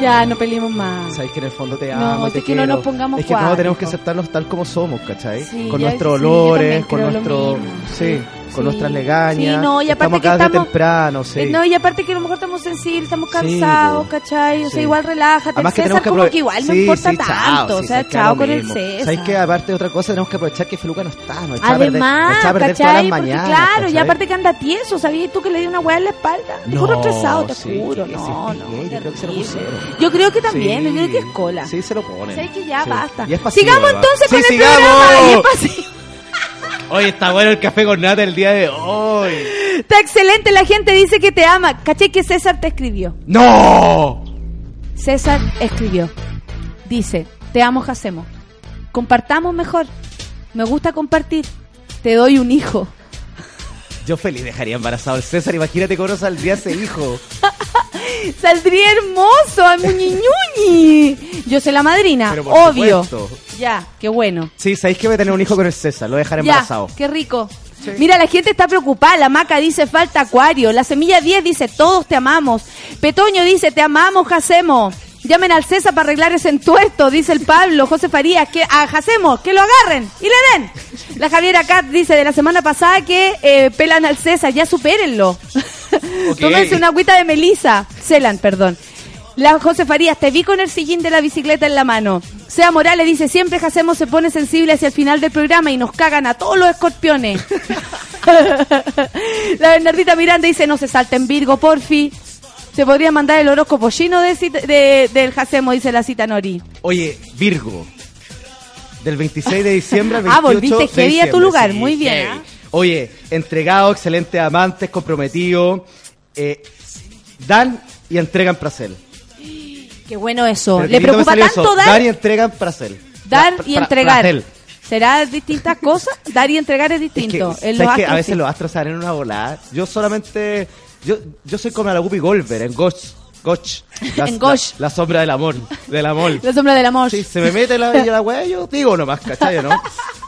[SPEAKER 2] Ya, no peleemos más.
[SPEAKER 12] sabes que en el fondo te
[SPEAKER 2] No,
[SPEAKER 12] amo,
[SPEAKER 2] es
[SPEAKER 12] te
[SPEAKER 2] que no
[SPEAKER 12] quiero.
[SPEAKER 2] nos pongamos
[SPEAKER 12] Es que no tenemos que
[SPEAKER 2] cuáticos.
[SPEAKER 12] aceptarnos tal como somos, ¿cachai?
[SPEAKER 2] Sí,
[SPEAKER 12] con nuestros
[SPEAKER 2] sí,
[SPEAKER 12] olores,
[SPEAKER 2] también
[SPEAKER 12] con nuestro... Sí, con
[SPEAKER 2] Sí.
[SPEAKER 12] nuestras legañas.
[SPEAKER 2] Sí, no, y aparte
[SPEAKER 12] estamos
[SPEAKER 2] que estamos-
[SPEAKER 12] temprano, sí.
[SPEAKER 2] Eh, No, y aparte que a lo mejor estamos sensibles, estamos
[SPEAKER 12] Sí,
[SPEAKER 2] cansados,
[SPEAKER 12] po.
[SPEAKER 2] ¿cachai? O sea,
[SPEAKER 12] Sí.
[SPEAKER 2] igual relájate.
[SPEAKER 12] Además
[SPEAKER 2] el
[SPEAKER 12] que
[SPEAKER 2] César
[SPEAKER 12] que
[SPEAKER 2] como que igual no
[SPEAKER 12] Sí,
[SPEAKER 2] importa
[SPEAKER 12] sí, chao,
[SPEAKER 2] tanto.
[SPEAKER 12] sí,
[SPEAKER 2] o sea,
[SPEAKER 12] sí,
[SPEAKER 2] chao con el. César.
[SPEAKER 12] ¿Sabes qué? Aparte de otra cosa, tenemos que aprovechar que Feluca no está. Perder, nos
[SPEAKER 2] Además,
[SPEAKER 12] a perder las mañanas.
[SPEAKER 2] claro, y aparte que anda tieso, ¿sabías tú que le dio una hueá en la espalda? Te juro estresado, te
[SPEAKER 12] sí,
[SPEAKER 2] juro.
[SPEAKER 12] que
[SPEAKER 2] No,
[SPEAKER 12] sí,
[SPEAKER 2] no.
[SPEAKER 12] yo creo que se lo
[SPEAKER 2] terrible.
[SPEAKER 12] pusieron.
[SPEAKER 2] Yo creo que también,
[SPEAKER 12] Sí.
[SPEAKER 2] yo creo que es cola.
[SPEAKER 12] Sí, se lo ponen.
[SPEAKER 2] ¿Sabes que ya
[SPEAKER 12] Sí.
[SPEAKER 2] basta? Sigamos entonces con
[SPEAKER 12] Sí,
[SPEAKER 2] el programa. Y es pasivo.
[SPEAKER 12] Oye, está bueno el café con nata el día de hoy.
[SPEAKER 2] Está excelente, la gente dice que te ama. ¿Caché que César te escribió?
[SPEAKER 12] ¡No!
[SPEAKER 2] César escribió. Dice, te amo, Jacemo. Compartamos mejor. Me gusta compartir. Te doy un hijo.
[SPEAKER 12] Yo feliz dejaría embarazado al César. Imagínate cómo saldría ese hijo.
[SPEAKER 2] Saldría hermoso, a muñiñuñi. Yo soy la madrina,
[SPEAKER 12] Pero por
[SPEAKER 2] obvio.
[SPEAKER 12] supuesto.
[SPEAKER 2] Ya, qué bueno.
[SPEAKER 12] Sí, sabéis que voy a tener un hijo con el César. Lo voy a dejar
[SPEAKER 2] Ya,
[SPEAKER 12] embarazado.
[SPEAKER 2] qué rico. Mira, la gente está preocupada. La maca dice falta acuario. La semilla 10 dice todos te amamos. Petoño dice te amamos, Jacemo. Llamen al César para arreglar ese entuerto, dice el Pablo. José Farías, que a Jacemo, que lo agarren y le den. La Javiera Cat dice de la semana pasada que eh, pelan al César, ya supérenlo. Tómense una agüita de Melisa. Celan, perdón. La José Farías, te vi con el sillín de la bicicleta en la mano. Sea Morales dice, siempre Jacemo se pone sensible hacia el final del programa y nos cagan a todos los escorpiones. la Bernardita Miranda dice, no se salten Virgo, porfi. Se podría mandar el horóscopo chino de, del Jacemo, dice la cita Nori.
[SPEAKER 12] Oye, Virgo. Del 26 de diciembre al 28
[SPEAKER 2] Ah, volviste heavy a tu lugar,
[SPEAKER 12] Sí,
[SPEAKER 2] muy bien. ¿ah?
[SPEAKER 12] Oye, entregado, excelente amantes, comprometido. eh, dan y entregan placer.
[SPEAKER 2] Qué bueno eso.
[SPEAKER 12] Pero
[SPEAKER 2] ¿Le preocupa tanto
[SPEAKER 12] eso,
[SPEAKER 2] dar?
[SPEAKER 12] Dar y entregan placer.
[SPEAKER 2] Dar
[SPEAKER 12] Pra-
[SPEAKER 2] y
[SPEAKER 12] pra-
[SPEAKER 2] entregar. ¿Será distintas cosas? Dar y entregar es
[SPEAKER 12] Es que,
[SPEAKER 2] distinto.
[SPEAKER 12] ¿sabes
[SPEAKER 2] En los
[SPEAKER 12] qué? a veces
[SPEAKER 2] sí.
[SPEAKER 12] los astros salen en una volada. Yo solamente. Yo, yo soy como la Guppy Golver en Gotch. Gotch. La,
[SPEAKER 2] En Gotch.
[SPEAKER 12] La, la sombra del amor. Del amor.
[SPEAKER 2] La sombra del amor.
[SPEAKER 12] Sí, se me mete la bella la wea, yo digo nomás, ¿cachai? ¿no?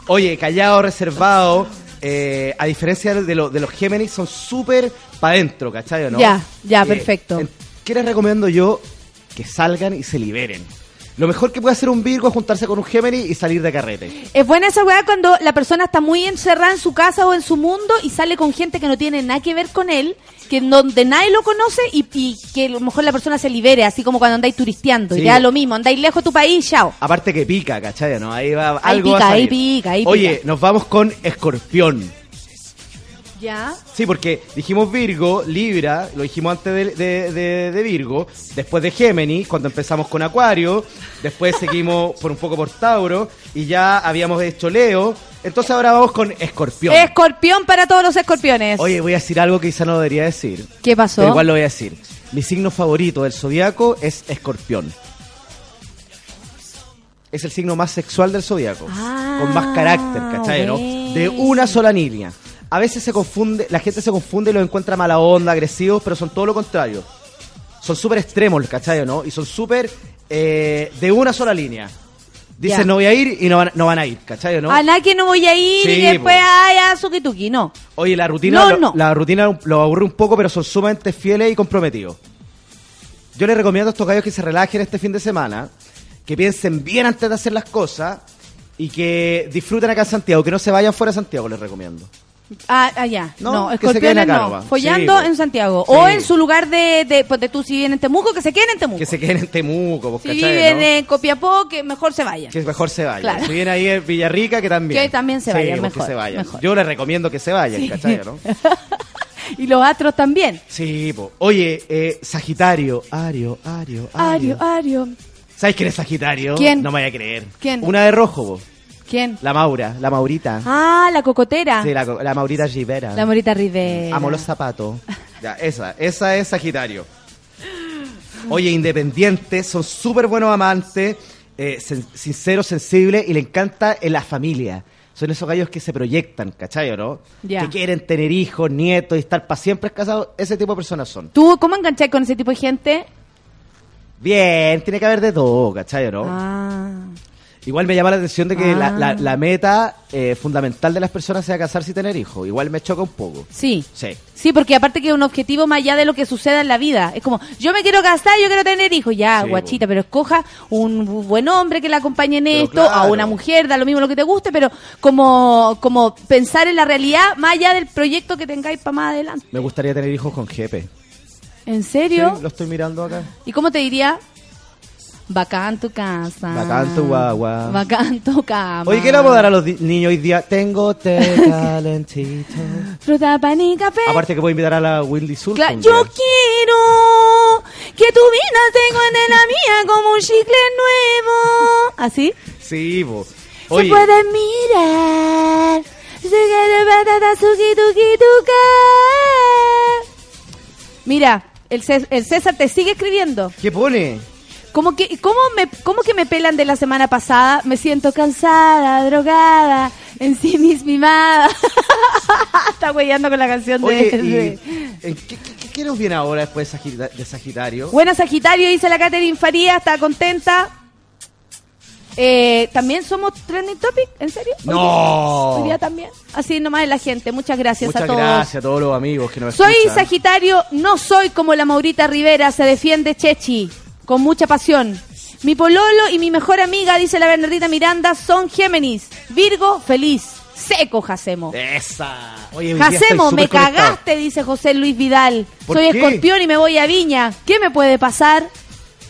[SPEAKER 12] Oye, callado, reservado. eh, a diferencia de, lo- de los Géminis, son súper para adentro, ¿cachai? ¿no?
[SPEAKER 2] Ya, ya,
[SPEAKER 12] Eh,
[SPEAKER 2] perfecto.
[SPEAKER 12] ¿Qué les recomiendo yo? Que salgan y se liberen. Lo mejor que puede hacer un Virgo es juntarse con un Géminis y salir de carrete.
[SPEAKER 2] Es buena esa weá cuando la persona está muy encerrada en su casa o en su mundo y sale con gente que no tiene nada que ver con él, que en donde nadie lo conoce y, y que a lo mejor la persona se libere, así como cuando andáis turisteando.
[SPEAKER 12] Sí.
[SPEAKER 2] Y da lo mismo, andáis lejos de tu país, chao.
[SPEAKER 12] Aparte que pica, ¿cachai? ¿no? Ahí va,
[SPEAKER 2] Ahí
[SPEAKER 12] algo va a
[SPEAKER 2] pica, ahí
[SPEAKER 12] salir.
[SPEAKER 2] pica, ahí
[SPEAKER 12] Oye,
[SPEAKER 2] pica.
[SPEAKER 12] nos vamos con Escorpión.
[SPEAKER 2] Ya.
[SPEAKER 12] Sí, porque dijimos Virgo, Libra, lo dijimos antes de, de- de- de Virgo, después de Géminis, cuando empezamos con Acuario, después seguimos por un poco por Tauro, y ya habíamos hecho Leo, entonces ahora vamos con Escorpión.
[SPEAKER 2] Escorpión para todos los escorpiones.
[SPEAKER 12] Oye, voy a decir algo que quizá no debería decir,
[SPEAKER 2] ¿Qué pasó?
[SPEAKER 12] pero igual lo voy a decir. Mi signo favorito del zodiaco es Escorpión. Es el signo más sexual del zodiaco, con más carácter, ¿cachai? ¿no? De una sola línea. A veces se confunde, la gente se confunde y los encuentra mala onda, agresivos, pero son todo lo contrario. Son súper extremos, ¿cachai? ¿no? Y son súper eh, de una sola línea. Dicen
[SPEAKER 2] Ya.
[SPEAKER 12] no voy a ir y no van, no van a ir, ¿cachai? ¿no?
[SPEAKER 2] A nada que no voy a ir
[SPEAKER 12] Sí,
[SPEAKER 2] y después,
[SPEAKER 12] po.
[SPEAKER 2] ay, a no.
[SPEAKER 12] Oye, la rutina,
[SPEAKER 2] No,
[SPEAKER 12] lo,
[SPEAKER 2] no.
[SPEAKER 12] la rutina lo aburre un poco, pero son sumamente fieles y comprometidos. Yo les recomiendo a estos gallos que se relajen este fin de semana, que piensen bien antes de hacer las cosas y que disfruten acá en Santiago, que no se vayan fuera de Santiago, les recomiendo.
[SPEAKER 2] Ah, ah, ya.
[SPEAKER 12] No,
[SPEAKER 2] No,
[SPEAKER 12] que se queden
[SPEAKER 2] escorpiones
[SPEAKER 12] acá
[SPEAKER 2] no. Follando
[SPEAKER 12] Sí, po.
[SPEAKER 2] en Santiago.
[SPEAKER 12] Sí.
[SPEAKER 2] O en su lugar de, de, pues, de tú si viven en Temuco, que se queden en Temuco.
[SPEAKER 12] Que se queden en Temuco, pues,
[SPEAKER 2] si
[SPEAKER 12] ¿cachai,
[SPEAKER 2] viven
[SPEAKER 12] no?
[SPEAKER 2] en Copiapó, que mejor se vayan.
[SPEAKER 12] Que mejor se vayan.
[SPEAKER 2] Claro.
[SPEAKER 12] Si vienen ahí en Villarrica, que también.
[SPEAKER 2] Que también se
[SPEAKER 12] Sí,
[SPEAKER 2] vayan,
[SPEAKER 12] pues,
[SPEAKER 2] mejor,
[SPEAKER 12] Que se vayan.
[SPEAKER 2] mejor.
[SPEAKER 12] Yo les recomiendo que se vayan,
[SPEAKER 2] Sí.
[SPEAKER 12] ¿cachai, no?
[SPEAKER 2] Y los astros también.
[SPEAKER 12] Sí, po. Oye, eh, Sagitario, Ario, Ario,
[SPEAKER 2] Ario, Ario.
[SPEAKER 12] ¿Sabes quién es Sagitario?
[SPEAKER 2] ¿Quién?
[SPEAKER 12] No me vaya a creer.
[SPEAKER 2] ¿Quién?
[SPEAKER 12] Una de rojo, vos.
[SPEAKER 2] ¿Quién?
[SPEAKER 12] La Maura, la Maurita.
[SPEAKER 2] Ah, la cocotera.
[SPEAKER 12] Sí, la, la Maurita Rivera.
[SPEAKER 2] La Morita Rivera.
[SPEAKER 12] Amo los zapatos. Ya, esa, esa es Sagitario. Oye, independientes, son súper buenos amantes, eh, sen- sinceros, sensibles y le encanta en la familia. Son esos gallos que se proyectan, ¿cachai o no?
[SPEAKER 2] Ya.
[SPEAKER 12] Que quieren tener hijos, nietos y estar para siempre casados. Ese tipo de personas son.
[SPEAKER 2] ¿Tú cómo enganchás con ese tipo de gente?
[SPEAKER 12] Bien, tiene que haber de todo, ¿cachai o no?
[SPEAKER 2] Ah.
[SPEAKER 12] Igual me llama la atención de que
[SPEAKER 2] Ah.
[SPEAKER 12] la, la- la meta eh, fundamental de las personas sea casarse y tener hijos. Igual me choca un poco.
[SPEAKER 2] Sí.
[SPEAKER 12] Sí.
[SPEAKER 2] Sí, porque aparte que es un objetivo más allá de lo que suceda en la vida. Es como, yo me quiero casar, yo quiero tener hijos. Ya,
[SPEAKER 12] Sí,
[SPEAKER 2] guachita, pero escoja un bu- buen hombre que la acompañe en
[SPEAKER 12] Pero
[SPEAKER 2] esto, a
[SPEAKER 12] claro.
[SPEAKER 2] una mujer, da lo mismo lo que te guste, pero como, como pensar en la realidad más allá del proyecto que tengáis para más adelante.
[SPEAKER 12] Me gustaría tener hijos con jefe.
[SPEAKER 2] ¿En serio?
[SPEAKER 12] Sí, lo estoy mirando acá.
[SPEAKER 2] ¿Y cómo te diría? Bacán tu casa.
[SPEAKER 12] Bacán tu guagua.
[SPEAKER 2] Bacán tu cama.
[SPEAKER 12] Oye, ¿qué le vamos a dar a los niños hoy día? Tengo té calentito.
[SPEAKER 2] Fruta, pan y café.
[SPEAKER 12] Aparte que puedo invitar a la Wildy Sul.
[SPEAKER 2] Yo quiero que tu vida se cuente la mía como un chicle nuevo. ¿Así?
[SPEAKER 12] Sí, bo.
[SPEAKER 2] Se puede mirar. Mira, el, Cés- el César te sigue escribiendo.
[SPEAKER 12] ¿qué pone?
[SPEAKER 2] ¿Cómo que, cómo, me, ¿Cómo que me pelan de la semana pasada? Me siento cansada, drogada, ensimismada. Está huellando con la canción de...
[SPEAKER 12] Y,
[SPEAKER 2] de-
[SPEAKER 12] ¿en ¿qué, qué, qué nos viene ahora después de, Sagita- de Sagitario?
[SPEAKER 2] Buena Sagitario, dice la Catherine Faría, está contenta. Eh, ¿También somos trending topic? ¿En serio?
[SPEAKER 12] No.
[SPEAKER 2] Hoy día también. Así nomás es la gente. Muchas gracias
[SPEAKER 12] Muchas
[SPEAKER 2] a todos.
[SPEAKER 12] gracias a todos los amigos que nos
[SPEAKER 2] Soy
[SPEAKER 12] escuchan.
[SPEAKER 2] Sagitario, no soy como la Maurita Rivera, se defiende Chechi, con mucha pasión. Mi pololo y mi mejor amiga, dice la Bernardita Miranda, son Géminis. Virgo, feliz. Seco, Jacemo.
[SPEAKER 12] Esa. Oye,
[SPEAKER 2] Jacemo, me
[SPEAKER 12] conectado.
[SPEAKER 2] cagaste, dice José Luis Vidal.
[SPEAKER 12] ¿Por
[SPEAKER 2] Soy
[SPEAKER 12] qué?
[SPEAKER 2] escorpión y me voy a Viña. ¿Qué me puede pasar?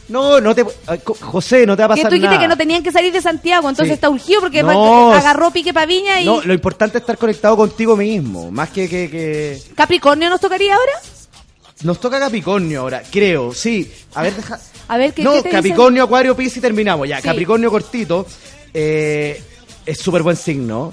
[SPEAKER 12] No, no te... co- José, no te va a
[SPEAKER 2] Que
[SPEAKER 12] pasar
[SPEAKER 2] tú dijiste
[SPEAKER 12] nada.
[SPEAKER 2] que no tenían que salir de Santiago, entonces
[SPEAKER 12] Sí.
[SPEAKER 2] está urgido porque
[SPEAKER 12] No,
[SPEAKER 2] agarró pique pa' Viña y...
[SPEAKER 12] No, lo importante es estar conectado contigo mismo. Más que, que, que...
[SPEAKER 2] ¿Capricornio nos tocaría ahora?
[SPEAKER 12] Nos toca Capricornio ahora, creo, sí. A ver, deja...
[SPEAKER 2] A ver, ¿qué,
[SPEAKER 12] no,
[SPEAKER 2] qué te
[SPEAKER 12] Capricornio, Acuario, Piscis y terminamos ya.
[SPEAKER 2] Sí.
[SPEAKER 12] Capricornio cortito. eh, es súper buen signo.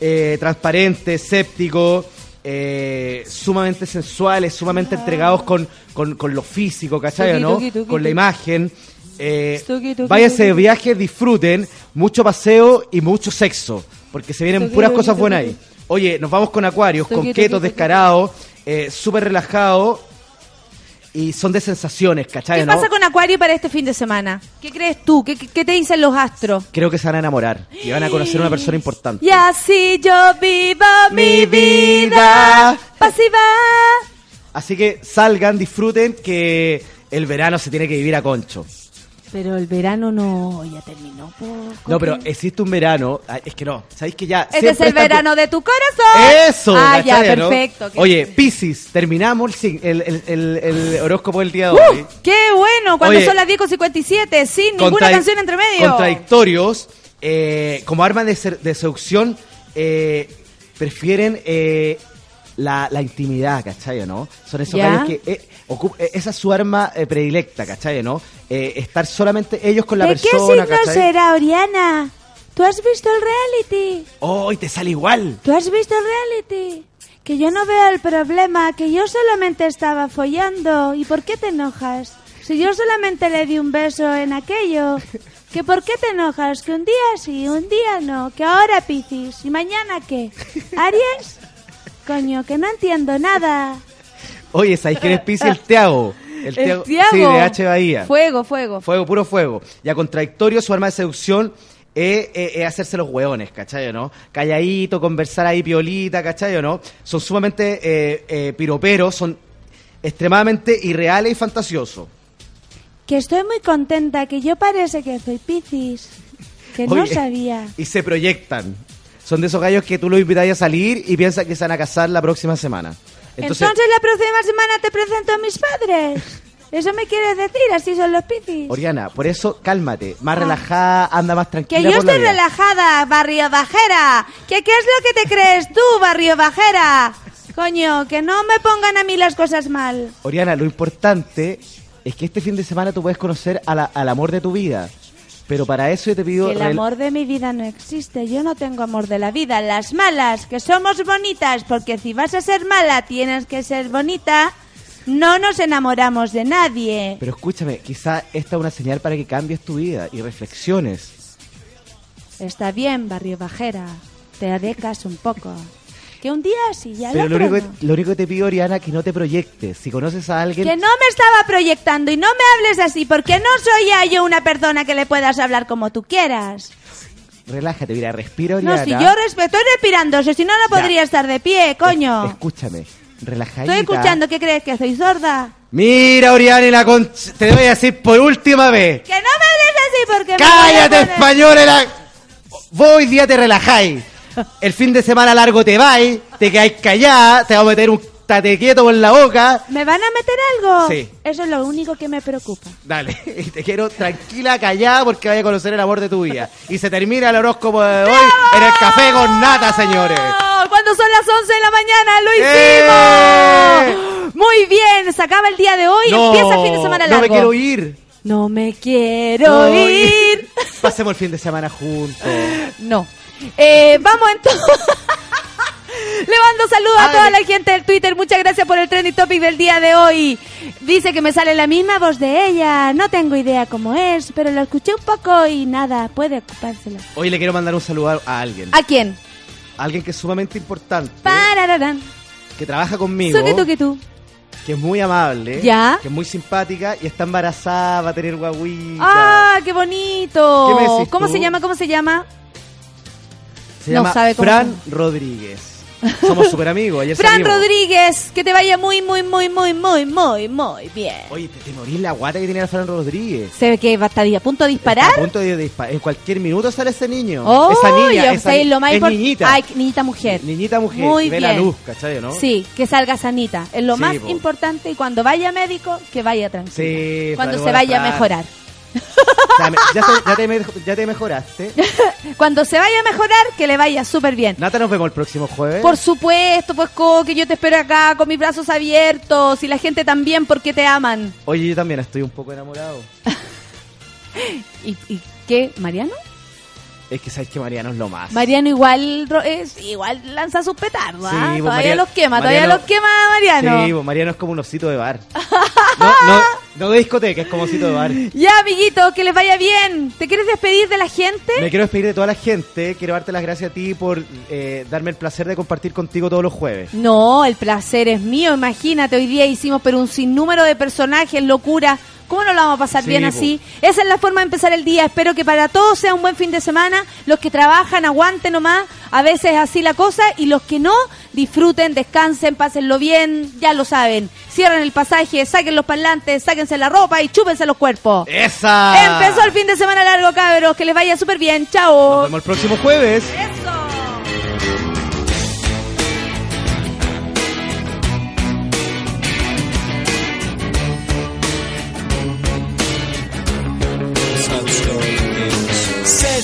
[SPEAKER 12] Eh, transparente, escéptico, eh, sumamente sensuales, sumamente entregados con, con, con lo físico, ¿cachai?
[SPEAKER 2] Tuki,
[SPEAKER 12] ¿no?
[SPEAKER 2] tuki, tuki,
[SPEAKER 12] con la imagen. Eh, váyanse de viaje, disfruten, mucho paseo y mucho sexo, porque se vienen puras cosas buenas ahí. Oye, nos vamos con acuarios, con ketos descarados, eh, súper relajados y son de sensaciones, ¿cachai?
[SPEAKER 2] ¿Qué
[SPEAKER 12] no?
[SPEAKER 2] pasa con Acuario para este fin de semana? ¿Qué crees tú? ¿Qué, qué- qué te dicen los astros?
[SPEAKER 12] Creo que se van a enamorar y van a conocer a una persona importante.
[SPEAKER 2] Y así yo vivo mi,
[SPEAKER 12] Mi
[SPEAKER 2] vida
[SPEAKER 12] vida.
[SPEAKER 2] pasiva.
[SPEAKER 12] Así que salgan, disfruten que el verano se tiene que vivir a concho.
[SPEAKER 2] Pero el verano no, ya terminó. po,
[SPEAKER 12] No, pero existe un verano, ay, es que no, sabéis que ya...
[SPEAKER 2] Este es el verano de tu corazón.
[SPEAKER 12] Eso,
[SPEAKER 2] Ah, ya, perfecto.
[SPEAKER 12] Oye. Piscis, terminamos el, el, el- el- el horóscopo del día de
[SPEAKER 2] ¡Uh!
[SPEAKER 12] hoy.
[SPEAKER 2] ¡Qué bueno! Cuando
[SPEAKER 12] Oye,
[SPEAKER 2] son las 10.57, sin ninguna canción entre medio.
[SPEAKER 12] Contradictorios, eh, como arma de, ser- de seducción, eh, prefieren eh, la, la intimidad, ¿cachai? ¿no? Son esos que eh, ocup- eh, esa es su arma eh, predilecta, ¿cachai? ¿no? Eh, estar solamente ellos con la
[SPEAKER 2] ¿De qué
[SPEAKER 12] persona,
[SPEAKER 2] signo
[SPEAKER 12] ¿cachai?
[SPEAKER 2] será, Oriana? ¿Tú has visto el reality?
[SPEAKER 12] ¡Oh, y te sale igual!
[SPEAKER 2] ¿Tú has visto el reality? Que yo no veo el problema, que yo solamente estaba follando. ¿Y por qué te enojas? Si yo solamente le di un beso en aquello. ¿Que por qué te enojas? Que un día sí, un día no. Que ahora Piscis. ¿Y mañana qué? ¿Aries? Coño, que no entiendo nada.
[SPEAKER 12] Oye, ¿sabéis quién es Piscis? El Tiago.
[SPEAKER 2] El Tiago.
[SPEAKER 12] Sí, de H. Bahía.
[SPEAKER 2] Fuego, fuego.
[SPEAKER 12] Fuego, puro fuego. Y a contradictorio, su arma de seducción es, es- es hacerse los hueones, ¿cachai o no? Calladito, conversar ahí piolita, ¿cachai o no? Son sumamente eh, eh, piroperos, son extremadamente irreales y fantasiosos.
[SPEAKER 2] Que estoy muy contenta, que yo parece que soy Piscis. Que no sabía.
[SPEAKER 12] Y se proyectan. Son de esos gallos que tú los invitas a salir y piensan que se van a casar la próxima semana.
[SPEAKER 2] Entonces,
[SPEAKER 12] Entonces,
[SPEAKER 2] la próxima semana te presento a mis padres. Eso me quieres decir, así son los Piscis.
[SPEAKER 12] Oriana, por eso cálmate, más relajada, anda más tranquila.
[SPEAKER 2] Ah. Que yo estoy relajada, barrio bajera. ¿Que qué es lo que te crees tú, barrio bajera? Coño, que no me pongan a mí las cosas mal.
[SPEAKER 12] Oriana, lo importante es que este fin de semana tú puedes conocer a la- al amor de tu vida. Pero para eso yo te pido...
[SPEAKER 2] Que el amor de mi vida no existe. Yo no tengo amor de la vida. Las malas, que somos bonitas, porque si vas a ser mala tienes que ser bonita. No nos enamoramos de nadie.
[SPEAKER 12] Pero escúchame, quizá esta es una señal para que cambies tu vida y reflexiones.
[SPEAKER 2] Está bien, barrio bajera. Te haré caso un poco. Que un día sí, ya
[SPEAKER 12] Pero lo único,
[SPEAKER 2] no.
[SPEAKER 12] lo único que te pido, Oriana, que no te proyectes. Si conoces a alguien...
[SPEAKER 2] Que no me estaba proyectando y no me hables así, porque no soy ya yo una persona que le puedas hablar como tú quieras.
[SPEAKER 12] Relájate, mira, respira, Oriana.
[SPEAKER 2] No, si yo respe- estoy respirando, si no, no
[SPEAKER 12] Ya.
[SPEAKER 2] podría estar de pie, coño.
[SPEAKER 12] Escúchame, relajadita.
[SPEAKER 2] Estoy escuchando, ¿qué crees? ¿Que soy sorda?
[SPEAKER 12] Mira, Oriana, y la con... te voy a decir por última vez.
[SPEAKER 2] Que no me hables así porque me
[SPEAKER 12] ¡Cállate,
[SPEAKER 2] voy a poner-
[SPEAKER 12] española! la- Vos hoy día te relajáis. El fin de semana largo te vais, te quedáis callada, te vamos a meter un tate quieto por la boca.
[SPEAKER 2] ¿Me van a meter algo?
[SPEAKER 12] Sí.
[SPEAKER 2] Eso es lo único que me preocupa.
[SPEAKER 12] Dale, y te quiero tranquila, callada, porque vaya a conocer el amor de tu vida. Y se termina el horóscopo de hoy en el café con nata, señores.
[SPEAKER 2] Cuando son las 11 de la mañana, lo
[SPEAKER 12] ¡Eh!
[SPEAKER 2] hicimos. Muy bien, se acaba el día de hoy,
[SPEAKER 12] No,
[SPEAKER 2] empieza el fin de semana largo.
[SPEAKER 12] no me quiero ir.
[SPEAKER 2] No me quiero
[SPEAKER 12] No,
[SPEAKER 2] ir.
[SPEAKER 12] Pasemos el fin de semana juntos.
[SPEAKER 2] No. Eh, vamos entonces. Le mando saludos a
[SPEAKER 12] Hágale.
[SPEAKER 2] toda la gente del Twitter. Muchas gracias por el trending topic del día de hoy. Dice que me sale la misma voz de ella. No tengo idea cómo es, pero lo escuché un poco y nada, puede ocupársela.
[SPEAKER 12] Hoy le quiero mandar un saludo a- a alguien.
[SPEAKER 2] ¿A quién?
[SPEAKER 12] Alguien que es sumamente importante,
[SPEAKER 2] Parararán.
[SPEAKER 12] que trabaja conmigo,
[SPEAKER 2] Suki tuki tú.
[SPEAKER 12] que es muy amable,
[SPEAKER 2] ¿Ya?
[SPEAKER 12] que es muy simpática y está embarazada, va a tener guaguita.
[SPEAKER 2] ¡Ah, qué bonito!
[SPEAKER 12] ¿Qué me decís
[SPEAKER 2] ¿Cómo
[SPEAKER 12] tú?
[SPEAKER 2] se llama? ¿Cómo se llama?
[SPEAKER 12] Se
[SPEAKER 2] no
[SPEAKER 12] llama
[SPEAKER 2] sabe cómo
[SPEAKER 12] Fran Rodríguez. Somos súper amigos. ayer
[SPEAKER 2] Fran
[SPEAKER 12] salimos.
[SPEAKER 2] Rodríguez, que te vaya muy, muy, muy, muy, muy, muy, muy bien.
[SPEAKER 12] Oye, te, te morís la guata que tiene la Fran Rodríguez.
[SPEAKER 2] Se ve que va a a punto de disparar.
[SPEAKER 12] Está a punto de disparar. En cualquier minuto sale ese niño.
[SPEAKER 2] Oh,
[SPEAKER 12] esa niña. esa
[SPEAKER 2] sé, lo más
[SPEAKER 12] es niñita.
[SPEAKER 2] Ay, niñita mujer.
[SPEAKER 12] Niñita mujer.
[SPEAKER 2] Muy
[SPEAKER 12] ve la
[SPEAKER 2] bien.
[SPEAKER 12] luz, ¿cachai, no?
[SPEAKER 2] Sí, que salga sanita. Es lo
[SPEAKER 12] Sí,
[SPEAKER 2] más
[SPEAKER 12] po.
[SPEAKER 2] importante y cuando vaya médico, que vaya tranquilo.
[SPEAKER 12] Sí,
[SPEAKER 2] cuando se vaya a mejorar.
[SPEAKER 12] Ya, me- ya te, ya te me- ya te mejoraste.
[SPEAKER 2] Cuando se vaya a mejorar, que le vaya súper bien.
[SPEAKER 12] Nata, nos vemos el próximo jueves.
[SPEAKER 2] Por supuesto, pues Co, que yo te espero acá con mis brazos abiertos y la gente también porque te aman.
[SPEAKER 12] Oye, yo también estoy un poco enamorado.
[SPEAKER 2] ¿Y, y qué? ¿Mariano?
[SPEAKER 12] Es que sabes que Mariano es lo más.
[SPEAKER 2] Mariano igual ro- es, igual lanza sus petardos, ¿ah?
[SPEAKER 12] Sí, pues,
[SPEAKER 2] Todavía
[SPEAKER 12] Mariano-
[SPEAKER 2] los quema, todavía
[SPEAKER 12] Mariano-
[SPEAKER 2] los quema Mariano.
[SPEAKER 12] Sí, pues, Mariano es como un osito de bar. No, no, no de discoteca, es como osito de bar.
[SPEAKER 2] Ya, amiguito, que les vaya bien. ¿Te quieres despedir de la gente?
[SPEAKER 12] Me quiero despedir de toda la gente. Quiero darte las gracias a ti por eh, darme el placer de compartir contigo todos los jueves.
[SPEAKER 2] No, el placer es mío. Imagínate, hoy día hicimos pero un sinnúmero de personajes, locura. ¿Cómo no lo vamos a pasar
[SPEAKER 12] Sí,
[SPEAKER 2] bien
[SPEAKER 12] po.
[SPEAKER 2] así? Esa es la forma de empezar el día. Espero que para todos sea un buen fin de semana. Los que trabajan, aguanten nomás. A veces así la cosa. Y los que no, disfruten, descansen, pásenlo bien. Ya lo saben. Cierren el pasaje, saquen los parlantes, sáquense la ropa y chúpense los cuerpos.
[SPEAKER 12] ¡Esa!
[SPEAKER 2] Empezó el fin de semana largo, cabros. Que les vaya súper bien.
[SPEAKER 12] Nos
[SPEAKER 2] Chao.
[SPEAKER 12] vemos el próximo jueves.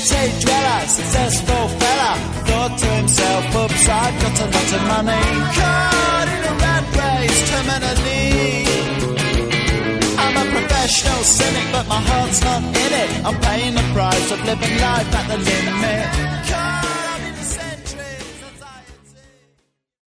[SPEAKER 4] City dweller, successful fella, thought to himself, oops, I've got a lot of money. Caught in a rat race, terminally. I'm a professional cynic, but my heart's not in it. I'm paying the price of living life at the limit.